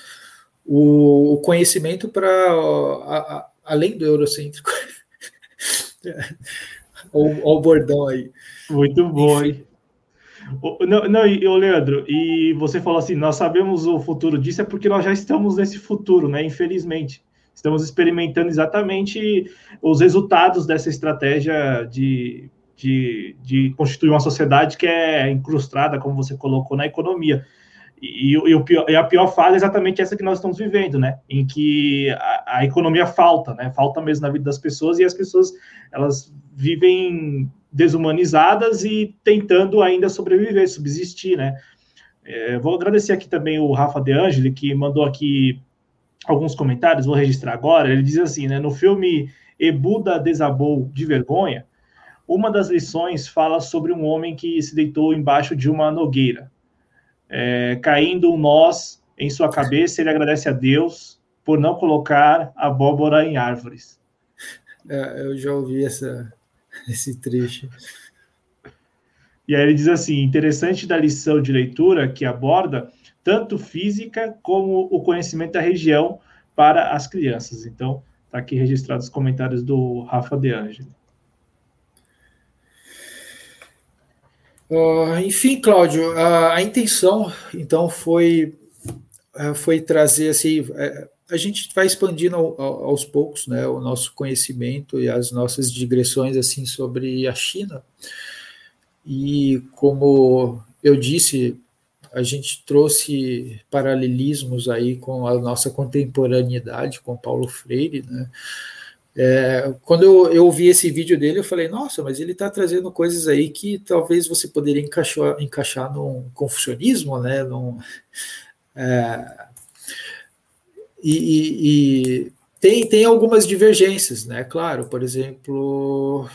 o conhecimento para além do eurocêntrico. [laughs] Olha o bordão aí. Muito bom, hein? Não, não e, Leandro, e você falou assim, nós sabemos o futuro disso, é porque nós já estamos nesse futuro, né? Infelizmente. Estamos experimentando exatamente os resultados dessa estratégia de, de, de constituir uma sociedade que é incrustada, como você colocou, na economia. E, e, o pior, e a pior fase é exatamente essa que nós estamos vivendo, né? Em que a, a, economia falta, né? Falta mesmo na vida das pessoas e as pessoas elas vivem desumanizadas e tentando ainda sobreviver, subsistir, né? É, vou agradecer aqui também o Rafa De Angeli, que mandou aqui alguns comentários, vou registrar agora. Ele diz assim, né? No filme Ebuda desabou de vergonha, uma das lições fala sobre um homem que se deitou embaixo de uma nogueira. É, caindo um nós em sua cabeça, ele agradece a Deus por não colocar abóbora em árvores. É, eu já ouvi essa, [laughs] esse trecho. E aí ele diz assim: interessante da lição de leitura que aborda tanto física como o conhecimento da região para as crianças. Então, está aqui registrado os comentários do Rafa De Angeli. Uh, enfim, Cláudio, a, a, intenção então foi uh, foi trazer assim, uh, a gente vai expandindo aos poucos né, o nosso conhecimento e as nossas digressões assim sobre a China. E como eu disse, a gente trouxe paralelismos aí com a nossa contemporaneidade, com Paulo Freire, né? É, quando eu, eu vi esse vídeo dele, eu falei, nossa, mas ele está trazendo coisas aí que talvez você poderia encaixar, encaixar num confucionismo, né? Num, é, e, e, tem, tem algumas divergências, né? Claro, por exemplo,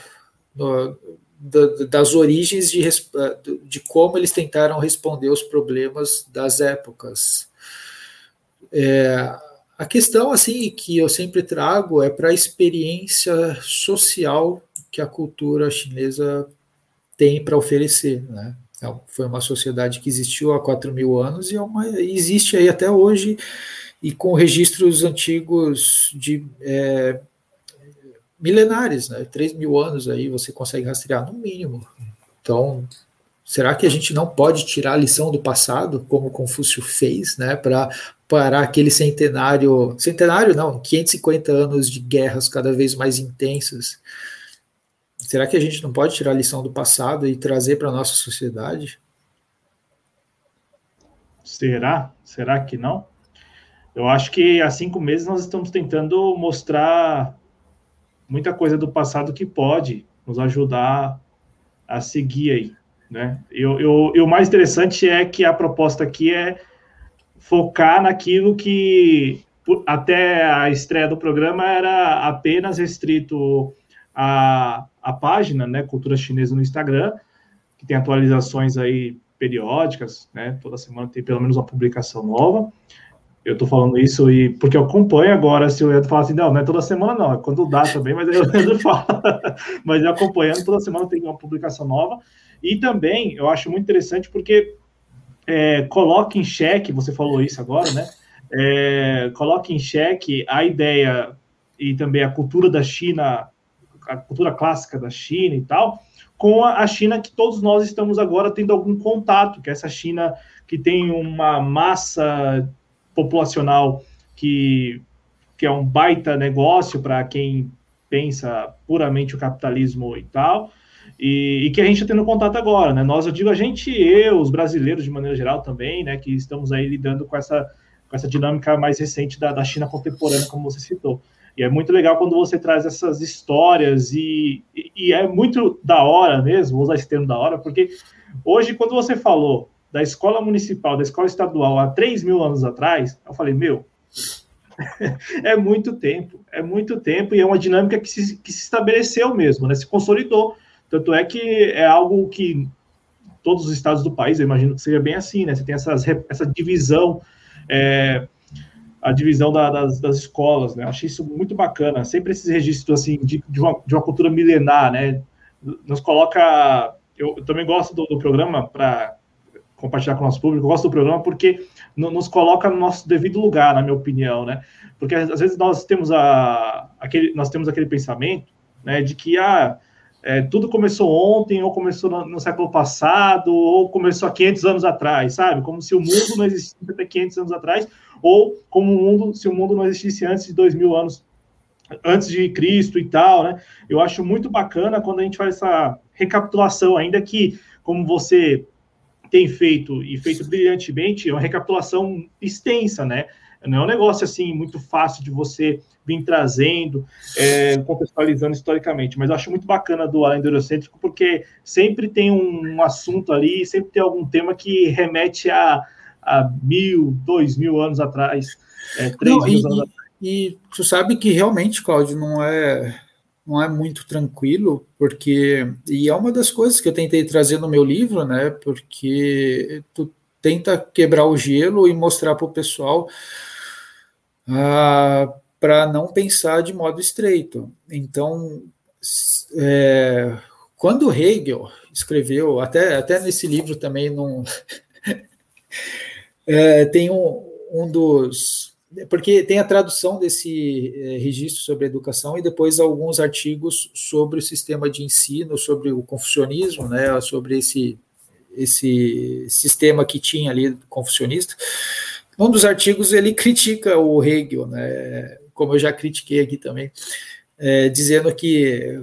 no, da, das origens de, de como eles tentaram responder os problemas das épocas. É, a questão assim que eu sempre trago é para a experiência social que a cultura chinesa tem para oferecer. Né? Então, foi uma sociedade que existiu há 4 mil anos e é uma, existe aí até hoje, e com registros antigos de é, milenares, né? 3 mil anos aí você consegue rastrear, no mínimo. Então, será que a gente não pode tirar a lição do passado, como Confúcio fez, né, para parar aquele centenário, centenário não, 550 anos de guerras cada vez mais intensas? Será que a gente não pode tirar a lição do passado e trazer para a nossa sociedade? Será? Será que não? Eu acho que há cinco meses nós estamos tentando mostrar muita coisa do passado que pode nos ajudar a seguir aí, né? E, o mais interessante é que a proposta aqui é focar naquilo que até a estreia do programa era apenas restrito à, à página, né, Cultura Chinesa no Instagram, que tem atualizações aí periódicas, né? Toda semana tem pelo menos uma publicação nova. Eu tô falando isso e porque eu acompanho agora, se o Leandro falar assim, não, não é toda semana não, é quando dá também, mas aí o [laughs] fala. mas acompanhando, toda semana tem uma publicação nova. E também eu acho muito interessante porque é, coloca em xeque, você falou isso agora, né? É, coloca em xeque a ideia e também a cultura da China, a cultura clássica da China e tal, com a China que todos nós estamos agora tendo algum contato, que é essa China que tem uma massa populacional que, que é um baita negócio para quem pensa puramente o capitalismo e tal, e, e, que a gente está tendo contato agora, né? Nós, eu digo a gente, eu, os brasileiros de maneira geral também, né, que estamos aí lidando com essa, com essa dinâmica mais recente da, da China contemporânea, como você citou. E é muito legal quando você traz essas histórias e, e, e, é muito da hora mesmo, vou usar esse termo da hora, porque hoje, quando você falou da escola municipal, da escola estadual há 3 mil anos atrás, eu falei, meu, [laughs] é muito tempo, é muito tempo e é uma dinâmica que se, que se estabeleceu mesmo, né? Se consolidou. Tanto é que é algo que todos os estados do país, eu imagino que seja bem assim, né? Você tem essas, essa divisão, é, a divisão da, das, das, escolas, né? Eu achei isso muito bacana. Sempre esses registros, assim, de, de, uma, de uma cultura milenar, né? Nos coloca... Eu, também gosto do, do programa para compartilhar com o nosso público. Eu gosto do programa porque nos coloca no nosso devido lugar, na minha opinião, né? Porque às vezes nós temos a, aquele, nós temos aquele pensamento, né, de que ah, é, tudo começou ontem, ou começou no, no, século passado, ou começou há 500 anos atrás, sabe? Como se o mundo não existisse até 500 anos atrás, ou como o mundo, se o mundo não existisse antes de 2 mil anos, antes de Cristo e tal, né? Eu acho muito bacana quando a gente faz essa recapitulação, ainda que, como você tem feito e feito brilhantemente, é uma recapitulação extensa, né? Não é um negócio assim muito fácil de você vir trazendo, é, contextualizando historicamente, mas eu acho muito bacana do Além do Eurocêntrico, porque sempre tem um, um, assunto ali, sempre tem algum tema que remete a, a mil, dois mil anos atrás, é, três não, mil e, anos atrás. E tu sabe que realmente, Cláudio, não é não é muito tranquilo, porque e é uma das coisas que eu tentei trazer no meu livro, né? Porque tu tenta quebrar o gelo e mostrar para o pessoal ah, para não pensar de modo estreito. Então, é, quando Hegel escreveu, até, até nesse livro também não [laughs] é, tem um, um dos porque tem a tradução desse é, registro sobre educação e depois alguns artigos sobre o sistema de ensino, sobre o confucionismo, né, sobre esse, esse sistema que tinha ali confucionista. Um dos artigos ele critica o Hegel, né, como eu já critiquei aqui também, é, dizendo que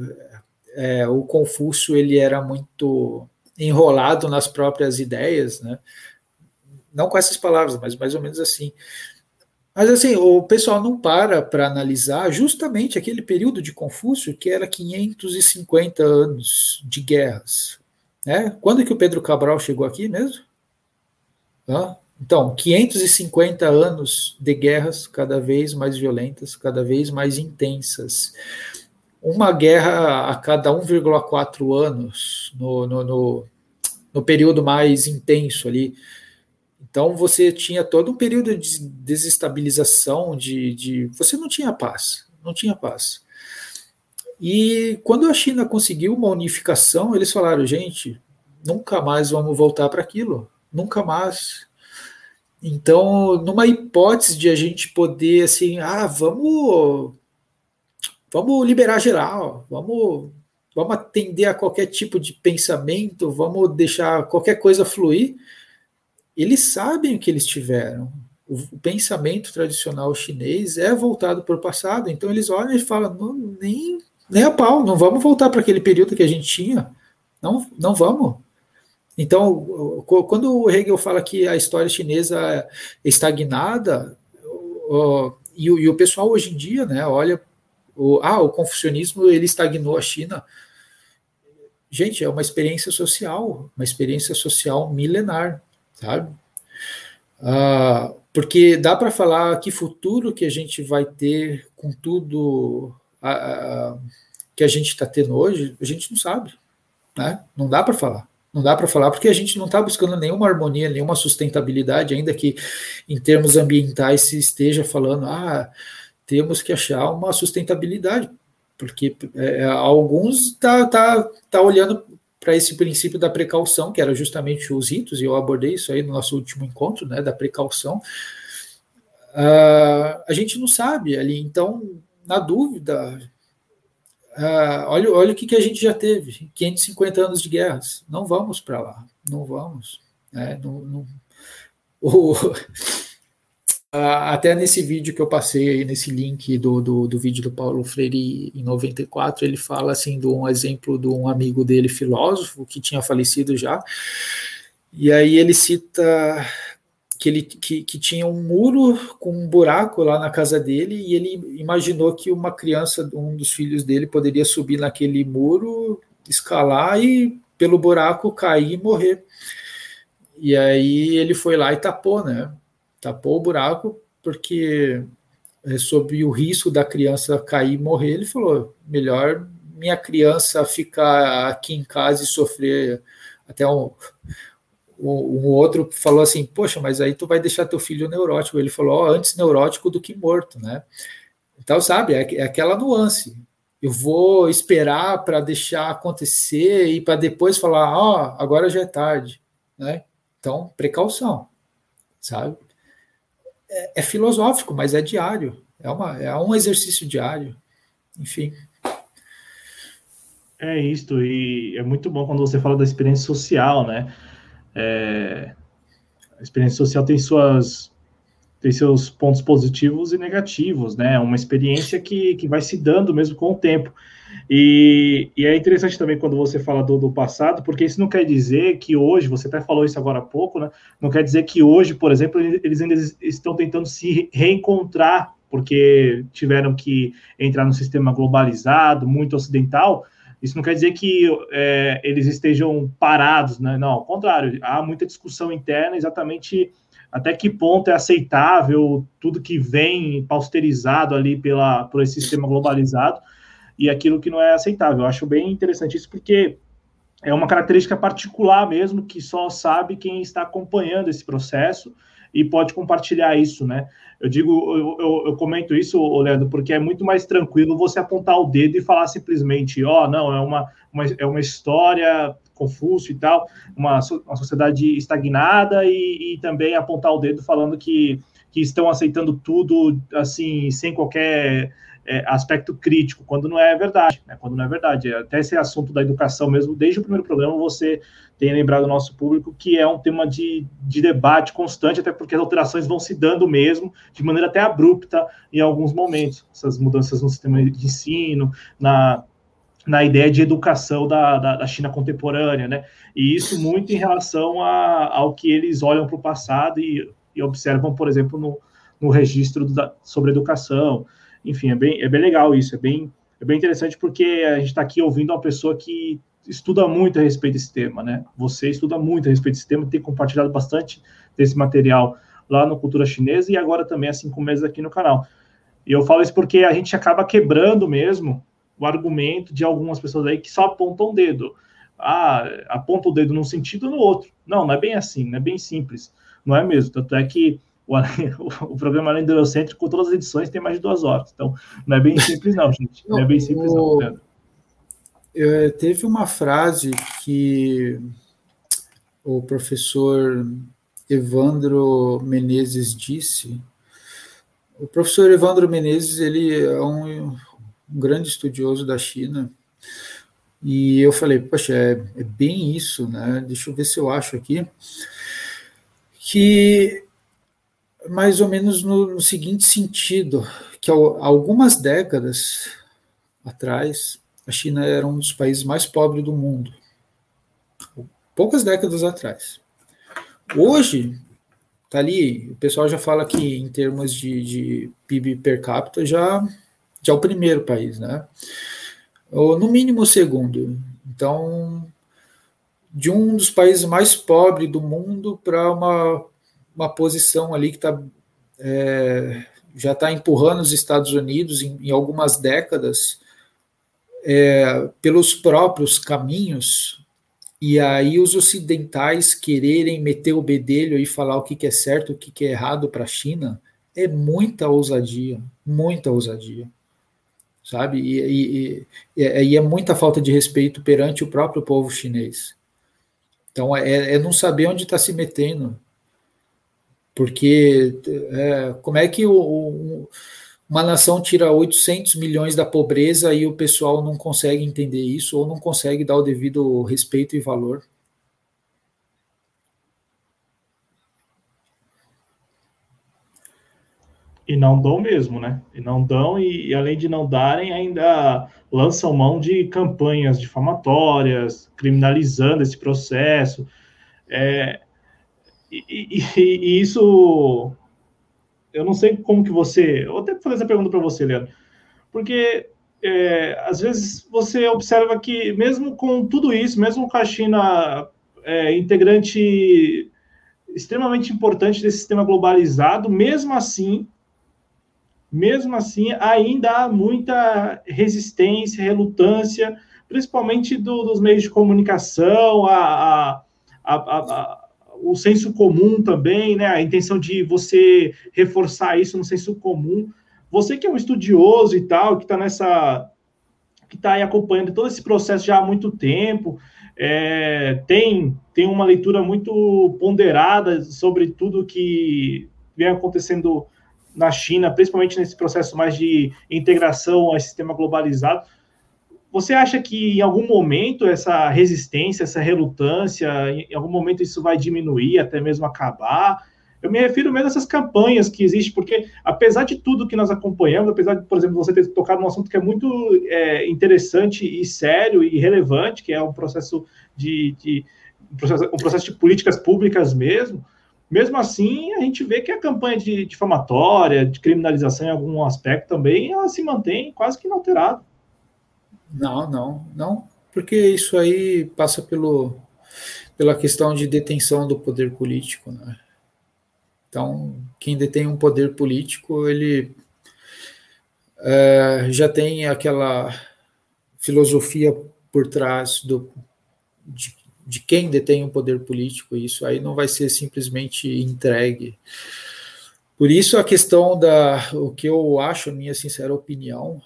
é, o Confúcio ele era muito enrolado nas próprias ideias, né, não com essas palavras, mas mais ou menos assim. Mas assim, o pessoal não para para analisar justamente aquele período de Confúcio que era 550 anos de guerras. Né? Quando que o Pedro Cabral chegou aqui mesmo? Então, 550 anos de guerras cada vez mais violentas, cada vez mais intensas. Uma guerra a cada 1,4 anos no, no, no, no período mais intenso ali. Então você tinha todo um período de desestabilização, de, de, você não tinha paz, não tinha paz. E quando a China conseguiu uma unificação, eles falaram, gente, nunca mais vamos voltar para aquilo, nunca mais. Então, numa hipótese de a gente poder assim, ah, vamos vamos liberar geral, vamos vamos atender a qualquer tipo de pensamento, vamos deixar qualquer coisa fluir. Eles sabem o que eles tiveram. O, pensamento tradicional chinês é voltado para o passado, então eles olham e falam, não, nem, nem a pau, não vamos voltar para aquele período que a gente tinha. Não, não vamos. Então, quando o Hegel fala que a história chinesa é estagnada, e, o pessoal hoje em dia, né, olha o, ah, o confucionismo ele estagnou a China. Gente, é uma experiência social, uma experiência social milenar, sabe? Ah, porque dá para falar que futuro que a gente vai ter com tudo que a gente está tendo hoje, a gente não sabe, né? Não dá para falar. Não dá para falar porque a gente não está buscando nenhuma harmonia, nenhuma sustentabilidade, ainda que em termos ambientais se esteja falando, ah, temos que achar uma sustentabilidade, porque é, alguns tá, tá, tá olhando para esse princípio da precaução, que era justamente os ritos, e eu abordei isso aí no nosso último encontro, né, da precaução. Uh, a gente não sabe ali, então, na dúvida, uh, olha, olha o que, que a gente já teve, 550 anos de guerras, não vamos para lá, não vamos, né, não, não, [laughs] o, até nesse vídeo que eu passei nesse link do, do, do, vídeo do Paulo Freire em 94, ele fala assim de um exemplo de um amigo dele, filósofo, que tinha falecido já, e aí ele cita que ele que, que tinha um muro com um buraco lá na casa dele, e ele imaginou que uma criança, um dos filhos dele, poderia subir naquele muro, escalar e pelo buraco cair e morrer. E aí ele foi lá e tapou, né? Tapou o buraco, porque é, sob o risco da criança cair e morrer, ele falou: melhor minha criança ficar aqui em casa e sofrer. Até um, um outro falou assim: Poxa, mas aí tu vai deixar teu filho neurótico. Ele falou: oh, antes neurótico do que morto, né? Então, sabe, é, é aquela nuance. Eu vou esperar para deixar acontecer e para depois falar: Ó, oh, agora já é tarde, né? Então, precaução, sabe? É, é filosófico, mas é diário. É, uma, é um exercício diário. Enfim. É isso, e é muito bom quando você fala da experiência social, né? É, a experiência social tem suas tem seus pontos positivos e negativos, né? Uma experiência que, que vai se dando mesmo com o tempo. E, e, é interessante também quando você fala do, do, passado, porque isso não quer dizer que hoje, você até falou isso agora há pouco, né? Não quer dizer que hoje, por exemplo, eles ainda estão tentando se reencontrar, porque tiveram que entrar no sistema globalizado, muito ocidental. Isso não quer dizer que é, eles estejam parados, né? Não, ao contrário, há muita discussão interna exatamente até que ponto é aceitável tudo que vem pausterizado ali pela, por esse sistema globalizado e aquilo que não é aceitável. Eu acho bem interessante isso, porque é uma característica particular mesmo, que só sabe quem está acompanhando esse processo e pode compartilhar isso, né? Eu digo, eu, eu, eu comento isso, Leandro, porque é muito mais tranquilo você apontar o dedo e falar simplesmente, ó, oh, não, é uma, uma, é uma história Confúcio e tal, uma, uma sociedade estagnada e, e também apontar o dedo falando que, que estão aceitando tudo, assim, sem qualquer é, aspecto crítico, quando não é verdade, né? Quando não é verdade. Até esse assunto da educação mesmo, desde o primeiro programa, você tem lembrado o nosso público que é um tema de, de debate constante, até porque as alterações vão se dando mesmo, de maneira até abrupta em alguns momentos. Essas mudanças no sistema de ensino, na, na ideia de educação da, da, da China contemporânea, né? E isso muito em relação a, ao que eles olham para o passado e, e, observam, por exemplo, no, no registro da, sobre educação. Enfim, é bem, é bem legal isso, é bem, é bem interessante porque a gente está aqui ouvindo uma pessoa que estuda muito a respeito desse tema, né? Você estuda muito a respeito desse tema, tem compartilhado bastante desse material lá no Cultura Chinesa e agora também há cinco meses aqui no canal. E eu falo isso porque a gente acaba quebrando mesmo o argumento de algumas pessoas aí que só apontam o dedo. Ah, aponta o dedo num sentido ou no outro. Não, não é bem assim, não é bem simples. Não é mesmo. Tanto é que o, [laughs] o, programa Além do Eurocentro, com todas as edições, tem mais de duas horas. Então, não é bem simples, não, gente. Não é bem simples, não. eu, teve uma frase que o professor Evandro Menezes disse. O professor Evandro Menezes ele é um, um grande estudioso da China e eu falei, poxa, é, é, bem isso, né? Deixa eu ver se eu acho aqui. Que mais ou menos no, no seguinte sentido, que há algumas décadas atrás, a China era um dos países mais pobres do mundo. Poucas décadas atrás. Hoje, tá ali, o pessoal já fala que em termos de, de PIB per capita já, já é o primeiro país, né? Ou no mínimo o segundo. Então, de um dos países mais pobres do mundo para uma, uma posição ali que tá, é, já está empurrando os Estados Unidos em, em algumas décadas é, pelos próprios caminhos, e aí os ocidentais quererem meter o bedelho e falar o que, que é certo, o que, que é errado para a China, é muita ousadia, muita ousadia, sabe? E, e, e, e, é muita falta de respeito perante o próprio povo chinês. Então é, é não saber onde está se metendo, porque é, como é que o, o uma nação tira 800 milhões da pobreza e o pessoal não consegue entender isso ou não consegue dar o devido respeito e valor. E não dão mesmo, né? E não dão, e, e, além de não darem, ainda lançam mão de campanhas difamatórias, criminalizando esse processo. É, e, e, isso eu não sei como que você. Eu até fazer essa pergunta para você, Leandro. Porque é, às vezes você observa que, mesmo com tudo isso, mesmo com a China é, integrante extremamente importante desse sistema globalizado, mesmo assim, mesmo assim, ainda há muita resistência, relutância, principalmente do, dos meios de comunicação, a, a, a, o senso comum também, né? A intenção de você reforçar isso no senso comum. Você que é um estudioso e tal, que está nessa, que está aí acompanhando todo esse processo já há muito tempo, é, tem tem uma leitura muito ponderada sobre tudo que vem acontecendo na China, principalmente nesse processo mais de integração ao sistema globalizado. Você acha que em algum momento essa resistência, essa relutância, em algum momento isso vai diminuir, até mesmo acabar? Eu me refiro mesmo a essas campanhas que existem, porque apesar de tudo que nós acompanhamos, apesar de, por exemplo, você ter tocado num assunto que é muito é, interessante e sério e relevante, que é um processo de, de um, processo, um processo de políticas públicas mesmo, mesmo assim, a gente vê que a campanha de difamatória, de criminalização em algum aspecto também, ela se mantém quase que inalterada. Não, não, não, porque isso aí passa pelo, pela questão de detenção do poder político, né? Então, quem detém um poder político, ele é, já tem aquela filosofia por trás do, de, de quem detém o um poder político, isso aí não vai ser simplesmente entregue. Por isso a questão da, o que eu acho, minha sincera opinião,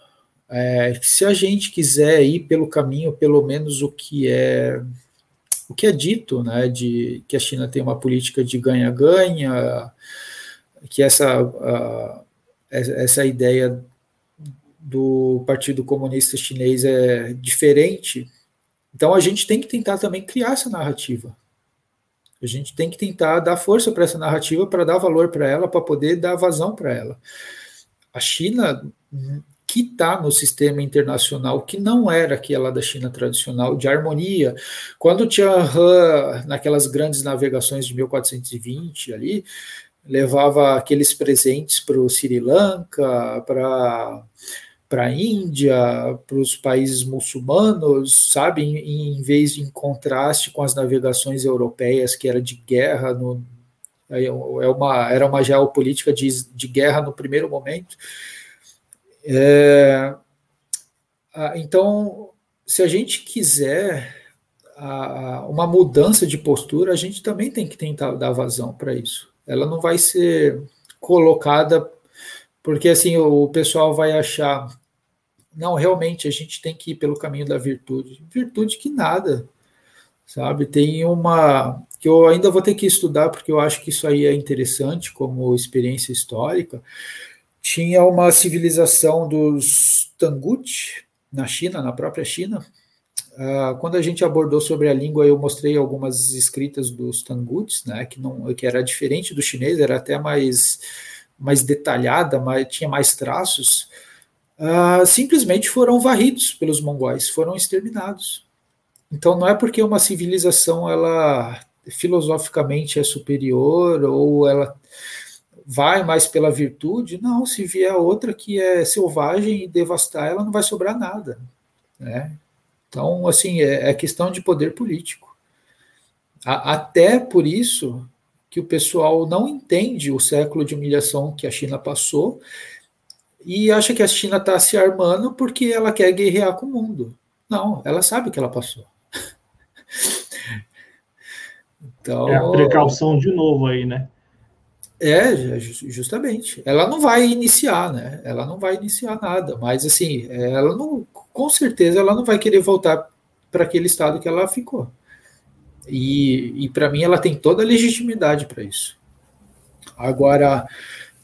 é, se a gente quiser ir pelo caminho, pelo menos o que é o que é dito, né, de que a China tem uma política de ganha-ganha, que essa essa ideia do Partido Comunista Chinês é diferente. Então a gente tem que tentar também criar essa narrativa. A gente tem que tentar dar força para essa narrativa, para dar valor para ela, para poder dar vazão para ela. A China que está no sistema internacional, que não era aquela da China tradicional, de harmonia. Quando Tianhe, naquelas grandes navegações de 1420 ali, levava aqueles presentes para o Sri Lanka, para para a Índia, para os países muçulmanos, sabe, em, em, vez em contraste com as navegações europeias, que era de guerra, no, é uma, era uma geopolítica de, de guerra no primeiro momento, é, então, se a gente quiser uma mudança de postura, a gente também tem que tentar dar vazão para isso. Ela não vai ser colocada porque assim o pessoal vai achar não, realmente a gente tem que ir pelo caminho da virtude. Virtude que nada, sabe? Tem uma que eu ainda vou ter que estudar porque eu acho que isso aí é interessante como experiência histórica. Tinha uma civilização dos Tangut na China, na própria China. Uh, quando a gente abordou sobre a língua, eu mostrei algumas escritas dos Tanguts, né, que não, que era diferente do chinês, era até mais mais detalhada, tinha mais traços. Uh, simplesmente foram varridos pelos mongóis, foram exterminados. Então não é porque uma civilização ela filosoficamente é superior ou ela vai mais pela virtude, não, se vier outra que é selvagem e devastar, ela não vai sobrar nada, né? Então, assim, é, é questão de poder político. A, até por isso que o pessoal não entende o século de humilhação que a China passou e acha que a China está se armando porque ela quer guerrear com o mundo. Não, ela sabe que ela passou. [laughs] Então, é a precaução de novo aí, né? É, justamente. Ela não vai iniciar, né? Ela não vai iniciar nada, mas assim, ela não, com certeza, ela não vai querer voltar para aquele estado que ela ficou. E, e para mim, ela tem toda a legitimidade para isso. Agora,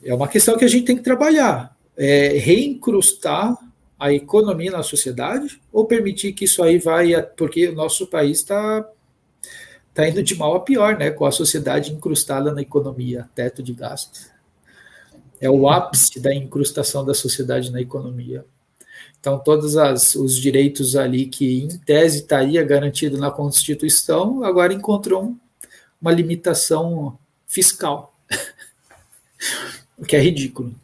é uma questão que a gente tem que trabalhar. É reincrustar a economia na sociedade ou permitir que isso aí vai, porque o nosso país está tá indo de mal a pior, né? Com a sociedade incrustada na economia, teto de gastos. É o ápice da incrustação da sociedade na economia. Então, todos as, os direitos ali que, em tese, estaria garantido na Constituição, agora encontrou uma limitação fiscal, [laughs] o que é ridículo.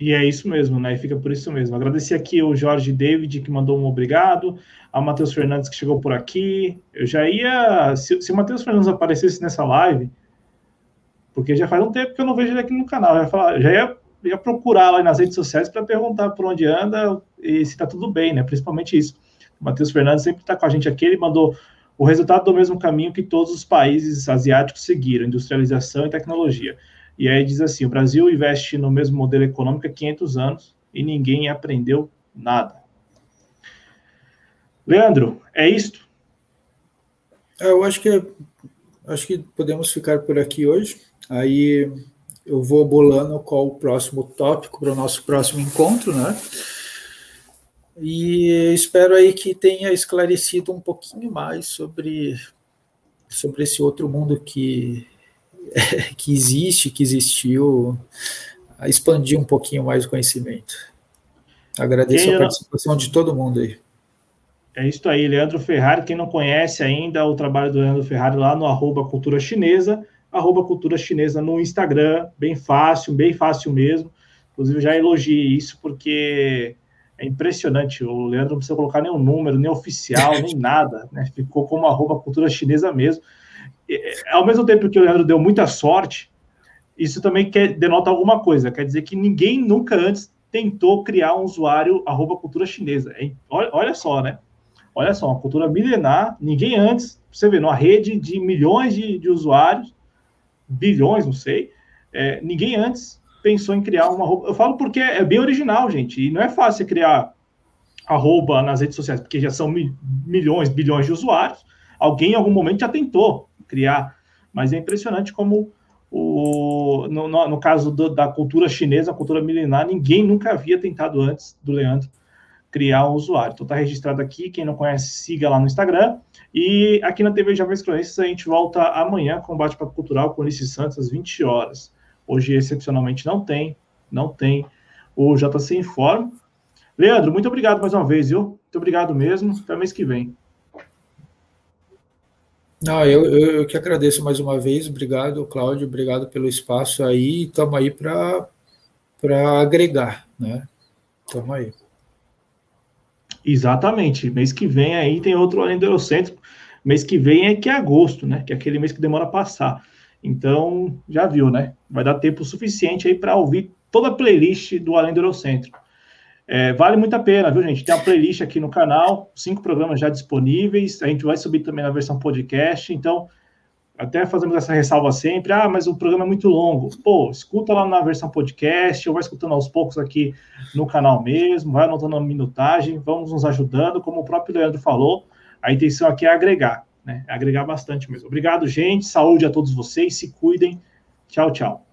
E é isso mesmo, né? E fica por isso mesmo. Agradecer aqui o Jorge David, que mandou um obrigado, ao Matheus Fernandes, que chegou por aqui. Eu já ia. Se, se o Matheus Fernandes aparecesse nessa live, porque já faz um tempo que eu não vejo ele aqui no canal, já, falar, já ia, ia procurar lá nas redes sociais para perguntar por onde anda e se está tudo bem, né? Principalmente isso. O Matheus Fernandes sempre está com a gente aqui, ele mandou o resultado do mesmo caminho que todos os países asiáticos seguiram, industrialização e tecnologia. E aí diz assim: o Brasil investe no mesmo modelo econômico há 500 anos e ninguém aprendeu nada. Leandro, é isto? É, eu acho que acho que podemos ficar por aqui hoje. Aí eu vou bolando qual o próximo tópico para o nosso próximo encontro, né? E espero aí que tenha esclarecido um pouquinho mais sobre sobre esse outro mundo que [laughs] que existe, que existiu, expandir um pouquinho mais o conhecimento. Agradeço Quem a participação de todo mundo aí. É isso aí, Leandro Ferrari. Quem não conhece ainda o trabalho do Leandro Ferrari lá no arroba cultura chinesa, arroba cultura chinesa no Instagram, bem fácil, bem fácil mesmo. Inclusive, já elogiei isso porque é impressionante. O Leandro não precisa colocar nenhum número, nem oficial, nem [laughs] nada, né? Ficou como arroba cultura chinesa mesmo. É, ao mesmo tempo que o Leandro deu muita sorte, isso também quer, denota alguma coisa. Quer dizer que ninguém nunca antes tentou criar um usuário arroba cultura chinesa. Olha, olha só, né? Olha só, uma cultura milenar, ninguém antes, você vê, numa rede de milhões de, de usuários, bilhões, não sei, é, ninguém antes pensou em criar uma arroba. Eu falo porque é bem original, gente, e não é fácil criar arroba nas redes sociais, porque já são mi, milhões, bilhões de usuários. Alguém em algum momento já tentou criar. Mas é impressionante como, o, no, no, no caso do, da cultura chinesa, a cultura milenar, ninguém nunca havia tentado antes do Leandro criar um usuário. Então está registrado aqui, quem não conhece, siga lá no Instagram. E aqui na TV Jovens Cronistas a gente volta amanhã com o Bate-Papo Cultural com Ulisses Santos às 20 horas. Hoje, excepcionalmente, não tem, não tem o JC Informa. Leandro, muito obrigado mais uma vez, viu? Muito obrigado mesmo. Até mês que vem. Não, eu, eu, eu, que agradeço mais uma vez. Obrigado, Cláudio. Obrigado pelo espaço aí. Estamos aí para agregar, né? Estamos aí. Exatamente. Mês que vem aí tem outro além do Eurocêntrico. Mês que vem é que é agosto, né? Que é aquele mês que demora a passar. Então, já viu, né? Vai dar tempo suficiente aí para ouvir toda a playlist do Além do Eurocêntrico. É, vale muito a pena, viu, gente? Tem uma playlist aqui no canal, cinco programas já disponíveis. A gente vai subir também na versão podcast. Então, até fazemos essa ressalva sempre, ah, mas o programa é muito longo. Pô, escuta lá na versão podcast, ou vai escutando aos poucos aqui no canal mesmo, vai anotando a minutagem, vamos nos ajudando, como o próprio Leandro falou, a intenção aqui é agregar, né? É agregar bastante mesmo. Obrigado, gente, saúde a todos vocês, se cuidem. Tchau, tchau.